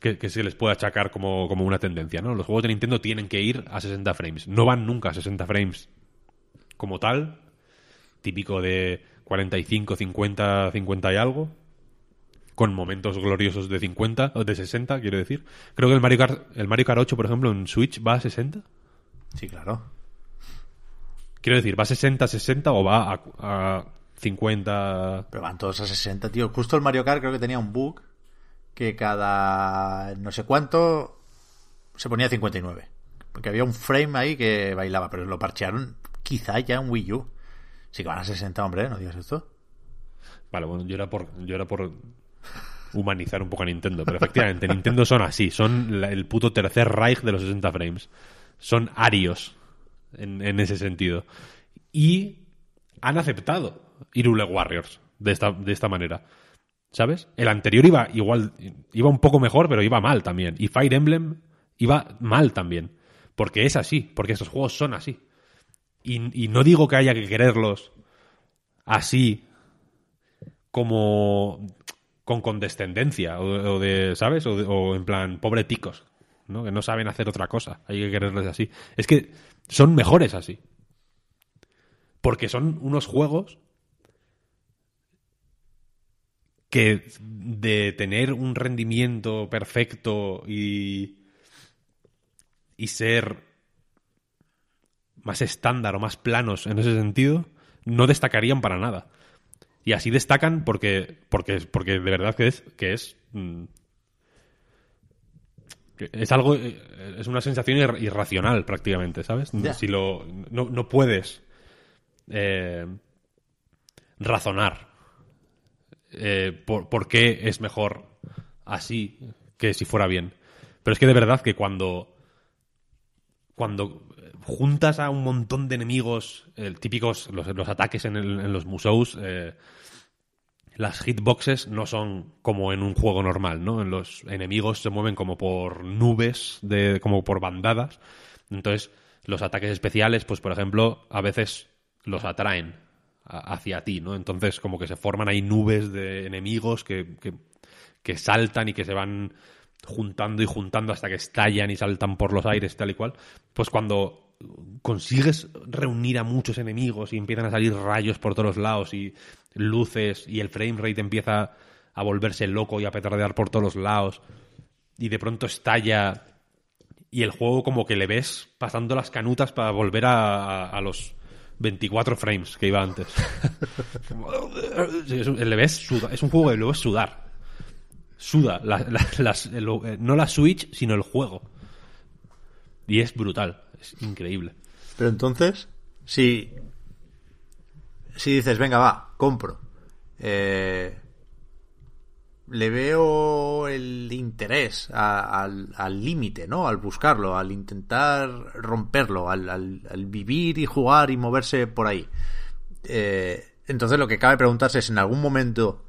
que, que se les puede achacar como, como una tendencia, ¿no? Los juegos de Nintendo tienen que ir a 60 frames. No van nunca a 60 frames como tal, típico de 45, 50, 50 y algo, con momentos gloriosos de 50, o de 60, quiero decir. Creo que el Mario Kart, el Mario Kart 8, por ejemplo, en Switch va a 60. Sí, claro. Quiero decir, ¿va a 60, 60 o va a, a 50? Pero van todos a 60, tío. Justo el Mario Kart creo que tenía un bug que cada no sé cuánto se ponía a 59. Porque había un frame ahí que bailaba, pero lo parchearon quizá ya en Wii U. Sí que van a 60, hombre, no digas esto. Vale, bueno, yo era por, yo era por humanizar un poco a Nintendo, pero efectivamente, Nintendo son así, son la- el puto tercer Reich de los 60 frames. Son arios en, en ese sentido. Y han aceptado Irule Warriors de esta, de esta manera. ¿Sabes? El anterior iba igual, iba un poco mejor, pero iba mal también. Y Fire Emblem iba mal también. Porque es así, porque estos juegos son así. Y, y no digo que haya que quererlos así como con condescendencia o, de, ¿sabes? O, o en plan, pobre ticos, ¿no? Que no saben hacer otra cosa. Hay que quererles así. Es que son mejores así. Porque son unos juegos que de tener un rendimiento perfecto y y ser más estándar o más planos en ese sentido, no destacarían para nada. Y así destacan porque, porque, porque de verdad que es, que es, mm, es algo, es una sensación ir- irracional prácticamente, ¿sabes? Si lo, no, no puedes eh, razonar eh, por, qué es mejor así que si fuera bien. Pero es que de verdad que cuando cuando juntas a un montón de enemigos típicos, los, los ataques en, los museos, eh, las hitboxes no son como en un juego normal, ¿no? Los enemigos se mueven como por nubes, de, como por bandadas. Entonces, los ataques especiales, pues por ejemplo, a veces los atraen hacia ti, ¿no? Entonces como que se forman ahí nubes de enemigos que, que, que saltan y que se van juntando y juntando hasta que estallan y saltan por los aires tal y cual. Pues cuando consigues reunir a muchos enemigos y empiezan a salir rayos por todos lados y luces y el frame rate empieza a volverse loco y a petardear por todos lados y de pronto estalla y el juego como que le ves pasando las canutas para volver a- a los 24 frames que iba antes. Es un- le ves suda- es un juego que lo ves sudar. Suda. la- la- las- el- eh, no la Switch, sino el juego. Y es brutal. Es increíble. Pero entonces, si, si dices, venga, va, compro, eh, le veo el interés al límite, ¿no? Al buscarlo, al intentar romperlo, al, al- vivir y jugar y moverse por ahí. Eh, entonces lo que cabe preguntarse es, ¿en algún momento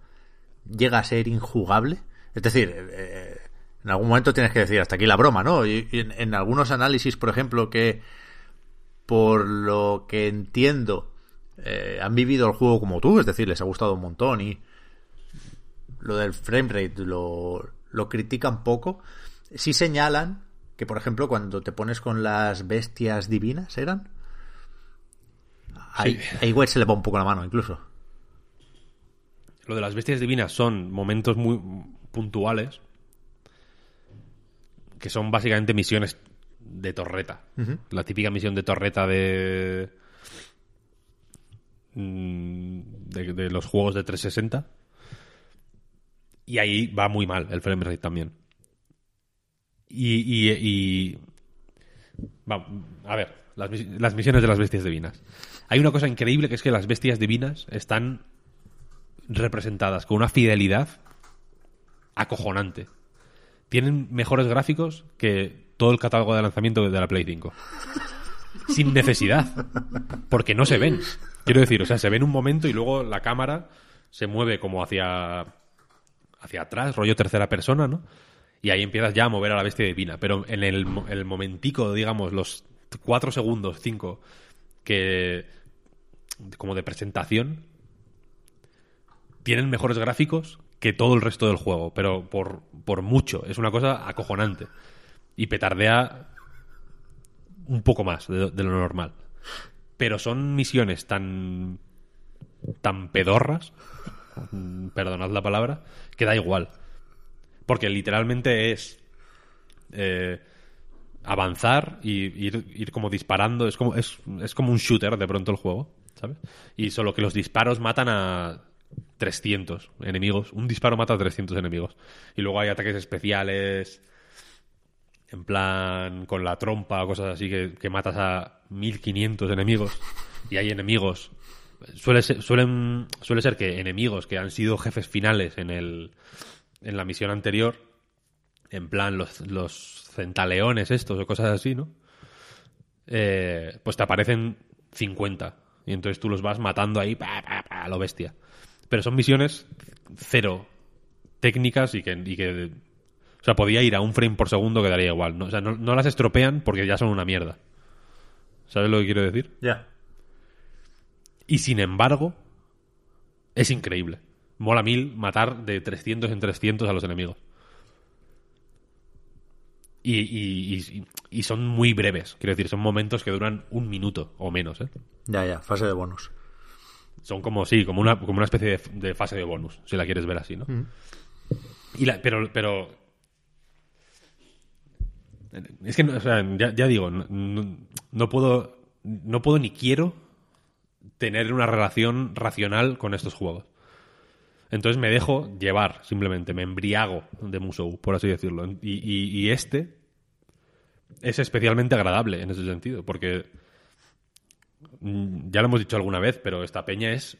llega a ser injugable? Es decir, eh, en algún momento tienes que decir hasta aquí la broma, ¿no? Y, en algunos análisis, por ejemplo, que por lo que entiendo eh, han vivido el juego como tú, es decir, les ha gustado un montón y lo del framerate lo, lo critican poco. Sí señalan que, por ejemplo, cuando te pones con las bestias divinas, ¿eran? Ahí, ahí igual se le va un poco la mano, incluso. Lo de las bestias divinas son momentos muy puntuales que son básicamente misiones de torreta. La típica misión de torreta de, mm, de de los juegos de 360. Y ahí va muy mal el frame rate también. Y, y, y- va, a ver, las, las misiones de las bestias divinas. Hay una cosa increíble que es que las bestias divinas están representadas con una fidelidad acojonante. Tienen mejores gráficos que todo el catálogo de lanzamiento de la Play 5. Sin necesidad. Porque no se ven. Quiero decir, o sea, se ven un momento y luego la cámara se mueve como hacia hacia atrás, rollo tercera persona, ¿no? Y ahí empiezas ya a mover a la bestia divina. Pero en el, mo- el momentico, digamos, los cuatro segundos, cinco, que como de presentación, tienen mejores gráficos que todo el resto del juego, pero por, por mucho. Es una cosa acojonante. Y petardea un poco más de lo normal. Pero son misiones tan. tan pedorras. Mm, Perdonad la palabra. Que da igual. Porque literalmente es. eh, avanzar y ir, ir como disparando. Es como, es, como un shooter de pronto el juego. ¿Sabes? Y solo que los disparos matan a 300 enemigos. Un disparo mata a 300 enemigos. Y luego hay ataques especiales. En plan, con la trompa o cosas así, que, que matas a 1500 enemigos. Y hay enemigos. Suele ser, suelen, suele ser que enemigos que han sido jefes finales en, el, en la misión anterior. En plan, los, los centaleones estos o cosas así, ¿no? Eh, pues te aparecen 50. Y entonces tú los vas matando ahí pa, pa, pa, a lo bestia. Pero son misiones cero técnicas y que, y que o sea, podía ir a un frame por segundo que daría igual. ¿no? O sea, no las estropean porque ya son una mierda. ¿Sabes lo que quiero decir? Ya. Y sin embargo, es increíble. Mola mil matar de 300 en 300 a los enemigos. Y, y- y- y son muy breves. Quiero decir, son momentos que duran un minuto o menos. ¿eh? Ya, ya, fase de bonus. Son como, sí, como una, como una especie de, de fase de bonus, si la quieres ver así, ¿no? Y la- pero, pero. Es que, o sea, ya, ya digo, no, no- no puedo. No puedo ni quiero tener una relación racional con estos juegos. Entonces me dejo llevar, simplemente, me embriago de Musou, por así decirlo. Y, este es especialmente agradable en ese sentido, porque mm, ya lo hemos dicho alguna vez, pero esta peña es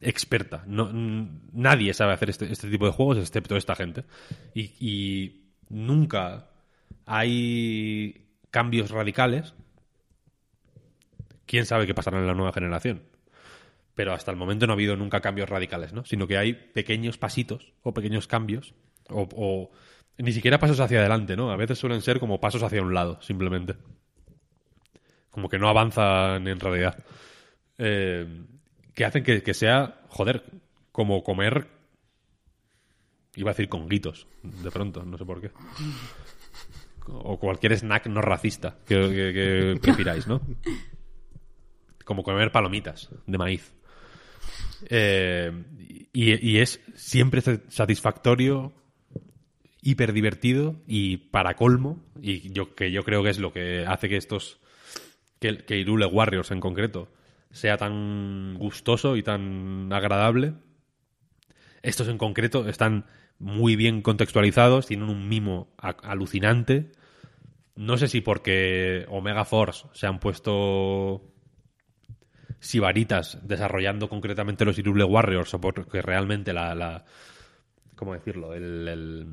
experta. No, mm, nadie sabe hacer este, este tipo de juegos excepto esta gente. Y nunca hay cambios radicales. Quién sabe qué pasará en la nueva generación. Pero hasta el momento no ha habido nunca cambios radicales, ¿no? Sino que hay pequeños pasitos o pequeños cambios o, o ni siquiera pasos hacia adelante, ¿no? A veces suelen ser como pasos hacia un lado, simplemente. Como que no avanzan en realidad. Eh, que hacen que, que sea, joder, como comer. Iba a decir conguitos, de pronto, no sé por qué. O cualquier snack no racista que, que- que prefiráis, ¿no? Como comer palomitas de maíz. Eh, y, y es siempre satisfactorio, hiper divertido y para colmo, y yo que yo creo que es lo que hace que estos que, que Irule Warriors en concreto sea tan gustoso y tan agradable. Estos en concreto están muy bien contextualizados, tienen un mimo alucinante. No sé si porque Omega Force se han puesto sibaritas desarrollando concretamente los Irule Warriors o porque realmente la, la ¿cómo decirlo? El, el,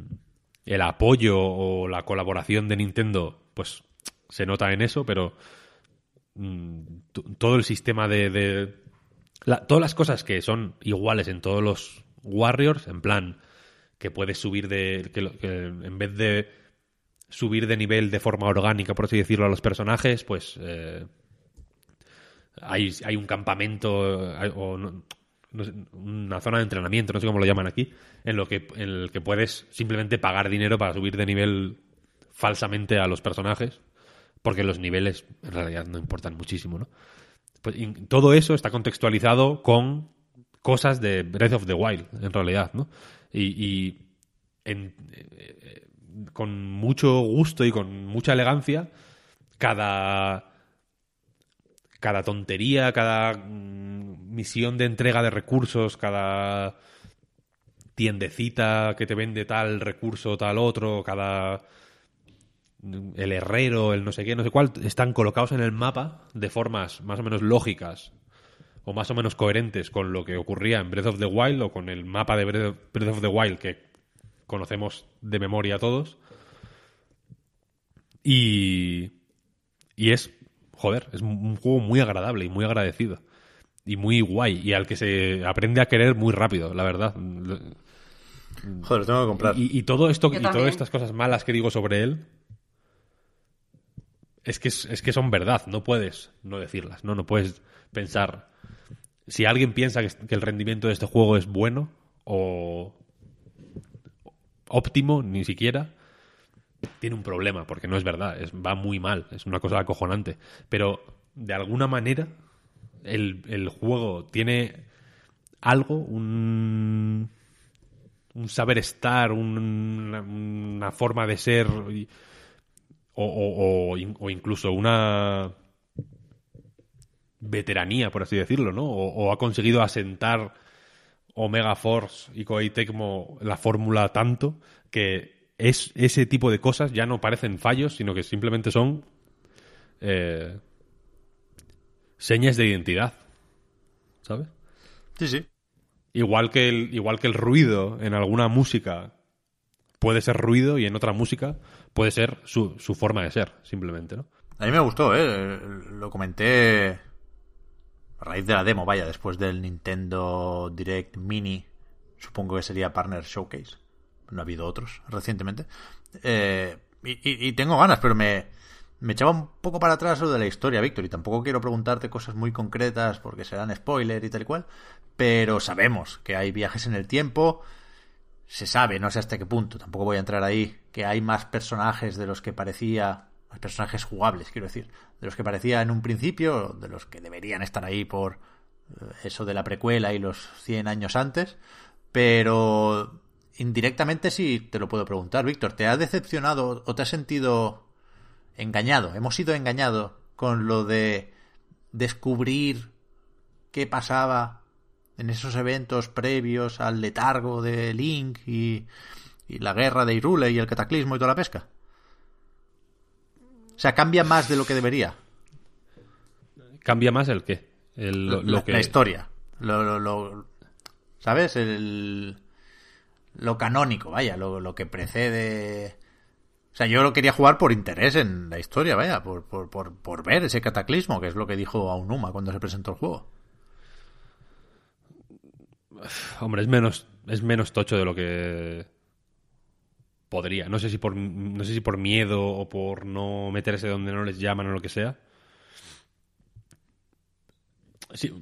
el apoyo o la colaboración de Nintendo pues se nota en eso, pero mm, todo el sistema de... todas las cosas que son iguales en todos los Warriors, en plan que puedes subir de... que en vez de subir de nivel de forma orgánica, por así decirlo, a los personajes, pues eh, hay, un campamento o una zona de entrenamiento, no sé cómo lo llaman aquí, en lo que en el que puedes simplemente pagar dinero para subir de nivel falsamente a los personajes, porque los niveles en realidad no importan muchísimo, ¿no? Pues, todo eso está contextualizado con cosas de Breath of the Wild, en realidad, ¿no? Y, en- eh, con mucho gusto y con mucha elegancia, cada cada tontería, cada mm, misión de entrega de recursos, cada tiendecita que te vende tal recurso, tal otro, cada mm, el herrero, el no sé qué, no sé cuál, están colocados en el mapa de formas más o menos lógicas o más o menos coherentes con lo que ocurría en Breath of the Wild o con el mapa de Breath Breath of the Wild que conocemos de memoria todos. Y, y es, joder, es un juego muy agradable y muy agradecido. Y muy guay. Y al que se aprende a querer muy rápido, la verdad. Joder, lo tengo que comprar. Y, y todo esto Yo y también. todas estas cosas malas que digo sobre él es que es, es que son verdad, no puedes no decirlas, no no puedes pensar si alguien piensa que, que el rendimiento de este juego es bueno o óptimo, ni siquiera tiene un problema, porque no es verdad, es, va muy mal, es una cosa acojonante, pero de alguna manera el, el juego tiene algo, un saber estar, un- una, forma de ser y- o, o- o in- o incluso una veteranía, por así decirlo, ¿no? O, ha conseguido asentar Omega Force y Koei Tecmo la fórmula tanto que es ese tipo de cosas ya no parecen fallos, sino que simplemente son eh, señas de identidad, ¿sabes? Sí, sí. Igual que, el, igual que el ruido en alguna música puede ser ruido y en otra música puede ser su, su forma de ser, simplemente, ¿no? A mí me gustó, ¿eh? Lo comenté a raíz de la demo, vaya, después del Nintendo Direct Mini. Supongo que sería Partner Showcase. No ha habido otros recientemente. Eh, y, tengo ganas, pero me, me echaba un poco para atrás lo de la historia, Víctor. Y tampoco quiero preguntarte cosas muy concretas porque serán spoiler y tal cual. Pero sabemos que hay viajes en el tiempo. Se sabe, no sé hasta qué punto, tampoco voy a entrar ahí, que hay más personajes de los que parecía, más personajes jugables, quiero decir, de los que parecía en un principio, de los que deberían estar ahí por eh, eso de la precuela y los 100 años antes, pero indirectamente sí te lo puedo preguntar, Víctor, ¿te ha decepcionado o te has sentido engañado? Hemos sido engañados con lo de descubrir qué pasaba en esos eventos previos al letargo de Link y, y la guerra de Irule y el cataclismo y toda la pesca. O sea, cambia más de lo que debería. Cambia más el qué. El, lo, lo la, que... la historia. Lo, lo- lo- ¿Sabes? El, lo canónico, vaya, lo, lo que precede. O sea, yo lo quería jugar por interés en la historia, vaya, por, por, por, por ver ese cataclismo, que es lo que dijo Aonuma cuando se presentó el juego. Hombre, es menos, es menos tocho de lo que podría. No sé si por no sé si por miedo o por no meterse donde no les llaman o lo que sea. Sí,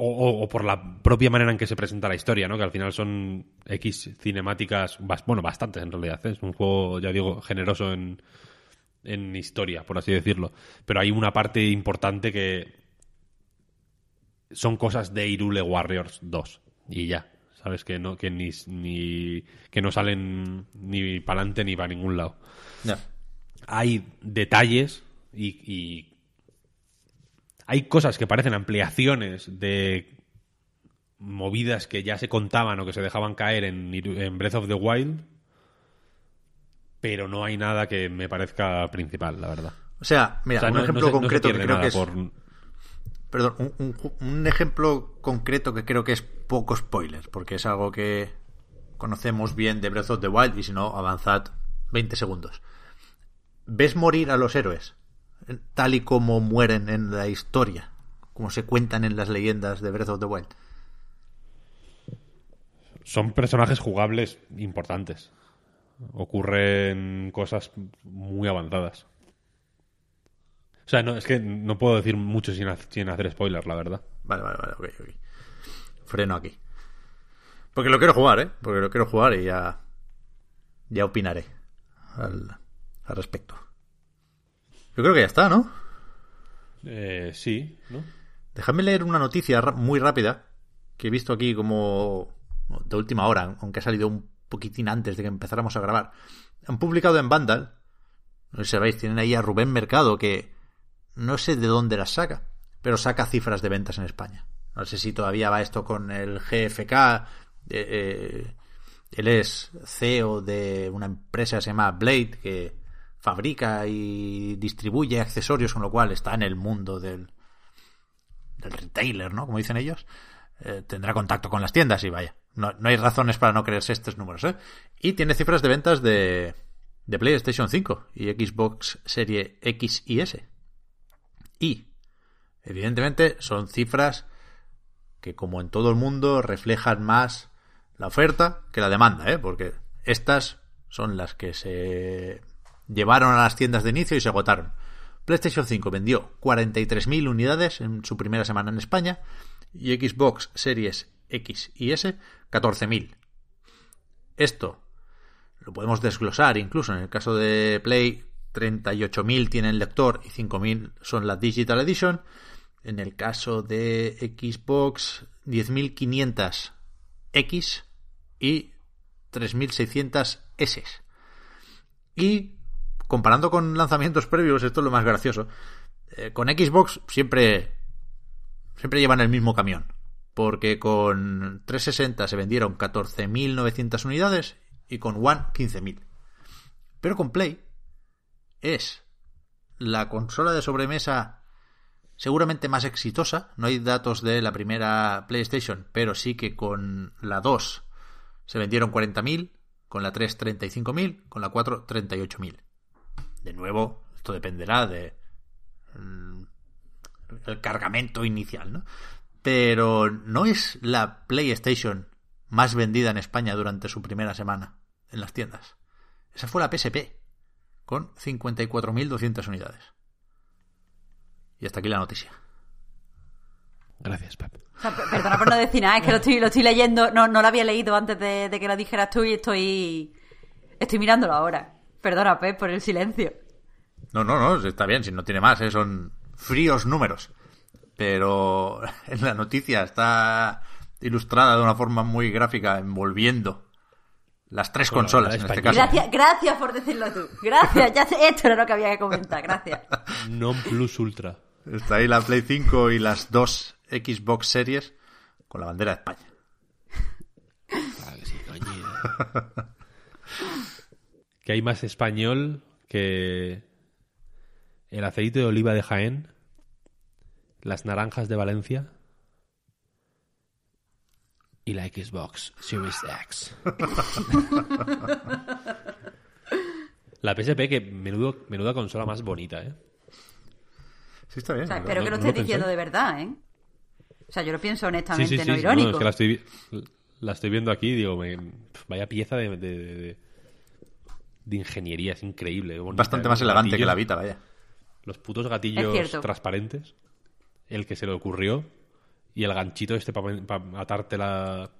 o, por la propia manera en que se presenta la historia, ¿no? Que al final son X cinemáticas, bueno, bastantes en realidad. ¿eh? Es un juego, ya digo, generoso en, en historia, por así decirlo. Pero hay una parte importante que son cosas de Irule Warriors 2 y ya. Sabes que no que ni, ni que no salen ni para adelante ni para ningún lado hay detalles y, y hay cosas que parecen ampliaciones de movidas que ya se contaban o que se dejaban caer en, Breath of the Wild, pero no hay nada que me parezca principal, la verdad. O sea, mira, O sea, un no- ejemplo se- no se concreto que creo que es. por- Perdón, un, un ejemplo concreto que creo que es poco spoiler, porque es algo que conocemos bien de Breath of the Wild y si no, avanzad 20 segundos. ¿Ves morir a los héroes? Tal y como mueren en la historia, como se cuentan en las leyendas de Breath of the Wild. Son personajes jugables importantes. Ocurren cosas muy avanzadas. O sea, no, es que no puedo decir mucho sin, sin hacer spoiler, la verdad. Vale, vale, vale, ok, ok. Freno aquí. Porque lo quiero jugar, ¿eh? Porque lo quiero jugar y ya. Ya opinaré al, al respecto. Yo creo que ya está, ¿no? Eh, sí, ¿no? Déjame leer una noticia muy rápida que he visto aquí como de última hora, aunque ha salido un poquitín antes de que empezáramos a grabar. Han publicado en Vandal, no sé si sabéis, tienen ahí a Rubén Mercado que no sé de dónde las saca, pero saca cifras de ventas en España. No sé si todavía va esto con el GFK. eh, eh, él es CEO de una empresa que se llama Blade que fabrica y distribuye accesorios, con lo cual está en el mundo del, del retailer, ¿no? Como dicen ellos, eh, tendrá contacto con las tiendas y vaya. No, no hay razones para no creerse estos números, ¿eh? Y tiene cifras de ventas de, de PlayStation 5 y Xbox Serie X y S. Y, evidentemente, son cifras que, como en todo el mundo, reflejan más la oferta que la demanda, ¿eh? Porque estas son las que se llevaron a las tiendas de inicio y se agotaron. PlayStation 5 vendió 43.000 unidades en su primera semana en España y Xbox Series X y S 14.000. Esto lo podemos desglosar incluso en el caso de Play 38.000 tienen lector y 5.000 son la Digital Edition. En el caso de Xbox 10.500 X y 3.600 S. Y comparando con lanzamientos previos, esto es lo más gracioso. eh, con Xbox siempre siempre llevan el mismo camión. Porque con 360 se vendieron 14.900 unidades y con One 15.000. Pero con Play es la consola de sobremesa seguramente más exitosa. No hay datos de la primera PlayStation, pero sí que con la 2 se vendieron 40.000, con la 3 35.000, con la 4 38.000. De nuevo, esto dependerá de mm, el cargamento inicial, ¿no? Pero no es la PlayStation más vendida en España durante su primera semana en las tiendas. Esa fue la PSP, con 54.200 unidades. Y hasta aquí la noticia. Gracias, Pep. O sea, per- perdona por no decir nada, es que lo estoy, lo estoy leyendo, no, no lo había leído antes de, de que lo dijeras tú y estoy, estoy mirándolo ahora. Perdona, Pep, por el silencio. No, no, no, está bien, si no tiene más, ¿eh? son fríos números. Pero en la noticia está ilustrada de una forma muy gráfica, envolviendo las tres Bueno, consolas, la en este caso. Gracias, gracias por decirlo tú. Gracias, ya esto era lo que había que comentar, gracias. Non plus ultra. Está ahí la Play 5 y las dos Xbox Series con la bandera de España. Que sí, coño. que hay más español que el aceite de oliva de Jaén, las naranjas de Valencia y la Xbox Series X. la PSP que menudo, menuda consola más bonita, ¿eh? Sí, está bien. O sea, ¿no? espero que lo no estés diciendo de verdad, ¿eh? O sea, yo lo pienso honestamente, sí, sí. no no, irónico. es que la estoy, vi- la estoy viendo aquí y digo, me- vaya pieza de, de, de- de- ingeniería, es increíble. bonita, Bastante más elegante que la Vita, vaya. Los putos gatillos transparentes. El que se le ocurrió. Y el ganchito este para atarte la...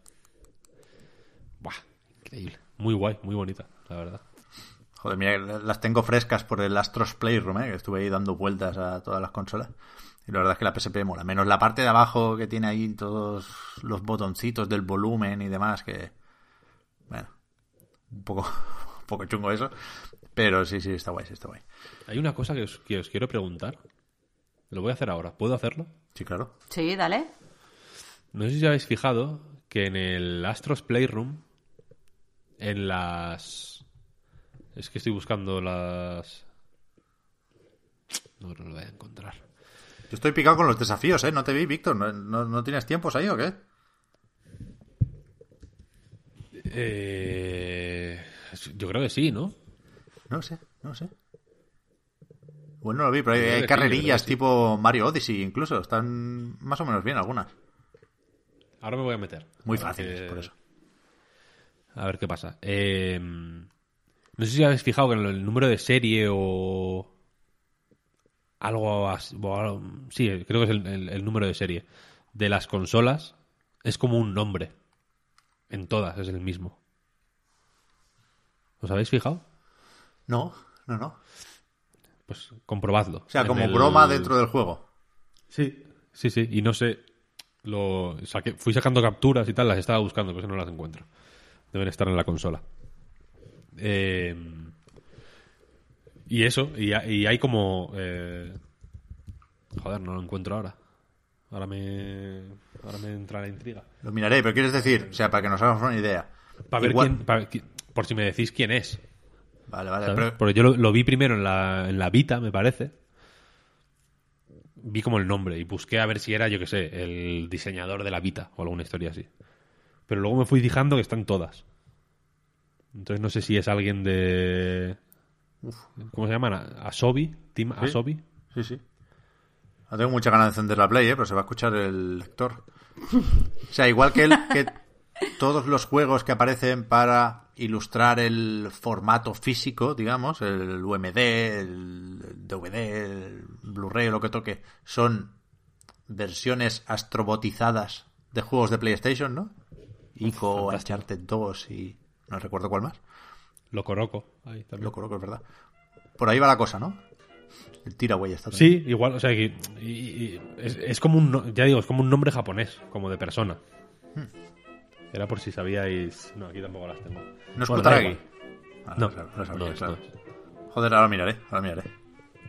Buah, increíble. Muy guay, muy bonita, la verdad. Joder, mira, las tengo frescas por el Astros Playroom, ¿eh? que estuve ahí dando vueltas a todas las consolas. Y la verdad es que la PSP mola. Menos la parte de abajo que tiene ahí todos los botoncitos del volumen y demás, que... Bueno, un poco, poco chungo eso. Pero sí, sí, está guay, sí, está guay. Hay una cosa que os, que os quiero preguntar. Lo voy a hacer ahora. ¿Puedo hacerlo? Sí, claro. Sí, dale. No sé si os habéis fijado que en el Astros Playroom, en las... Es que estoy buscando las... No, no lo voy a encontrar. Yo estoy picado con los desafíos, ¿eh? No te vi, Víctor. ¿No, no, no tienes tiempos ahí o qué? Eh, yo creo que sí, ¿no? No sé, no sé. Bueno, no lo vi, pero hay, sí, carrerillas sí. tipo Mario Odyssey incluso. Están más o menos bien algunas. Ahora me voy a meter. Muy A fáciles, por eso. A ver qué pasa. Eh, no sé si habéis fijado que en el número de serie o algo así. sí, creo que es el, el- el número de serie de las consolas es como un nombre. En todas es el mismo. ¿Os habéis fijado? No, no, no. Pues comprobadlo. O sea, como el- broma dentro del juego. Sí, sí, sí. Y no sé. Lo saqué- fui sacando capturas y tal, las estaba buscando, pero no las encuentro. Deben estar en la consola. Eh, y eso, y, ha- y hay como. eh, joder, no lo encuentro ahora. Ahora me. Ahora me entra la intriga. Lo miraré, pero quieres decir, o sea, para que nos hagamos una idea. Para ver Igual- quién. para- por si me decís quién es. Vale, vale, pero Porque yo lo, lo vi primero en la, en la Vita, me parece. Vi como el nombre y busqué a ver si era, yo que sé, el diseñador de la Vita o alguna historia así. Pero luego me fui fijando que están todas. Entonces no sé si es alguien de... ¿Cómo se llaman? Asobi, Team Sí. Asobi. Sí, sí. No tengo mucha ganas de encender la Play, ¿eh? pero se va a escuchar el lector. O sea, igual que, el, que todos los juegos que aparecen para ilustrar el formato físico, digamos, el UMD, el DVD, el Blu-ray o lo que toque, son versiones astrobotizadas de juegos de PlayStation, ¿no? Ico, fantástico. Uncharted 2 y no recuerdo cuál más. Lo coroco. Ahí también. Lo coloco, es verdad. Por ahí va la cosa, ¿no? El tiraway está también. Sí, igual, o sea que y- y- es, es como un, ya digo, es como un nombre japonés, como de persona. Era por si sabíais. No, aquí tampoco las tengo. ¿No es Bueno, Kutaragi? Ah, No, lo sabía, no es, claro. no. Joder, ahora miraré, ahora miraré.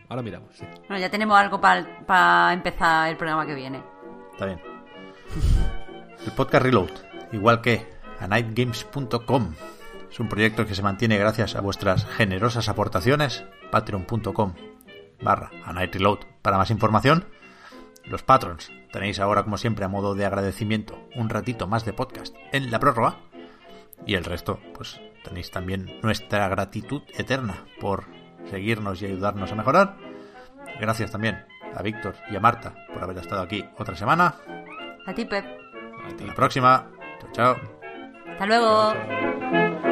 Ahora miramos, sí. Bueno, ya tenemos algo para empezar el programa que viene. Está bien. El podcast Reload, igual que a nightgames.com, es un proyecto que se mantiene gracias a vuestras generosas aportaciones. Patreon.com barra a Night Reload. Para más información, los patrons. Tenéis ahora, como siempre, a modo de agradecimiento, un ratito más de podcast en la prórroga. Y el resto, pues tenéis también nuestra gratitud eterna por seguirnos y ayudarnos a mejorar. Gracias también a Víctor y a Marta por haber estado aquí otra semana. A ti, Pep. Hasta la próxima. Chao, chao. Hasta luego.